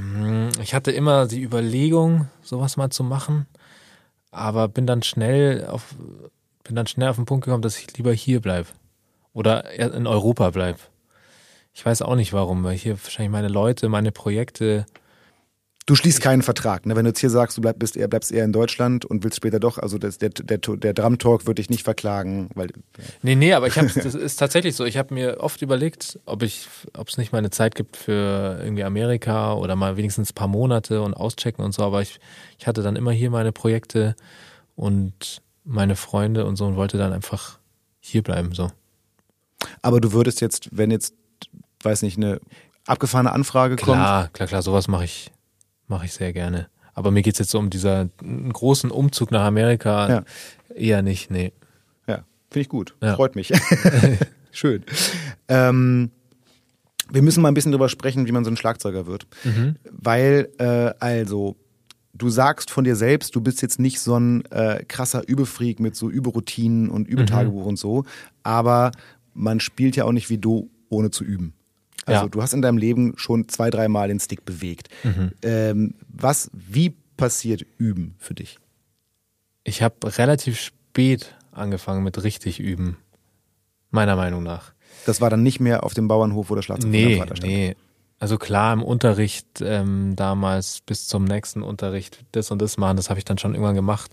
Speaker 3: ich hatte immer die Überlegung, sowas mal zu machen, aber bin dann schnell auf, bin dann schnell auf den Punkt gekommen, dass ich lieber hier bleib oder in Europa bleib. Ich weiß auch nicht warum, weil hier wahrscheinlich meine Leute, meine Projekte,
Speaker 2: du schließt keinen Vertrag. Ne? Wenn du jetzt hier sagst, du bleib, bist eher, bleibst eher in Deutschland und willst später doch, also das, der, der, der Drum Talk wird dich nicht verklagen, weil
Speaker 3: Nee, nee, aber ich habe, das ist tatsächlich so. Ich habe mir oft überlegt, ob ich, ob es nicht mal eine Zeit gibt für irgendwie Amerika oder mal wenigstens ein paar Monate und auschecken und so. Aber ich, ich hatte dann immer hier meine Projekte und meine Freunde und so und wollte dann einfach hier bleiben. So.
Speaker 2: aber du würdest jetzt, wenn jetzt, weiß nicht, eine abgefahrene Anfrage kommt,
Speaker 3: Klar, klar, klar, sowas mache ich, mache ich sehr gerne. Aber mir geht's jetzt so um dieser einen großen Umzug nach Amerika.
Speaker 2: Ja.
Speaker 3: Eher nicht, nee.
Speaker 2: Ja, finde ich gut.
Speaker 3: Ja.
Speaker 2: Freut mich. Schön. Ähm, wir müssen mal ein bisschen drüber sprechen, wie man so ein Schlagzeuger wird. Weil, äh, also, du sagst von dir selbst, du bist jetzt nicht so ein äh, krasser Übefreak mit so Überroutinen und Übetagebuch und so, aber man spielt ja auch nicht wie du, ohne zu üben. Also
Speaker 3: Ja.
Speaker 2: du hast in deinem Leben schon zwei, dreimal den Stick bewegt. Ähm, was, wie passiert Üben für dich?
Speaker 3: Ich habe relativ spät angefangen mit richtig üben. Meiner Meinung nach.
Speaker 2: Das war dann nicht mehr auf dem Bauernhof, wo der Schlagzeug von deinem
Speaker 3: Nee, nee. Also klar, im Unterricht ähm, damals bis zum nächsten Unterricht das und das machen, das habe ich dann schon irgendwann gemacht.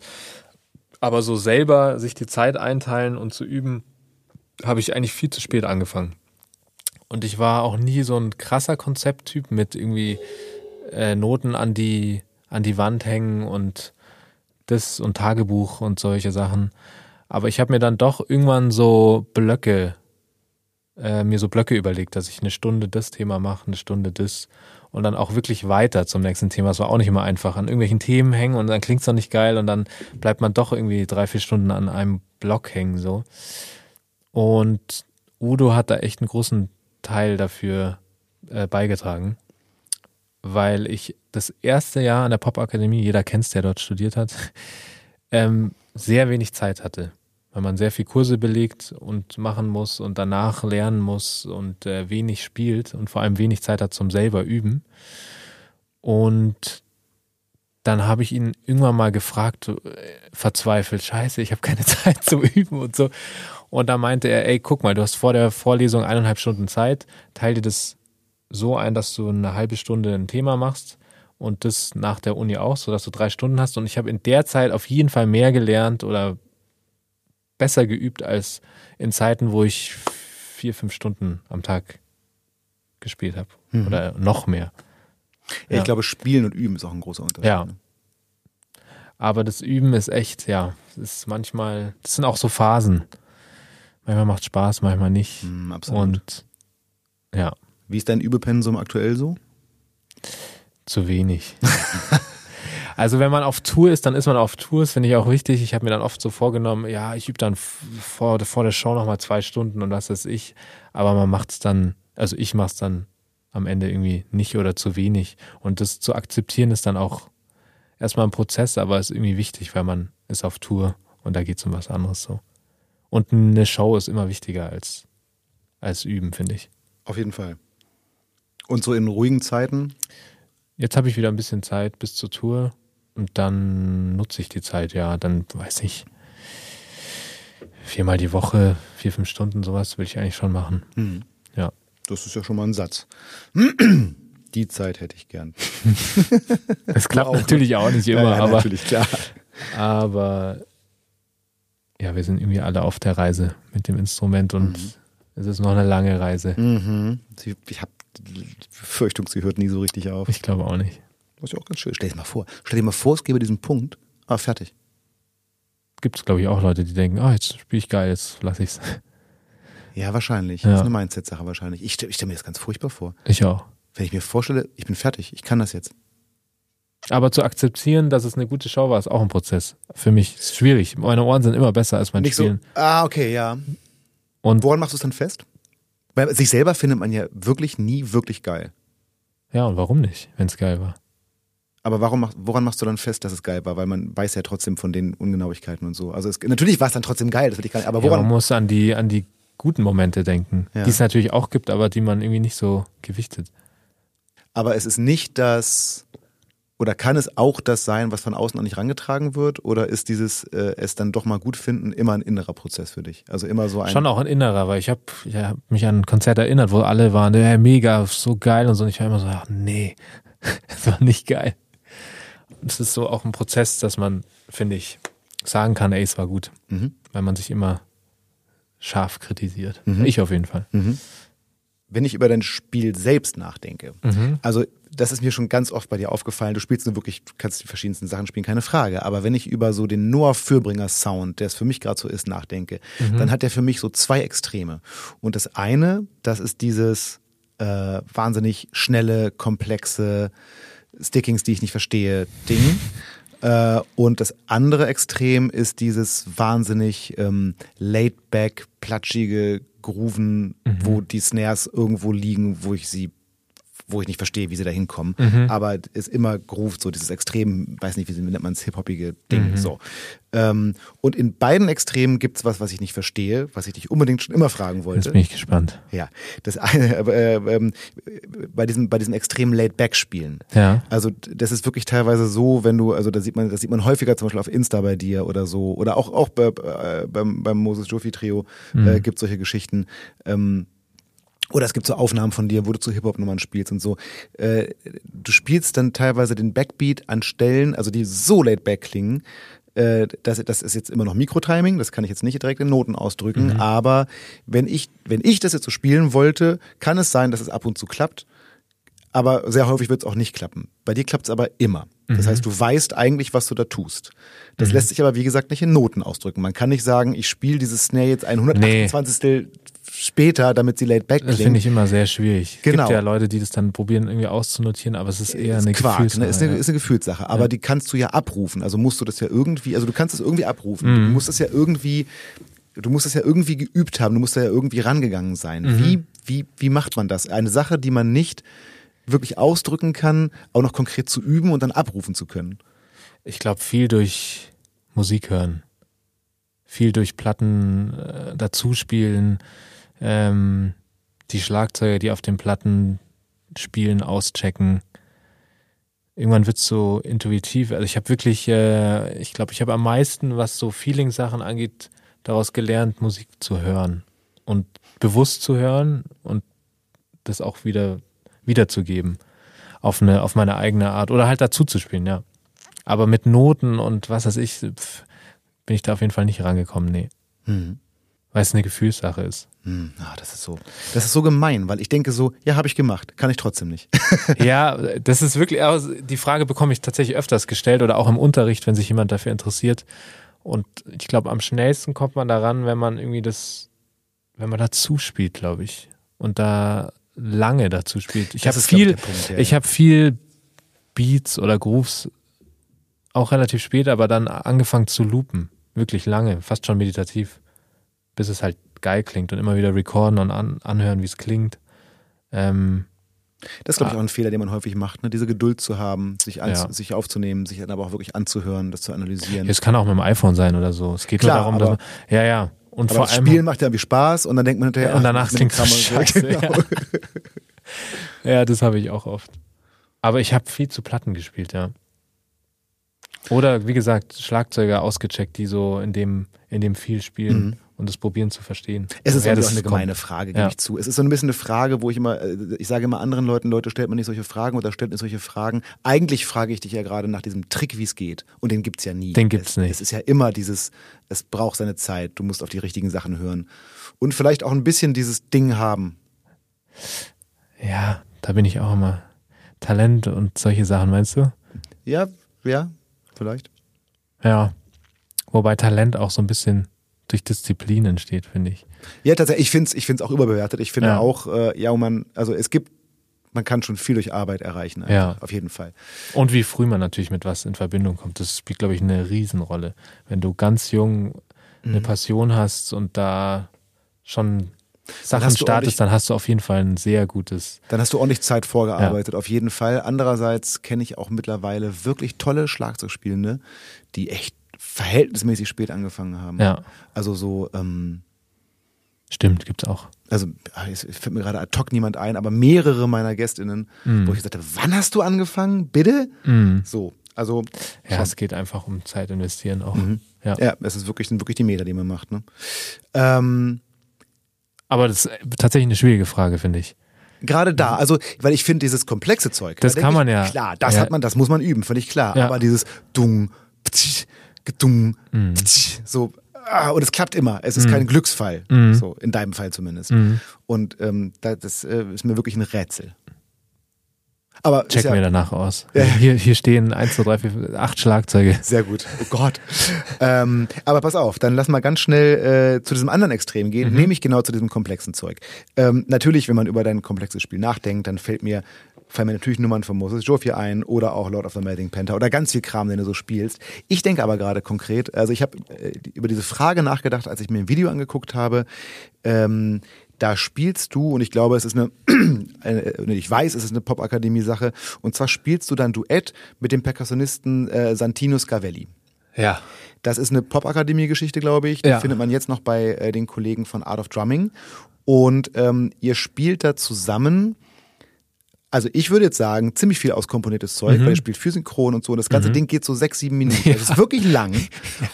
Speaker 3: Aber so selber sich die Zeit einteilen und zu üben, habe ich eigentlich viel zu spät angefangen. Und ich war auch nie so ein krasser Konzepttyp mit irgendwie äh, Noten an die, an die Wand hängen und das und Tagebuch und solche Sachen. Aber ich habe mir dann doch irgendwann so Blöcke äh, mir so Blöcke überlegt, dass ich eine Stunde das Thema mache, eine Stunde das und dann auch wirklich weiter zum nächsten Thema. Es war auch nicht immer einfach. An irgendwelchen Themen hängen und dann klingt's noch nicht geil und dann bleibt man doch irgendwie drei, vier Stunden an einem Block hängen so. Und Udo hat da echt einen großen Teil dafür äh, beigetragen, weil ich das erste Jahr an der Popakademie, jeder kennt's, der dort studiert hat, ähm, sehr wenig Zeit hatte weil man sehr viel Kurse belegt und machen muss und danach lernen muss und äh, wenig spielt und vor allem wenig Zeit hat zum selber üben. Und dann habe ich ihn irgendwann mal gefragt, äh, verzweifelt, scheiße, ich habe keine Zeit zum Üben und so. Und da meinte er, ey, guck mal, du hast vor der Vorlesung eineinhalb Stunden Zeit, teile dir das so ein, dass du eine halbe Stunde ein Thema machst und das nach der Uni auch, sodass du drei Stunden hast. Und ich habe in der Zeit auf jeden Fall mehr gelernt oder besser geübt als in Zeiten, wo ich vier, fünf Stunden am Tag gespielt habe.
Speaker 2: Mhm.
Speaker 3: Oder noch mehr.
Speaker 2: Ja,
Speaker 3: Ja.
Speaker 2: Ich glaube, Spielen und Üben ist auch ein großer Unterschied.
Speaker 3: Ja.
Speaker 2: ne?
Speaker 3: Aber das Üben ist echt, ja, es ist manchmal, das sind auch so Phasen. Manchmal macht Spaß, manchmal nicht.
Speaker 2: Hm, absolut.
Speaker 3: Und ja,
Speaker 2: Wie ist dein Übepensum aktuell so?
Speaker 3: zu wenig. also wenn man auf Tour ist, dann ist man auf Tour, das finde ich auch wichtig. Ich habe mir dann oft so vorgenommen, ja, ich übe dann vor, vor der Show nochmal zwei Stunden und das ist ich. Aber man macht es dann, also ich mache es dann am Ende irgendwie nicht oder zu wenig. Und das zu akzeptieren ist dann auch erstmal ein Prozess, aber ist irgendwie wichtig, weil man ist auf Tour und da geht es um was anderes so. Und eine Show ist immer wichtiger als, als üben, finde ich.
Speaker 2: Auf jeden Fall. Und so in ruhigen Zeiten?
Speaker 3: Jetzt habe ich wieder ein bisschen Zeit bis zur Tour und dann nutze ich die Zeit, ja. Dann weiß ich, viermal die Woche, vier, fünf Stunden, sowas will ich eigentlich schon machen.
Speaker 2: Hm.
Speaker 3: Ja.
Speaker 2: Das ist ja schon mal ein Satz. Die Zeit hätte ich gern.
Speaker 3: Das klappt
Speaker 2: auch,
Speaker 3: natürlich auch nicht immer,
Speaker 2: ja,
Speaker 3: aber,
Speaker 2: natürlich, klar.
Speaker 3: aber ja, wir sind irgendwie alle auf der Reise mit dem Instrument und es ist noch eine lange Reise.
Speaker 2: Mhm. Ich habe die Befürchtung, sie hört nie so richtig auf.
Speaker 3: Ich glaube auch nicht.
Speaker 2: Das ist ja auch ganz schön. Stell dir mal vor. Stell dir mal vor, es gäbe diesen Punkt. Ah, fertig.
Speaker 3: Gibt es, glaube ich, auch Leute, die denken, ah, jetzt spiele ich geil, jetzt lasse ich's.
Speaker 2: Ja, wahrscheinlich.
Speaker 3: Ja.
Speaker 2: Das ist eine Mindset-Sache wahrscheinlich. Ich stelle stell mir das ganz furchtbar vor.
Speaker 3: Ich auch.
Speaker 2: Wenn ich mir vorstelle, ich bin fertig, ich kann das jetzt.
Speaker 3: Aber zu akzeptieren, dass es eine gute Show war, ist auch ein Prozess. Für mich ist schwierig. Meine Ohren sind immer besser als mein
Speaker 2: Nicht
Speaker 3: Spielen.
Speaker 2: so. Ah, okay, ja.
Speaker 3: Und
Speaker 2: Woran machst du es dann fest? Weil sich selber findet man ja wirklich nie wirklich geil.
Speaker 3: ja, und warum nicht, wenn es geil war?
Speaker 2: Aber warum woran machst du dann fest, dass es geil war? Weil man weiß ja trotzdem von den Ungenauigkeiten und so. Also es, natürlich war es dann trotzdem geil, das will ich gar nicht. Aber
Speaker 3: Ja, man
Speaker 2: woran?
Speaker 3: muss an die, an die guten Momente denken,
Speaker 2: Ja.
Speaker 3: die es natürlich auch gibt, aber die man irgendwie nicht so gewichtet.
Speaker 2: aber es ist nicht das, oder kann es auch das sein, was von außen an dich rangetragen wird? Oder ist dieses äh, es dann doch mal gut finden immer ein innerer Prozess für dich? Also immer so ein.
Speaker 3: Schon auch ein innerer, weil ich habe ich hab mich an ein Konzert erinnert, wo alle waren, ja, mega, so geil und so. Und ich war immer so, ach nee, das war nicht geil. Es ist so auch ein Prozess, dass man, finde ich, sagen kann, ey, es war gut,
Speaker 2: Mhm.
Speaker 3: weil man sich immer scharf kritisiert.
Speaker 2: Mhm.
Speaker 3: Ich auf jeden Fall.
Speaker 2: Wenn ich über dein Spiel selbst nachdenke,
Speaker 3: Mhm.
Speaker 2: also das ist mir schon ganz oft bei dir aufgefallen. Du spielst nur wirklich, du kannst die verschiedensten Sachen spielen, keine Frage. Aber wenn ich über so den Noah Fürbringer Sound, der es für mich gerade so ist, nachdenke, dann hat der für mich so zwei Extreme. Und das eine, das ist dieses äh, wahnsinnig schnelle, komplexe Stickings, die ich nicht verstehe, Ding. Äh, und das andere Extrem ist dieses wahnsinnig ähm, laid-back, platschige Grooven, wo die Snares irgendwo liegen, wo ich sie wo ich nicht verstehe, wie sie da hinkommen. Aber es immer groovt, so dieses extrem, weiß nicht, wie nennt man es, hip-hoppige Ding. So. Ähm, und in beiden Extremen gibt's was, was ich nicht verstehe, was ich dich unbedingt schon immer fragen wollte.
Speaker 3: Jetzt bin ich gespannt.
Speaker 2: Ja, das eine, äh, ähm, bei diesem, bei diesem extremen Laid-Back-Spielen.
Speaker 3: Ja.
Speaker 2: Also das ist wirklich teilweise so, wenn du, also da sieht man, das sieht man häufiger zum Beispiel auf Insta bei dir oder so, oder auch, auch bei, äh, beim, beim Moses Joffi Trio äh, gibt solche Geschichten. Ähm, oder es gibt so Aufnahmen von dir, wo du zu Hip-Hop-Nummern spielst und so. Äh, du spielst dann teilweise den Backbeat an Stellen, also die so laid back klingen. Äh, das, das ist jetzt immer noch Mikrotiming, das kann ich jetzt nicht direkt in Noten ausdrücken, aber wenn ich, wenn ich das jetzt so spielen wollte, kann es sein, dass es ab und zu klappt, aber sehr häufig wird es auch nicht klappen. Bei dir klappt es aber immer. Das heißt, du weißt eigentlich, was du da tust. Das lässt sich aber, wie gesagt, nicht in Noten ausdrücken. Man kann nicht sagen, ich spiele dieses Snare jetzt ein 128. später, damit sie laid back
Speaker 3: Das
Speaker 2: klingt.
Speaker 3: finde ich immer sehr schwierig.
Speaker 2: Genau.
Speaker 3: Gibt ja Leute, die das dann probieren, irgendwie auszunotieren, aber es ist eher
Speaker 2: ist
Speaker 3: eine
Speaker 2: Quark,
Speaker 3: Gefühlssache.
Speaker 2: ne? ist, eine,
Speaker 3: ja.
Speaker 2: ist eine Gefühlssache. Aber die kannst du ja abrufen. Also musst du das ja irgendwie, also du kannst es irgendwie abrufen.
Speaker 3: Mhm.
Speaker 2: Du musst es ja irgendwie, du musst es ja irgendwie geübt haben. Du musst da ja irgendwie rangegangen sein.
Speaker 3: Mhm.
Speaker 2: Wie, wie, wie macht man das? Eine Sache, die man nicht wirklich ausdrücken kann, auch noch konkret zu üben und dann abrufen zu können.
Speaker 3: Ich glaube, viel durch Musik hören. Viel durch Platten äh, dazuspielen. Ähm, die Schlagzeuger, die auf den Platten spielen, auschecken. irgendwann wird es so intuitiv. Also ich habe wirklich, äh, ich glaube, ich habe am meisten, was so Feeling-Sachen angeht, daraus gelernt, Musik zu hören und bewusst zu hören und das auch wieder wiederzugeben auf eine auf meine eigene Art oder halt dazu zu spielen, ja. Aber mit Noten und was weiß ich, pf, bin ich da auf jeden Fall nicht rangekommen, nee.
Speaker 2: Mhm.
Speaker 3: Weil es eine Gefühlssache ist.
Speaker 2: Hm, ah, das ist so, das ist so gemein, weil ich denke so, ja, habe ich gemacht, kann ich trotzdem nicht.
Speaker 3: ja, das ist wirklich, also die Frage bekomme ich tatsächlich öfters gestellt oder auch im Unterricht, wenn sich jemand dafür interessiert. Und ich glaube, am schnellsten kommt man daran, wenn man irgendwie das, wenn man dazu spielt, glaube ich. Und da lange dazu spielt. Ich habe viel, Punkt, ja, ich habe viel Beats oder Grooves auch relativ spät, aber dann angefangen zu loopen. Wirklich lange, fast schon meditativ bis es halt geil klingt und immer wieder recorden und an, anhören, wie es klingt. Ähm,
Speaker 2: das ist, glaube ich, ah. auch ein Fehler, den man häufig macht, ne? diese Geduld zu haben, sich, an, ja. sich aufzunehmen, sich dann aber auch wirklich anzuhören, das zu analysieren.
Speaker 3: Es kann auch mit dem iPhone sein oder so. Es geht Klar, nur darum, dass man, ja, ja.
Speaker 2: Und vor allem, Spielen macht ja irgendwie Spaß und dann denkt man hinterher,
Speaker 3: ja, und danach klingt es scheiße. Genau. Ja. ja, das habe ich auch oft. Aber ich habe viel zu Platten gespielt, ja. Oder wie gesagt, Schlagzeuger ausgecheckt, die so in dem, in dem viel spielen. Mhm und das probieren zu verstehen.
Speaker 2: Es ist auch eine gemeine Frage, gebe ja. ich zu. Es ist so ein bisschen eine Frage, wo ich immer, äh, ich sage immer anderen Leuten, Leute, stellt man nicht solche Fragen oder stellt nicht solche Fragen. Eigentlich frage ich dich ja gerade nach diesem Trick, wie es geht. Und den gibt es ja nie.
Speaker 3: Den gibt es nicht.
Speaker 2: Es ist ja immer dieses, es braucht seine Zeit, du musst auf die richtigen Sachen hören. Und vielleicht auch ein bisschen dieses Ding haben.
Speaker 3: Ja, da bin ich auch immer. Talent und solche Sachen, meinst du?
Speaker 2: Ja, ja, vielleicht.
Speaker 3: Ja. Wobei Talent auch so ein bisschen durch Disziplin entsteht, finde ich.
Speaker 2: Ja, tatsächlich, ich finde es ich find's auch überbewertet. Ich finde ja. auch, äh, ja, man, also es gibt, man kann schon viel durch Arbeit erreichen, einfach, ja. auf jeden Fall.
Speaker 3: Und wie früh man natürlich mit was in Verbindung kommt, das spielt, glaube ich, eine Riesenrolle. Wenn du ganz jung eine mhm. Passion hast und da schon Sachen startest, dann hast du auf jeden Fall ein sehr gutes.
Speaker 2: Dann hast du ordentlich Zeit vorgearbeitet, ja. auf jeden Fall. Andererseits kenne ich auch mittlerweile wirklich tolle Schlagzeugspielende, die echt verhältnismäßig spät angefangen haben.
Speaker 3: Ja.
Speaker 2: Also so. Ähm,
Speaker 3: Stimmt, gibt's auch.
Speaker 2: Also ah, es fällt mir gerade ad hoc niemand ein, aber mehrere meiner Gästinnen, mm. wo ich gesagt habe, wann hast du angefangen? Bitte?
Speaker 3: Mm.
Speaker 2: So, also.
Speaker 3: Ja, schon. es geht einfach um Zeit investieren auch. Mhm.
Speaker 2: Ja. ja, es ist wirklich, sind wirklich die Meter, die man macht. Ne? Ähm,
Speaker 3: aber das ist tatsächlich eine schwierige Frage, finde ich.
Speaker 2: Gerade da, also, weil ich finde, dieses komplexe Zeug.
Speaker 3: Das
Speaker 2: da
Speaker 3: kann man
Speaker 2: ich,
Speaker 3: ja.
Speaker 2: Klar, das ja. hat man, das muss man üben, völlig klar. Ja. Aber dieses Dung, ptsch, gedung, mhm. so ah, und es klappt immer. Es ist mhm. kein Glücksfall, mhm. so in deinem Fall zumindest.
Speaker 3: Mhm.
Speaker 2: Und ähm, das äh, ist mir wirklich ein Rätsel. Aber
Speaker 3: Checken ja, wir danach aus. Ja. Hier, hier stehen 1, 2, 3, 4, 8 Schlagzeuge.
Speaker 2: Sehr gut. Oh Gott. ähm, aber pass auf, dann lass mal ganz schnell äh, zu diesem anderen Extrem gehen, mhm. nämlich genau zu diesem komplexen Zeug. Ähm, natürlich, wenn man über dein komplexes Spiel nachdenkt, dann fällt mir fallen mir natürlich Nummern von Moses Joffie ein oder auch Lord of the Melting Panther oder ganz viel Kram, den du so spielst. Ich denke aber gerade konkret, also ich habe äh, über diese Frage nachgedacht, als ich mir ein Video angeguckt habe. Ähm, da spielst du, und ich glaube, es ist eine, eine ich weiß, es ist eine Popakademie-Sache, und zwar spielst du dann Duett mit dem Perkussionisten äh, Santino Scavelli.
Speaker 3: Ja.
Speaker 2: Das ist eine Popakademie-Geschichte, glaube ich. Die ja. findet man jetzt noch bei äh, den Kollegen von Art of Drumming. Und ähm, ihr spielt da zusammen also ich würde jetzt sagen, ziemlich viel auskomponiertes Zeug, mhm. weil ihr spielt für Synchron und so. Und das ganze mhm. Ding geht so sechs, sieben Minuten. Ja. Es ist wirklich lang.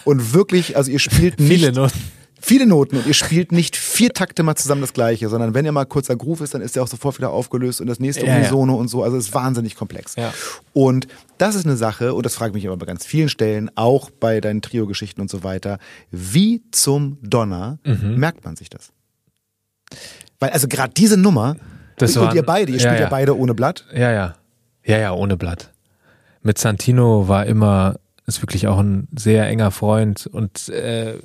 Speaker 2: Und wirklich, also ihr spielt nicht.
Speaker 3: Viele Noten.
Speaker 2: Viele Noten und ihr spielt nicht vier Takte mal zusammen das gleiche, sondern wenn ihr mal kurzer Groove ist, dann ist der auch sofort wieder aufgelöst und das nächste ja, Unisono ja. und so. Also es ist wahnsinnig komplex.
Speaker 3: Ja.
Speaker 2: Und das ist eine Sache, und das frage ich mich aber bei ganz vielen Stellen, auch bei deinen Trio-Geschichten und so weiter. Wie zum Donner mhm. merkt man sich das? Weil also gerade diese Nummer,
Speaker 3: das
Speaker 2: und
Speaker 3: waren,
Speaker 2: ihr beide, ihr
Speaker 3: ja,
Speaker 2: spielt
Speaker 3: ja.
Speaker 2: ja beide ohne Blatt.
Speaker 3: Ja, ja. Ja, ja, ohne Blatt. Mit Santino war immer, ist wirklich auch ein sehr enger Freund und äh,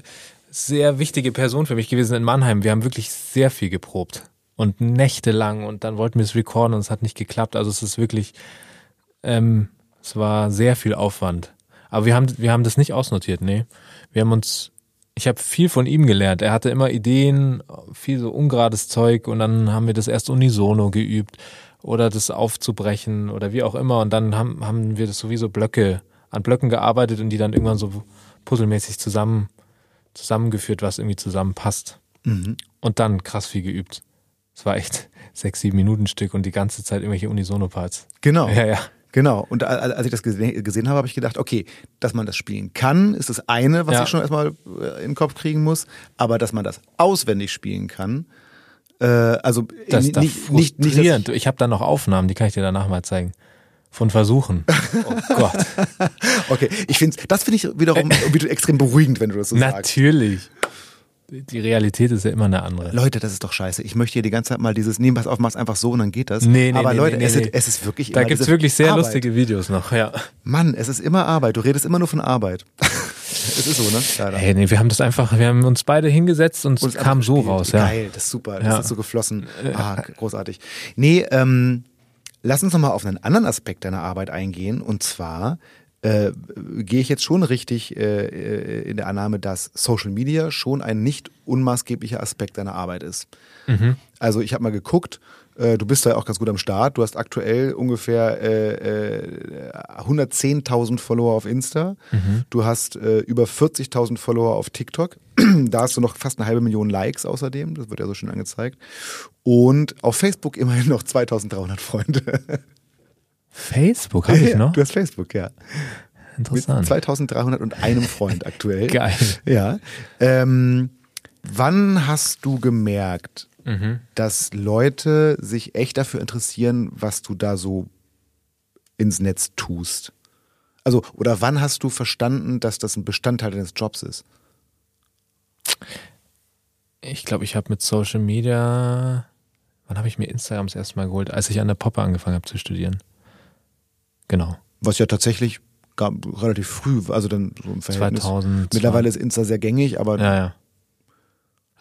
Speaker 3: sehr wichtige Person für mich gewesen in Mannheim. Wir haben wirklich sehr viel geprobt und nächtelang und dann wollten wir es recorden und es hat nicht geklappt. Also es ist wirklich, ähm, es war sehr viel Aufwand. Aber wir haben, wir haben das nicht ausnotiert, nee. Wir haben uns ich habe viel von ihm gelernt. Er hatte immer Ideen, viel so ungerades Zeug und dann haben wir das erst unisono geübt oder das aufzubrechen oder wie auch immer und dann haben, haben wir das sowieso Blöcke, an Blöcken gearbeitet und die dann irgendwann so puzzelmäßig zusammen, zusammengeführt, was irgendwie zusammenpasst.
Speaker 2: Mhm.
Speaker 3: Und dann krass viel geübt. Es war echt sechs, sieben Minuten Stück und die ganze Zeit irgendwelche Unisono-Parts.
Speaker 2: Genau.
Speaker 3: Ja, ja.
Speaker 2: Genau. Und als ich das gesehen habe, habe ich gedacht, okay, dass man das spielen kann, ist das eine, was
Speaker 3: Ja.
Speaker 2: ich schon erstmal äh, in den Kopf kriegen muss. Aber dass man das auswendig spielen kann, äh, also
Speaker 3: Das
Speaker 2: ni-
Speaker 3: ist doch
Speaker 2: nicht, nicht, nicht,
Speaker 3: frustrierend. ich habe da noch Aufnahmen, die kann ich dir danach mal zeigen. Von Versuchen. Oh Gott.
Speaker 2: okay, ich finde, das finde ich wiederum wieder extrem beruhigend, wenn du das so sagst.
Speaker 3: Natürlich. Die Realität ist ja immer eine andere.
Speaker 2: Leute, das ist doch scheiße. Ich möchte hier die ganze Zeit mal dieses, nee, pass auf, mach's einfach so und dann geht das.
Speaker 3: Nee, nee,
Speaker 2: Aber
Speaker 3: nee,
Speaker 2: Leute,
Speaker 3: nee,
Speaker 2: es,
Speaker 3: nee.
Speaker 2: Ist, es ist wirklich
Speaker 3: Da gibt's wirklich sehr
Speaker 2: Arbeit.
Speaker 3: lustige Videos noch, ja.
Speaker 2: Mann, es ist immer Arbeit. Du redest immer nur von Arbeit. es ist so, ne? Leider.
Speaker 3: Hey, nee, wir haben das einfach, wir haben uns beide hingesetzt und es kam so
Speaker 2: gespielt.
Speaker 3: raus, ja.
Speaker 2: Geil, das ist super. Das
Speaker 3: Ja.
Speaker 2: ist so geflossen. Ah, großartig. Nee, ähm, lass uns nochmal auf einen anderen Aspekt deiner Arbeit eingehen. Und zwar äh, gehe ich jetzt schon richtig äh, äh, in der Annahme, dass Social Media schon ein nicht unmaßgeblicher Aspekt deiner Arbeit ist. Also ich habe mal geguckt, äh, du bist da auch ganz gut am Start. Du hast aktuell ungefähr äh, äh, 110.000 Follower auf Insta. Du hast äh, über 40.000 Follower auf TikTok. da hast du noch fast eine halbe Million Likes außerdem. Das wird ja so schön angezeigt. Und auf Facebook immerhin noch 2.300 Freunde.
Speaker 3: Facebook habe ich noch.
Speaker 2: Du hast Facebook, ja. Mit
Speaker 3: Interessant.
Speaker 2: 2301 Freund aktuell.
Speaker 3: Geil.
Speaker 2: Ja. Ähm, wann hast du gemerkt,
Speaker 3: Mhm.
Speaker 2: dass Leute sich echt dafür interessieren, was du da so ins Netz tust? Also, oder wann hast du verstanden, dass das ein Bestandteil deines Jobs ist?
Speaker 3: Ich glaube, ich habe mit Social Media, wann habe ich mir Instagram das erste Mal geholt? Als ich an der Poppe angefangen habe zu studieren. Genau.
Speaker 2: Was ja tatsächlich gar, relativ früh, also dann so im Verhältnis.
Speaker 3: 2000.
Speaker 2: Mittlerweile ist Insta sehr gängig, aber
Speaker 3: Ja, ja.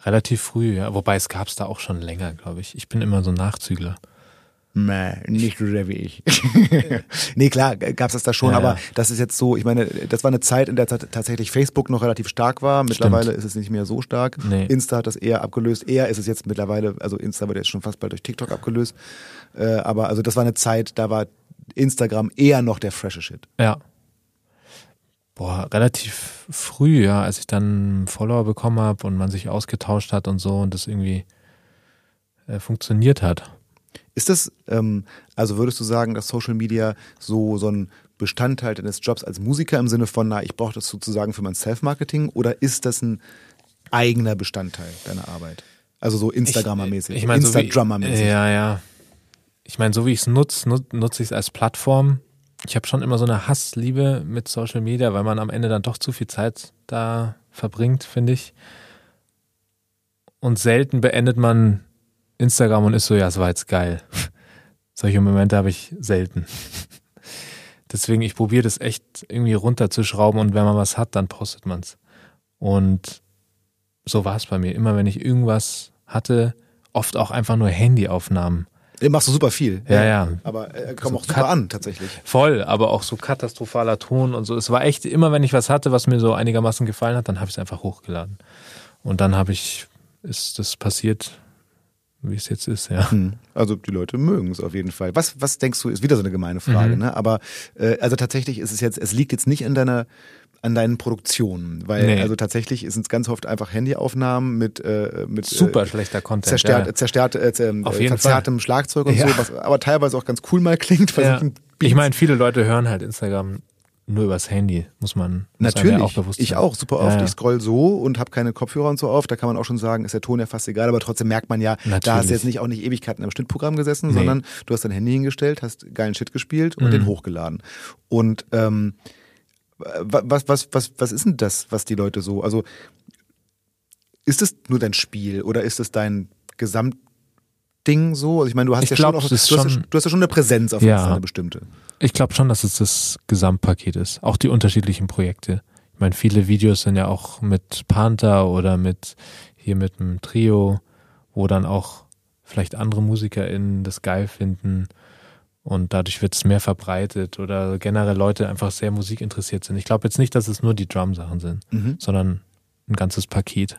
Speaker 3: Relativ früh, ja. Wobei es gab es da auch schon länger, glaube ich. Ich bin immer so ein Nachzügler.
Speaker 2: Nee, nicht so sehr wie ich. nee, klar, gab's das da schon,
Speaker 3: Ja,
Speaker 2: aber
Speaker 3: ja.
Speaker 2: das ist jetzt so, ich meine, das war eine Zeit, in der tat- tatsächlich Facebook noch relativ stark war. Mittlerweile ist es nicht mehr so stark.
Speaker 3: Nee.
Speaker 2: Insta hat das eher abgelöst. Eher ist es jetzt mittlerweile, also Insta wird jetzt schon fast bald durch TikTok abgelöst. Äh, aber also das war eine Zeit, da war Instagram eher noch der frische Shit.
Speaker 3: Ja. Boah, relativ früh, ja, als ich dann Follower bekommen habe und man sich ausgetauscht hat und so und das irgendwie äh, funktioniert hat.
Speaker 2: Ist das, ähm, also würdest du sagen, dass Social Media so, so ein Bestandteil deines Jobs als Musiker im Sinne von, na, ich brauche das sozusagen für mein Self-Marketing oder ist das ein eigener Bestandteil deiner Arbeit? Also so Instagrammer-mäßig,
Speaker 3: Ich, ich mein, so wie-. Ja, ja. Ich meine, so wie ich es nutze, nut, nutze ich es als Plattform. Ich habe schon immer so eine Hassliebe mit Social Media, weil man am Ende dann doch zu viel Zeit da verbringt, finde ich. Und selten beendet man Instagram und ist so, ja, es war jetzt geil. Solche Momente habe ich selten. Deswegen, ich probiere das echt irgendwie runterzuschrauben und wenn man was hat, dann postet man's. Und so war es bei mir. Immer wenn ich irgendwas hatte, oft auch einfach nur Handyaufnahmen.
Speaker 2: Den machst du super viel.
Speaker 3: Ja, ja.
Speaker 2: Aber äh, kommt
Speaker 3: So
Speaker 2: auch super an, tatsächlich.
Speaker 3: Voll, aber auch so katastrophaler Ton und so. Es war echt, immer wenn ich was hatte, was mir so einigermaßen gefallen hat, dann habe ich es einfach hochgeladen. Und dann habe ich, ist das passiert, wie es jetzt ist, ja.
Speaker 2: Hm. Also die Leute mögen es auf jeden Fall. Was, was denkst du, ist wieder so eine gemeine Frage,
Speaker 3: Mhm.
Speaker 2: ne? Aber äh, also tatsächlich ist es jetzt, es liegt jetzt nicht an deiner an deinen Produktionen, weil
Speaker 3: Nee.
Speaker 2: also tatsächlich sind es ganz oft einfach Handyaufnahmen mit äh, mit
Speaker 3: Super
Speaker 2: äh,
Speaker 3: schlechter Content.
Speaker 2: zerstört,
Speaker 3: ja.
Speaker 2: zerstört, äh, äh, verzerrtem Schlagzeug und
Speaker 3: Ja.
Speaker 2: so, was aber teilweise auch ganz cool mal klingt.
Speaker 3: Ja. Ich meine, viele Leute hören halt Instagram nur übers Handy, muss man muss
Speaker 2: Natürlich,
Speaker 3: ja auch bewusst
Speaker 2: ich
Speaker 3: sein.
Speaker 2: auch super
Speaker 3: Ja,
Speaker 2: oft.
Speaker 3: ja.
Speaker 2: Ich scroll so und habe keine Kopfhörer und so auf. Da kann man auch schon sagen, ist der Ton ja fast egal, aber trotzdem merkt man ja, da hast
Speaker 3: Natürlich.
Speaker 2: du jetzt nicht auch nicht Ewigkeiten im Schnittprogramm gesessen,
Speaker 3: Nee.
Speaker 2: sondern du hast dein Handy hingestellt, hast geilen Shit gespielt und
Speaker 3: Mhm.
Speaker 2: den hochgeladen. Und ähm, was, was, was, was ist denn das, was die Leute so, also ist es nur dein Spiel oder ist es dein Gesamtding so? Also ich meine, du hast
Speaker 3: Ich
Speaker 2: ja
Speaker 3: glaub,
Speaker 2: schon, auch, du, hast, ja-
Speaker 3: schon-
Speaker 2: du hast ja schon eine Präsenz auf
Speaker 3: Ja.
Speaker 2: eine bestimmte.
Speaker 3: Ich glaube schon, dass es das Gesamtpaket ist. Auch die unterschiedlichen Projekte. Ich meine, viele Videos sind ja auch mit Panther oder mit hier mit einem Trio, wo dann auch vielleicht andere MusikerInnen das geil finden und dadurch wird es mehr verbreitet oder generell Leute einfach sehr musikinteressiert sind. Ich glaube jetzt nicht, dass es nur die Drum-Sachen sind,
Speaker 2: Mhm.
Speaker 3: sondern ein ganzes Paket.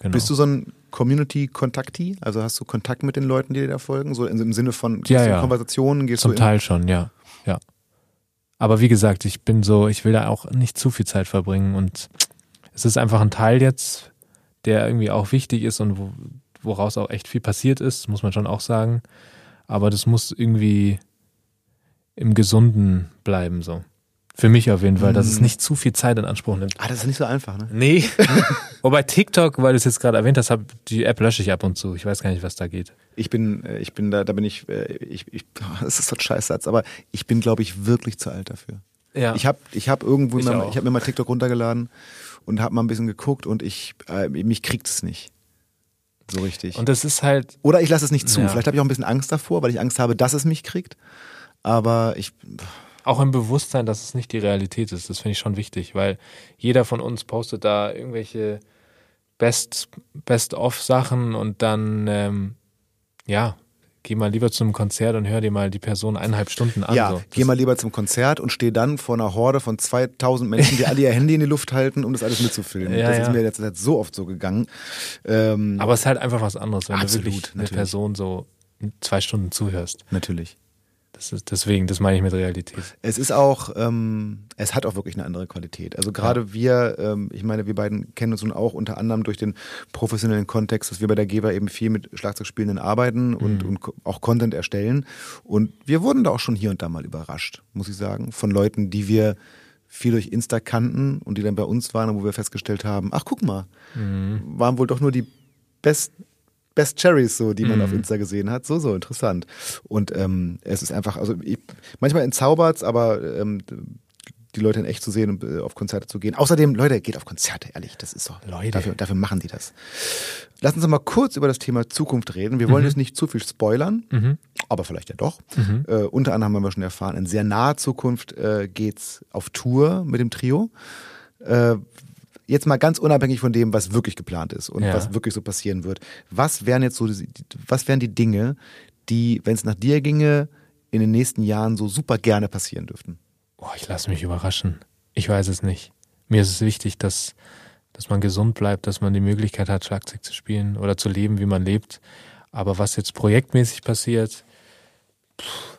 Speaker 3: Genau.
Speaker 2: Bist du so ein Community-Kontakti? Also hast du Kontakt mit den Leuten, die dir da folgen? So im Sinne von
Speaker 3: Ja, ja.
Speaker 2: Konversationen, gehst
Speaker 3: Zum
Speaker 2: du
Speaker 3: Teil schon, ja. Ja. Aber wie gesagt, ich bin so, ich will da auch nicht zu viel Zeit verbringen und es ist einfach ein Teil jetzt, der irgendwie auch wichtig ist und wo, woraus auch echt viel passiert ist, muss man schon auch sagen. Aber das muss irgendwie im Gesunden bleiben so. Für mich auf jeden Fall, dass
Speaker 2: Mhm.
Speaker 3: es nicht zu viel Zeit in Anspruch nimmt.
Speaker 2: Ah, das ist nicht so einfach, ne?
Speaker 3: Nee. Wobei TikTok, weil du es jetzt gerade erwähnt hast, hab, die App lösche ich ab und zu. Ich weiß gar nicht, was da geht.
Speaker 2: Ich bin, äh, ich bin da, da bin ich, äh, ich, ich das ist so ein Scheißsatz, aber ich bin, glaube ich, wirklich zu alt dafür.
Speaker 3: Ja.
Speaker 2: Ich habe ich hab irgendwo,
Speaker 3: Ich
Speaker 2: mal, ich habe mir mal TikTok runtergeladen und habe mal ein bisschen geguckt und ich, äh, mich kriegt es nicht. So richtig.
Speaker 3: und das ist halt,
Speaker 2: Oder ich lasse es nicht zu.
Speaker 3: Ja.
Speaker 2: Vielleicht habe ich auch ein bisschen Angst davor, weil ich Angst habe, dass es mich kriegt. Aber ich,
Speaker 3: auch im Bewusstsein, dass es nicht die Realität ist. Das finde ich schon wichtig, weil jeder von uns postet da irgendwelche Best, Best-of-Sachen und dann, ähm, ja, geh mal lieber zu einem Konzert und hör dir mal die Person eineinhalb Stunden an.
Speaker 2: ja,
Speaker 3: so.
Speaker 2: geh mal lieber zum Konzert und stehe dann vor einer Horde von 2000 Menschen, die alle ihr Handy in die Luft halten, um das alles mitzufilmen.
Speaker 3: Ja,
Speaker 2: das ist
Speaker 3: ja.
Speaker 2: mir jetzt so oft so gegangen. Ähm,
Speaker 3: Aber es ist halt einfach was anderes, wenn
Speaker 2: Absolut,
Speaker 3: du wirklich eine
Speaker 2: natürlich.
Speaker 3: Person so zwei Stunden zuhörst.
Speaker 2: natürlich.
Speaker 3: Das ist deswegen, das meine ich mit Realität.
Speaker 2: Es ist auch, ähm, es hat auch wirklich eine andere Qualität. Also gerade wir, ähm, ich meine, wir beiden kennen uns nun auch unter anderem durch den professionellen Kontext, dass wir bei der Geber eben viel mit Schlagzeugspielenden arbeiten und, und ko- auch Content erstellen. Und wir wurden da auch schon hier und da mal überrascht, muss ich sagen, von Leuten, die wir viel durch Insta kannten und die dann bei uns waren, und wo wir festgestellt haben, ach guck mal, waren wohl doch nur die Best Best Cherries, so, die man auf Insta gesehen hat. So, so interessant. Und ähm, es ist einfach, also ich, manchmal entzaubert's, aber ähm, die Leute in echt zu sehen und äh, auf Konzerte zu gehen. Außerdem, Leute, geht auf Konzerte, ehrlich, das ist doch,
Speaker 3: Leute.
Speaker 2: Dafür, dafür machen die das. Lass uns mal kurz über das Thema Zukunft reden. Wir wollen jetzt nicht zu viel spoilern, aber vielleicht ja doch. Äh, unter anderem haben wir schon erfahren, in sehr naher Zukunft äh, geht's auf Tour mit dem Trio. Äh, jetzt mal ganz unabhängig von dem, was wirklich geplant ist und
Speaker 3: Ja.
Speaker 2: was wirklich so passieren wird. Was wären jetzt so, die, was wären die Dinge, die, wenn es nach dir ginge, in den nächsten Jahren so super gerne passieren dürften?
Speaker 3: Oh, ich lasse mich überraschen. Ich weiß es nicht. Mir ist es wichtig, dass, dass man gesund bleibt, dass man die Möglichkeit hat, Schlagzeug zu spielen oder zu leben, wie man lebt. Aber was jetzt projektmäßig passiert, pff,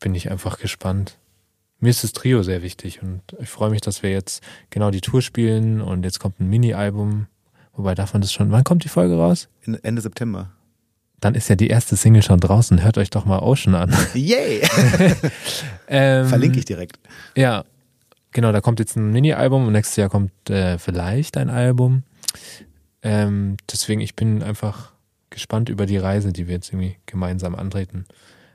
Speaker 3: bin ich einfach gespannt. Mir ist das Trio sehr wichtig und ich freue mich, dass wir jetzt genau die Tour spielen und jetzt kommt ein Mini-Album. Wobei man das schon, wann kommt die Folge raus?
Speaker 2: Ende September.
Speaker 3: Dann ist ja die erste Single schon draußen. Hört euch doch mal Ocean an.
Speaker 2: Yay!
Speaker 3: Ähm,
Speaker 2: Verlinke ich direkt.
Speaker 3: Ja, genau, da kommt jetzt ein Mini-Album und nächstes Jahr kommt äh, vielleicht ein Album. Ähm, deswegen, ich bin einfach gespannt über die Reise, die wir jetzt irgendwie gemeinsam antreten.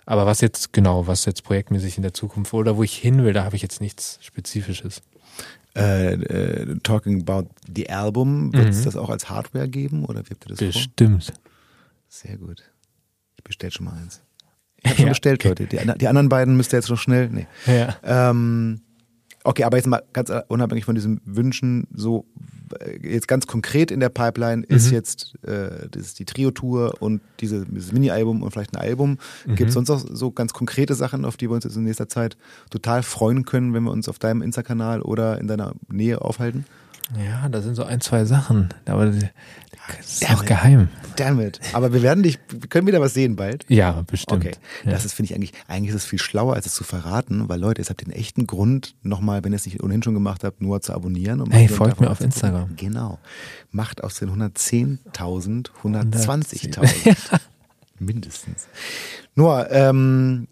Speaker 3: Aber was jetzt genau, was jetzt projektmäßig in der Zukunft oder wo ich hin will, da habe ich jetzt nichts Spezifisches.
Speaker 2: Äh, äh, talking about the album, wird es
Speaker 3: Mhm.
Speaker 2: das auch als Hardware geben oder wie habt ihr das vor?
Speaker 3: Bestimmt.
Speaker 2: Sehr gut. Ich bestell schon mal eins. Ich habe schon
Speaker 3: Ja.
Speaker 2: bestellt, Leute. Die, die anderen beiden müsst ihr jetzt noch schnell. Nee.
Speaker 3: Ja.
Speaker 2: Ähm, okay, aber jetzt mal ganz unabhängig von diesen Wünschen, so jetzt ganz konkret in der Pipeline ist
Speaker 3: Mhm.
Speaker 2: jetzt äh, das ist die Trio-Tour und diese, dieses Mini-Album und vielleicht ein Album.
Speaker 3: Mhm.
Speaker 2: Gibt es sonst auch so ganz konkrete Sachen, auf die wir uns jetzt in nächster Zeit total freuen können, wenn wir uns auf deinem Insta-Kanal oder in deiner Nähe aufhalten?
Speaker 3: Ja, da sind so ein, zwei Sachen. Aber das ist
Speaker 2: Damn
Speaker 3: noch
Speaker 2: it.
Speaker 3: geheim.
Speaker 2: Damn it. Aber wir werden dich, wir können wieder was sehen bald.
Speaker 3: Ja, bestimmt.
Speaker 2: Okay.
Speaker 3: Ja.
Speaker 2: Das ist, finde ich, eigentlich, eigentlich ist es viel schlauer, als es zu verraten, weil Leute, jetzt habt ihr einen echten Grund, nochmal, wenn ihr es nicht ohnehin schon gemacht habt, nur zu abonnieren. Und
Speaker 3: Hey, folgt mir auf. Instagram.
Speaker 2: Genau. Macht aus den 110.000 120.000. Mindestens. Nur, ähm,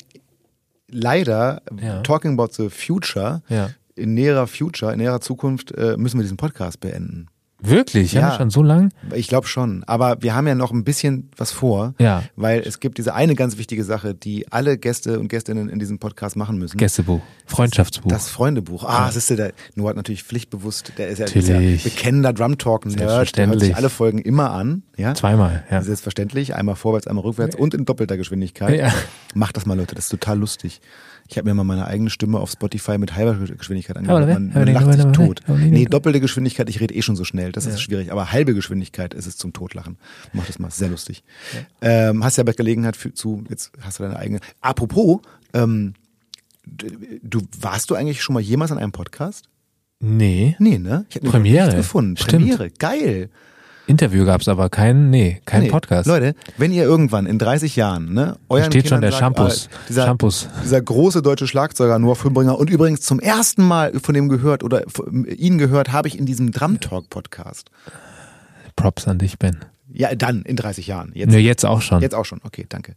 Speaker 2: leider,
Speaker 3: Ja.
Speaker 2: talking about the future,
Speaker 3: Ja.
Speaker 2: In näherer Future, in näherer Zukunft äh, müssen wir diesen Podcast beenden.
Speaker 3: Wirklich?
Speaker 2: Ja.
Speaker 3: Haben wir schon so lang?
Speaker 2: Ich glaube schon. Aber wir haben ja noch ein bisschen was vor.
Speaker 3: Ja.
Speaker 2: Weil es gibt diese eine ganz wichtige Sache, die alle Gäste und Gästinnen in diesem Podcast machen müssen.
Speaker 3: Gästebuch. Freundschaftsbuch.
Speaker 2: Das Freundebuch. Ah, das ist ja der Noah hat natürlich pflichtbewusst, der ist ja, ist ja bekennender Drum Talk Nerd, der hört sich
Speaker 3: Selbstverständlich.
Speaker 2: alle Folgen immer an, ja?
Speaker 3: Zweimal, ja.
Speaker 2: Selbstverständlich, einmal vorwärts, einmal rückwärts und in doppelter Geschwindigkeit.
Speaker 3: Ja.
Speaker 2: Macht das mal, Leute, das ist total lustig. Ich habe mir mal meine eigene Stimme auf Spotify mit halber Geschwindigkeit
Speaker 3: Aber
Speaker 2: angehört. Man,
Speaker 3: aber
Speaker 2: man lacht
Speaker 3: aber
Speaker 2: sich tot.
Speaker 3: aber ne,
Speaker 2: Nee,
Speaker 3: ne.
Speaker 2: doppelte Geschwindigkeit, ich rede eh schon so schnell, das ist schwierig. Aber halbe Geschwindigkeit ist es zum Totlachen. Mach das mal, sehr lustig. Ähm, hast ja bei Gelegenheit für, zu, jetzt hast du deine eigene. Apropos, ähm, du warst du eigentlich schon mal jemals an einem Podcast?
Speaker 3: Nee.
Speaker 2: Nee, ne? Ich hab nämlich
Speaker 3: Premiere.
Speaker 2: gefunden.
Speaker 3: Stimmt.
Speaker 2: Premiere, geil.
Speaker 3: Interview gab's aber kein, nee, kein
Speaker 2: Nee,
Speaker 3: Podcast.
Speaker 2: Leute, wenn ihr irgendwann in 30 Jahren, ne, euren
Speaker 3: steht schon der
Speaker 2: sagt,
Speaker 3: Shampoos.
Speaker 2: ah, dieser,
Speaker 3: Shampoos.
Speaker 2: dieser große deutsche Schlagzeuger Noah Fümbringer und übrigens zum ersten Mal von dem gehört oder von ihn gehört habe ich in diesem Drum Talk Podcast.
Speaker 3: Props an dich, Ben.
Speaker 2: Ja, dann, in 30 Jahren. Jetzt,
Speaker 3: Nö, jetzt auch schon.
Speaker 2: Jetzt auch schon, okay, danke.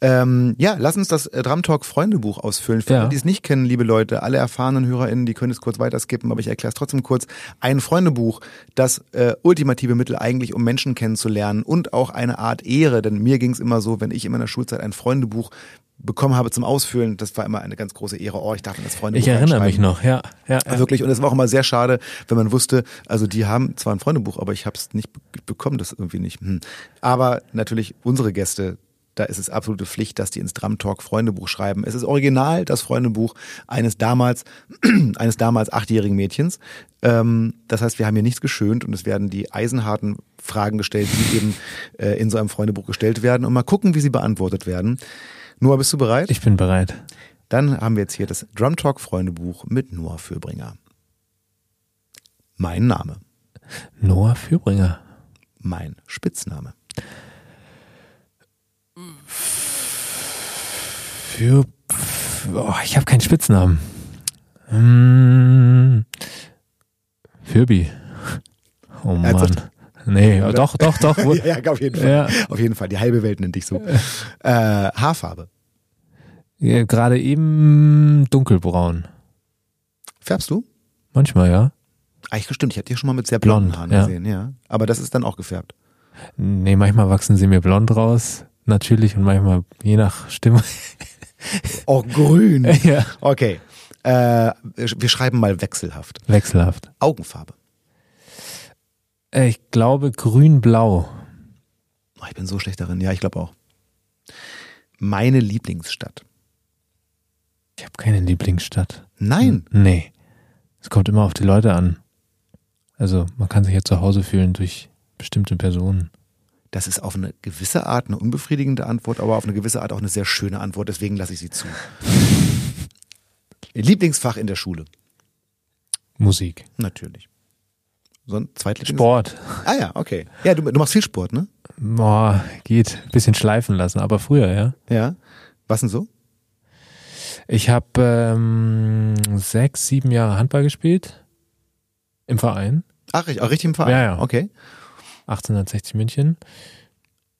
Speaker 2: Ähm, ja, lass uns das äh, Dramtalk Freundebuch ausfüllen. Für
Speaker 3: Ja.
Speaker 2: alle, die es nicht kennen, liebe Leute, alle erfahrenen HörerInnen, die können es kurz weiterskippen, aber ich erkläre es trotzdem kurz. Ein Freundebuch, das äh, ultimative Mittel eigentlich, um Menschen kennenzulernen und auch eine Art Ehre, denn mir ging es immer so, wenn ich in meiner Schulzeit ein Freundebuch bekommen habe zum Ausfüllen, das war immer eine ganz große Ehre. Oh, ich darf in das Freundebuch
Speaker 3: ich erinnere mich noch, ja. ja, ja.
Speaker 2: Wirklich, und es war auch immer sehr schade, wenn man wusste, also die haben zwar ein Freundebuch, aber ich habe es nicht be bekommen, das irgendwie nicht. Hm. Aber natürlich unsere Gäste, da ist es absolute Pflicht, dass die ins Drum Talk Freundebuch schreiben. Es ist original das Freundebuch eines damals, eines damals achtjährigen Mädchens. Ähm, das heißt, wir haben hier nichts geschönt und es werden die eisenharten Fragen gestellt, die eben äh, in so einem Freundebuch gestellt werden und mal gucken, wie sie beantwortet werden. Noah, bist du bereit?
Speaker 3: Ich bin bereit.
Speaker 2: Dann haben wir jetzt hier das Drum Talk Freundebuch mit Noah Fürbringer. Mein Name,
Speaker 3: Noah Fürbringer.
Speaker 2: mein Spitzname,
Speaker 3: Für. Oh, ich habe keinen Spitznamen. Hm, Fürbi. Oh Mann.
Speaker 2: Ernsthaft?
Speaker 3: Nee, doch, doch, doch.
Speaker 2: Ja, auf jeden Fall.
Speaker 3: Ja.
Speaker 2: Auf jeden Fall. Die halbe Welt nennt dich so. Äh, Haarfarbe.
Speaker 3: Ja, Gerade eben dunkelbraun.
Speaker 2: Färbst du?
Speaker 3: Manchmal, ja.
Speaker 2: Eigentlich stimmt, ich hatte dich schon mal mit sehr blonden
Speaker 3: Blond,
Speaker 2: Haaren
Speaker 3: ja.
Speaker 2: gesehen, ja. Aber das ist dann auch gefärbt.
Speaker 3: Nee, manchmal wachsen sie mir blond raus. Natürlich und manchmal je nach Stimmung.
Speaker 2: Oh, grün.
Speaker 3: ja.
Speaker 2: Okay. Äh, wir schreiben mal wechselhaft.
Speaker 3: Wechselhaft.
Speaker 2: Augenfarbe.
Speaker 3: Äh, Ich glaube grün-blau.
Speaker 2: Oh, ich bin so schlecht darin. Ja, ich glaube auch. Meine Lieblingsstadt.
Speaker 3: Ich habe keine Lieblingsstadt.
Speaker 2: Nein.
Speaker 3: Nee. Es kommt immer auf die Leute an. Also man kann sich ja zu Hause fühlen durch bestimmte Personen.
Speaker 2: Das ist auf eine gewisse Art eine unbefriedigende Antwort, aber auf eine gewisse Art auch eine sehr schöne Antwort, deswegen lasse ich sie zu. Lieblingsfach in der Schule?
Speaker 3: Musik.
Speaker 2: Natürlich. So ein Zweitlieblings
Speaker 3: Sport.
Speaker 2: Ah ja, okay. Ja, du, du machst viel Sport, ne?
Speaker 3: Boah, geht. Bisschen schleifen lassen, aber früher, ja.
Speaker 2: Ja. Was denn so?
Speaker 3: Ich habe ähm, sechs, sieben Jahre Handball gespielt. Im Verein.
Speaker 2: Ach, richtig, auch richtig im Verein?
Speaker 3: Ja, ja.
Speaker 2: Okay.
Speaker 3: 1860 München.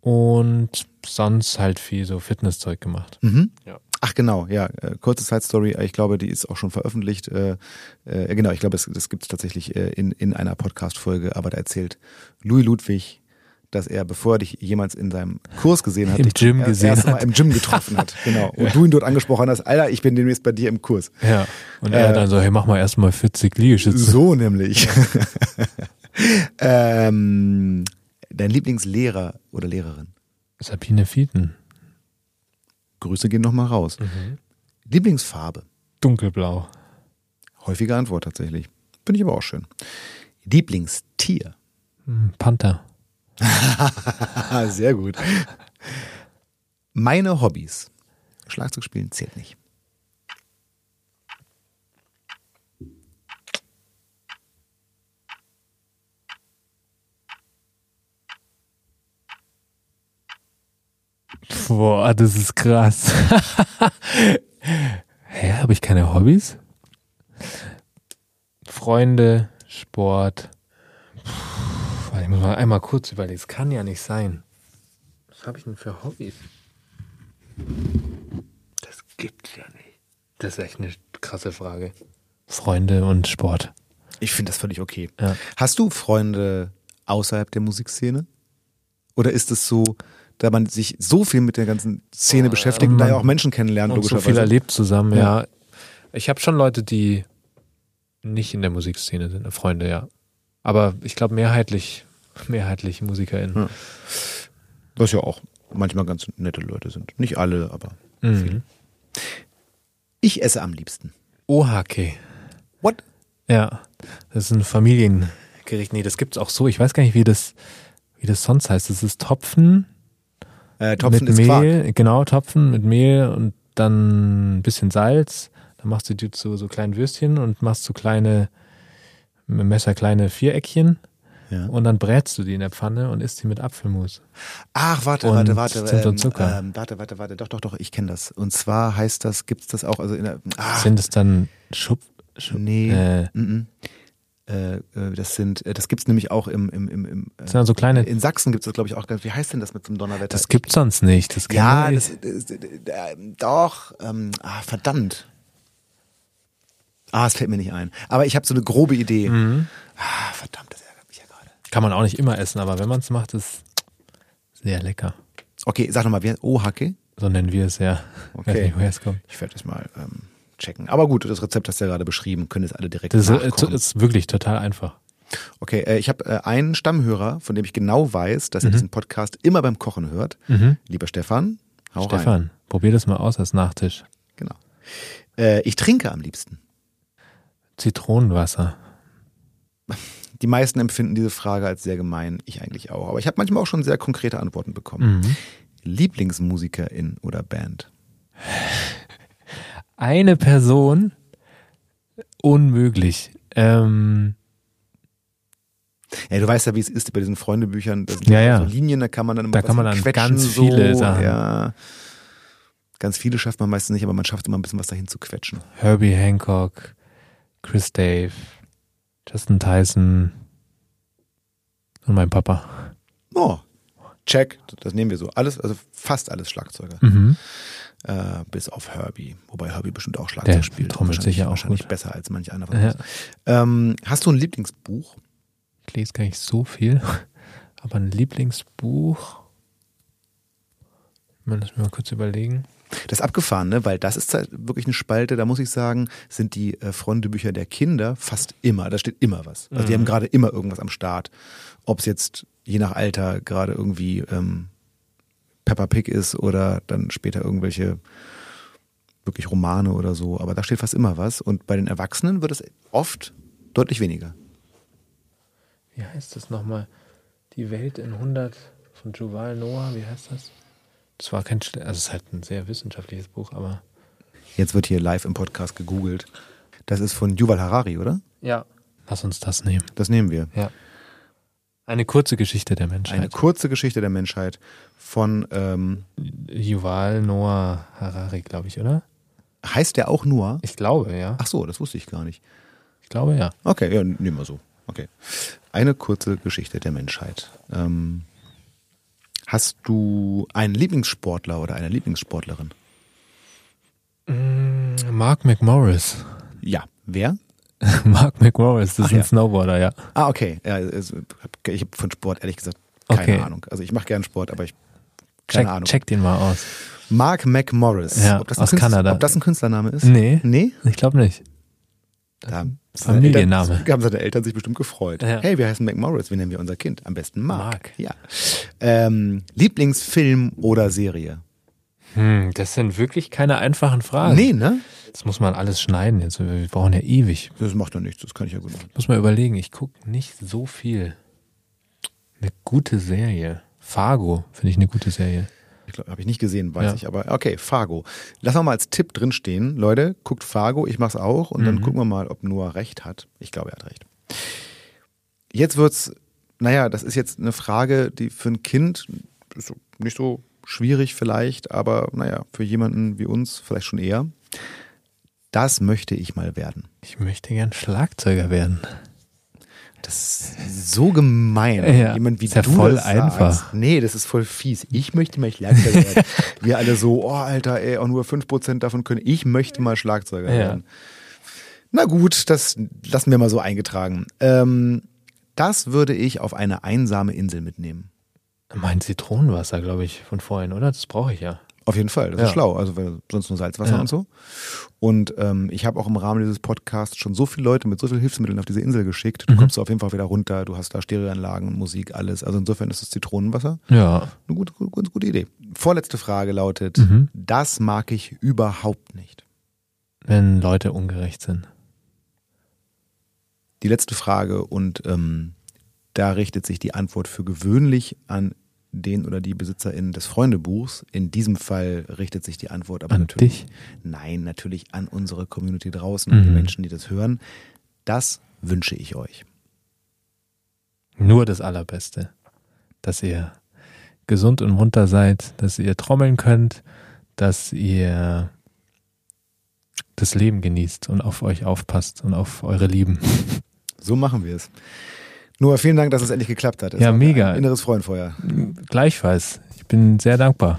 Speaker 3: Und sonst halt viel so Fitnesszeug gemacht.
Speaker 2: Mhm.
Speaker 3: Ja.
Speaker 2: Ach genau, ja, äh, kurze Side Story, ich glaube, die ist auch schon veröffentlicht. Äh, äh, genau, ich glaube, das, das gibt es tatsächlich äh, in, in einer Podcast-Folge, aber da erzählt Louis Ludwig, dass er, bevor er dich jemals in seinem Kurs gesehen hat,
Speaker 3: Im
Speaker 2: dich
Speaker 3: Gym gesehen
Speaker 2: ersten Mal
Speaker 3: hat.
Speaker 2: im Gym getroffen hat. Genau. Und du ihn dort angesprochen hast, Alter, ich bin demnächst bei dir im Kurs.
Speaker 3: Ja. Und er
Speaker 2: Äh,
Speaker 3: dann so, hey, mach mal erstmal 40 Liegestütze.
Speaker 2: So nämlich. ähm, dein Lieblingslehrer oder Lehrerin?
Speaker 3: Sabine Fieten.
Speaker 2: Grüße gehen nochmal raus. Lieblingsfarbe?
Speaker 3: Dunkelblau.
Speaker 2: Häufige Antwort tatsächlich. Finde ich aber auch schön. Lieblingstier?
Speaker 3: Hm, Panther.
Speaker 2: Sehr gut. Meine Hobbys. Schlagzeug spielen zählt nicht.
Speaker 3: Boah, das ist krass. Hä, habe ich keine Hobbys? Freunde, Sport. Puh, ich muss mal einmal kurz überlegen. Es kann ja nicht sein. Was habe ich denn für Hobbys? Das gibt's ja nicht. Das ist echt eine krasse Frage. Freunde und Sport.
Speaker 2: Ich finde das völlig okay.
Speaker 3: Ja.
Speaker 2: Hast du Freunde außerhalb der Musikszene? Oder ist es so, da man sich so viel mit der ganzen Szene beschäftigt und da ja auch Menschen kennenlernt,
Speaker 3: und so
Speaker 2: logischerweise?
Speaker 3: viel erlebt zusammen,
Speaker 2: Ja.
Speaker 3: ja. Ich habe schon Leute, die nicht in der Musikszene sind, Freunde, ja. Aber ich glaube mehrheitlich, mehrheitlich MusikerInnen.
Speaker 2: Ja. Was ja auch manchmal ganz nette Leute sind. Nicht alle, aber
Speaker 3: Mhm.
Speaker 2: ich esse am liebsten.
Speaker 3: Ohake.
Speaker 2: What?
Speaker 3: Ja. Das ist ein Familiengericht. Nee, das gibt's auch so. Ich weiß gar nicht, wie das, wie das sonst heißt. Das ist Topfen
Speaker 2: Äh, Topfen
Speaker 3: mit
Speaker 2: ist Quark.
Speaker 3: Mehl, genau, Topfen mit Mehl und dann ein bisschen Salz. Dann machst du die zu so kleinen Würstchen und machst so kleine, mit dem Messer kleine Viereckchen.
Speaker 2: Ja.
Speaker 3: Und dann brätst du die in der Pfanne und isst die mit Apfelmus.
Speaker 2: Ach, warte,
Speaker 3: Und
Speaker 2: warte, warte.
Speaker 3: Zimt und
Speaker 2: ähm,
Speaker 3: Zucker.
Speaker 2: Ähm, warte, warte, warte. Doch, doch, doch, ich kenne das. Und zwar heißt das, gibt's das auch, also in der. Ah,
Speaker 3: Sind es dann Schub, Schub
Speaker 2: nee.
Speaker 3: äh,
Speaker 2: mm, mm. Äh, äh, das sind, äh, das gibt's nämlich auch im, im, im, im
Speaker 3: Das sind also kleine.
Speaker 2: in Sachsen gibt es das, glaube ich, auch. Wie heißt denn das mit so einem Donnerwetter?
Speaker 3: Das gibt's sonst nicht. Das
Speaker 2: ja, das, das, das, äh, doch. Ähm, ah, verdammt. Ah, es fällt mir nicht ein. Aber ich habe so eine grobe Idee.
Speaker 3: Mhm.
Speaker 2: Ah, verdammt, das ärgert mich ja gerade.
Speaker 3: kann man auch nicht immer essen, aber wenn man es macht, ist sehr lecker.
Speaker 2: Okay, sag nochmal, wer? Oh, Hacke?
Speaker 3: So nennen wir es ja.
Speaker 2: Okay.
Speaker 3: Weiß nicht, woher es kommt.
Speaker 2: Ich werde das mal ähm, checken. Aber gut, das Rezept hast du ja gerade beschrieben, können es alle direkt
Speaker 3: Das ist,
Speaker 2: nachkochen.
Speaker 3: ist wirklich total einfach.
Speaker 2: Okay, äh, ich habe äh, einen Stammhörer, von dem ich genau weiß, dass er
Speaker 3: Mhm.
Speaker 2: diesen Podcast immer beim Kochen hört.
Speaker 3: Mhm.
Speaker 2: Lieber Stefan, hau rein.
Speaker 3: Stefan, probier das mal aus als Nachtisch.
Speaker 2: Genau. Äh, ich trinke am liebsten.
Speaker 3: Zitronenwasser.
Speaker 2: Die meisten empfinden diese Frage als sehr gemein, ich eigentlich auch. Aber ich habe manchmal auch schon sehr konkrete Antworten bekommen.
Speaker 3: Mhm.
Speaker 2: Lieblingsmusikerin oder Band?
Speaker 3: Eine Person, unmöglich. Ähm,
Speaker 2: Ja, du weißt ja, wie es ist bei diesen Freundebüchern. Da sind
Speaker 3: Ja, ja.
Speaker 2: so Linien, da kann man dann immer
Speaker 3: Da kann man dann
Speaker 2: quetschen,
Speaker 3: ganz
Speaker 2: so.
Speaker 3: viele Sachen.
Speaker 2: Ja. Ganz viele schafft man meistens nicht, aber man schafft immer ein bisschen was dahin zu quetschen.
Speaker 3: Herbie Hancock, Chris Dave, Justin Tyson und mein Papa.
Speaker 2: Oh, check, das nehmen wir so. Alles, also fast alles Schlagzeuger.
Speaker 3: Mhm.
Speaker 2: Äh, bis auf Herbie. Wobei Herbie bestimmt auch Schlagzeug
Speaker 3: Der
Speaker 2: spielt.
Speaker 3: trommelt sicher auch
Speaker 2: wahrscheinlich
Speaker 3: gut.
Speaker 2: besser als manch von
Speaker 3: Ja.
Speaker 2: Ähm, hast du ein Lieblingsbuch?
Speaker 3: Ich lese gar nicht so viel, aber ein Lieblingsbuch. Lass mich mal kurz überlegen.
Speaker 2: Das ist abgefahren, ne? weil das ist halt wirklich eine Spalte, da muss ich sagen, sind die äh, Freundebücher der Kinder fast immer, da steht immer was. Also die
Speaker 3: Mhm.
Speaker 2: haben gerade immer irgendwas am Start. Ob es jetzt je nach Alter gerade irgendwie ähm, Peppa Pig ist oder dann später irgendwelche wirklich Romane oder so, aber da steht fast immer was. Und bei den Erwachsenen wird es oft deutlich weniger.
Speaker 3: Wie heißt das nochmal? Die Welt in 100 von Juval Noah, wie heißt das? Das war kein, also es ist halt ein sehr wissenschaftliches Buch, aber.
Speaker 2: Jetzt wird hier live im Podcast gegoogelt. Das ist von Yuval Harari, oder?
Speaker 3: Ja. Lass uns das nehmen.
Speaker 2: Das nehmen wir.
Speaker 3: Ja. Eine kurze Geschichte der Menschheit.
Speaker 2: Eine kurze Geschichte der Menschheit von, ähm,
Speaker 3: Yuval Noah Harari, glaube ich, oder?
Speaker 2: heißt der auch Noah?
Speaker 3: Ich glaube, ja.
Speaker 2: Ach so, das wusste ich gar nicht.
Speaker 3: Ich glaube, ja.
Speaker 2: Okay, ja, nehmen wir so. Okay. Eine kurze Geschichte der Menschheit. Ähm, hast du einen Lieblingssportler oder eine Lieblingssportlerin?
Speaker 3: Mm, Mark McMorris.
Speaker 2: Ja. Wer?
Speaker 3: Mark McMorris, das
Speaker 2: Ach
Speaker 3: ist ein
Speaker 2: ja.
Speaker 3: Snowboarder, ja.
Speaker 2: Ah, okay. Ja, ich habe von Sport ehrlich gesagt keine
Speaker 3: Okay.
Speaker 2: Ahnung. Also ich mache gern Sport, aber ich keine
Speaker 3: Check,
Speaker 2: Ahnung.
Speaker 3: check den mal aus.
Speaker 2: Mark McMorris.
Speaker 3: Ja,
Speaker 2: ob das ein
Speaker 3: aus
Speaker 2: Künstler-
Speaker 3: Kanada.
Speaker 2: Ob das ein Künstlername ist?
Speaker 3: Nee,
Speaker 2: Nee?
Speaker 3: ich glaube nicht.
Speaker 2: Da
Speaker 3: Familienname.
Speaker 2: Eltern, haben seine Eltern sich bestimmt gefreut.
Speaker 3: Ja.
Speaker 2: Hey, wir heißen McMorris, wie nennen wir unser Kind? Am besten Mark.
Speaker 3: Mark.
Speaker 2: Ja. Ähm, Lieblingsfilm oder Serie?
Speaker 3: Hm, das sind wirklich keine einfachen Fragen.
Speaker 2: Nee, ne?
Speaker 3: Das muss man alles schneiden jetzt. Wir brauchen ja ewig.
Speaker 2: Das macht doch nichts, das kann ich ja gut machen.
Speaker 3: Muss man überlegen, ich gucke nicht so viel. Eine gute Serie. Fargo finde ich eine gute Serie.
Speaker 2: Habe ich nicht gesehen, weiß
Speaker 3: Ja.
Speaker 2: ich, aber okay, Fargo. Lass mal als Tipp drinstehen. Leute, guckt Fargo, ich mach's auch und dann
Speaker 3: Mhm.
Speaker 2: gucken wir mal, ob Noah recht hat. Ich glaube, er hat recht. Jetzt wird's, naja, das ist jetzt eine Frage, die für ein Kind ist nicht so schwierig vielleicht, aber naja, für jemanden wie uns vielleicht schon eher. Das möchte ich mal werden.
Speaker 3: Ich möchte gern Schlagzeuger werden.
Speaker 2: Das ist so gemein.
Speaker 3: Ja,
Speaker 2: Jemand wie
Speaker 3: ist ja
Speaker 2: du
Speaker 3: voll
Speaker 2: das
Speaker 3: einfach.
Speaker 2: Sagst. Nee, das ist voll fies. Ich möchte mal Schlagzeuger werden. Wir alle so, oh Alter, ey, auch nur 5% davon können. Ich möchte mal Schlagzeuger
Speaker 3: Ja.
Speaker 2: werden. Na gut, das lassen wir mal so eingetragen. Ähm, das würde ich auf eine einsame Insel mitnehmen.
Speaker 3: Mein Zitronenwasser, glaube ich, von vorhin, oder? Das brauche ich ja.
Speaker 2: Auf jeden Fall, das
Speaker 3: Ja.
Speaker 2: ist schlau. Also weil sonst nur Salzwasser
Speaker 3: Ja.
Speaker 2: und so. Und ähm, ich habe auch im Rahmen dieses Podcasts schon so viele Leute mit so vielen Hilfsmitteln auf diese Insel geschickt. Du
Speaker 3: Mhm.
Speaker 2: kommst auf jeden Fall wieder runter. Du hast da Stereoanlagen, Musik, alles. Also insofern ist das Zitronenwasser
Speaker 3: Ja.
Speaker 2: eine gute, gute, gute, gute Idee. Vorletzte Frage lautet:
Speaker 3: Mhm.
Speaker 2: Das mag ich überhaupt nicht.
Speaker 3: Wenn Leute ungerecht sind.
Speaker 2: Die letzte Frage und ähm, da richtet sich die Antwort für gewöhnlich an den oder die BesitzerInnen des Freundebuchs. In diesem Fall richtet sich die Antwort aber
Speaker 3: An
Speaker 2: natürlich.
Speaker 3: dich.
Speaker 2: Nein, natürlich an unsere Community draußen, an die
Speaker 3: Mhm.
Speaker 2: Menschen, die das hören. Das wünsche ich euch.
Speaker 3: Nur das Allerbeste. Dass ihr gesund und munter seid, dass ihr trommeln könnt, dass ihr das Leben genießt und auf euch aufpasst und auf eure Lieben.
Speaker 2: So machen wir es. Noah, vielen Dank, dass es endlich geklappt hat. Es
Speaker 3: Ja, mega.
Speaker 2: Inneres Freudenfeuer.
Speaker 3: Gleichfalls. Ich bin sehr dankbar.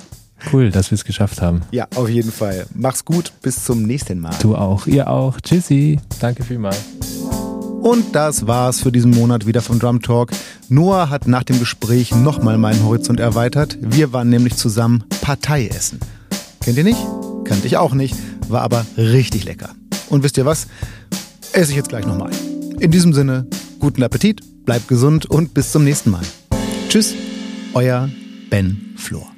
Speaker 3: Cool, dass wir es geschafft haben.
Speaker 2: Ja, auf jeden Fall. Mach's gut. Bis zum nächsten Mal.
Speaker 3: Du auch, ihr auch. Tschüssi. Danke vielmals.
Speaker 2: Und das war's für diesen Monat wieder vom Drum Talk. Noah hat nach dem Gespräch nochmal meinen Horizont erweitert. Wir waren nämlich zusammen Partei essen. Kennt ihr nicht? Kannte ich auch nicht, war aber richtig lecker. Und wisst ihr was? Esse ich jetzt gleich nochmal. In diesem Sinne, guten Appetit, bleibt gesund und bis zum nächsten Mal. Tschüss, euer Ben Flor.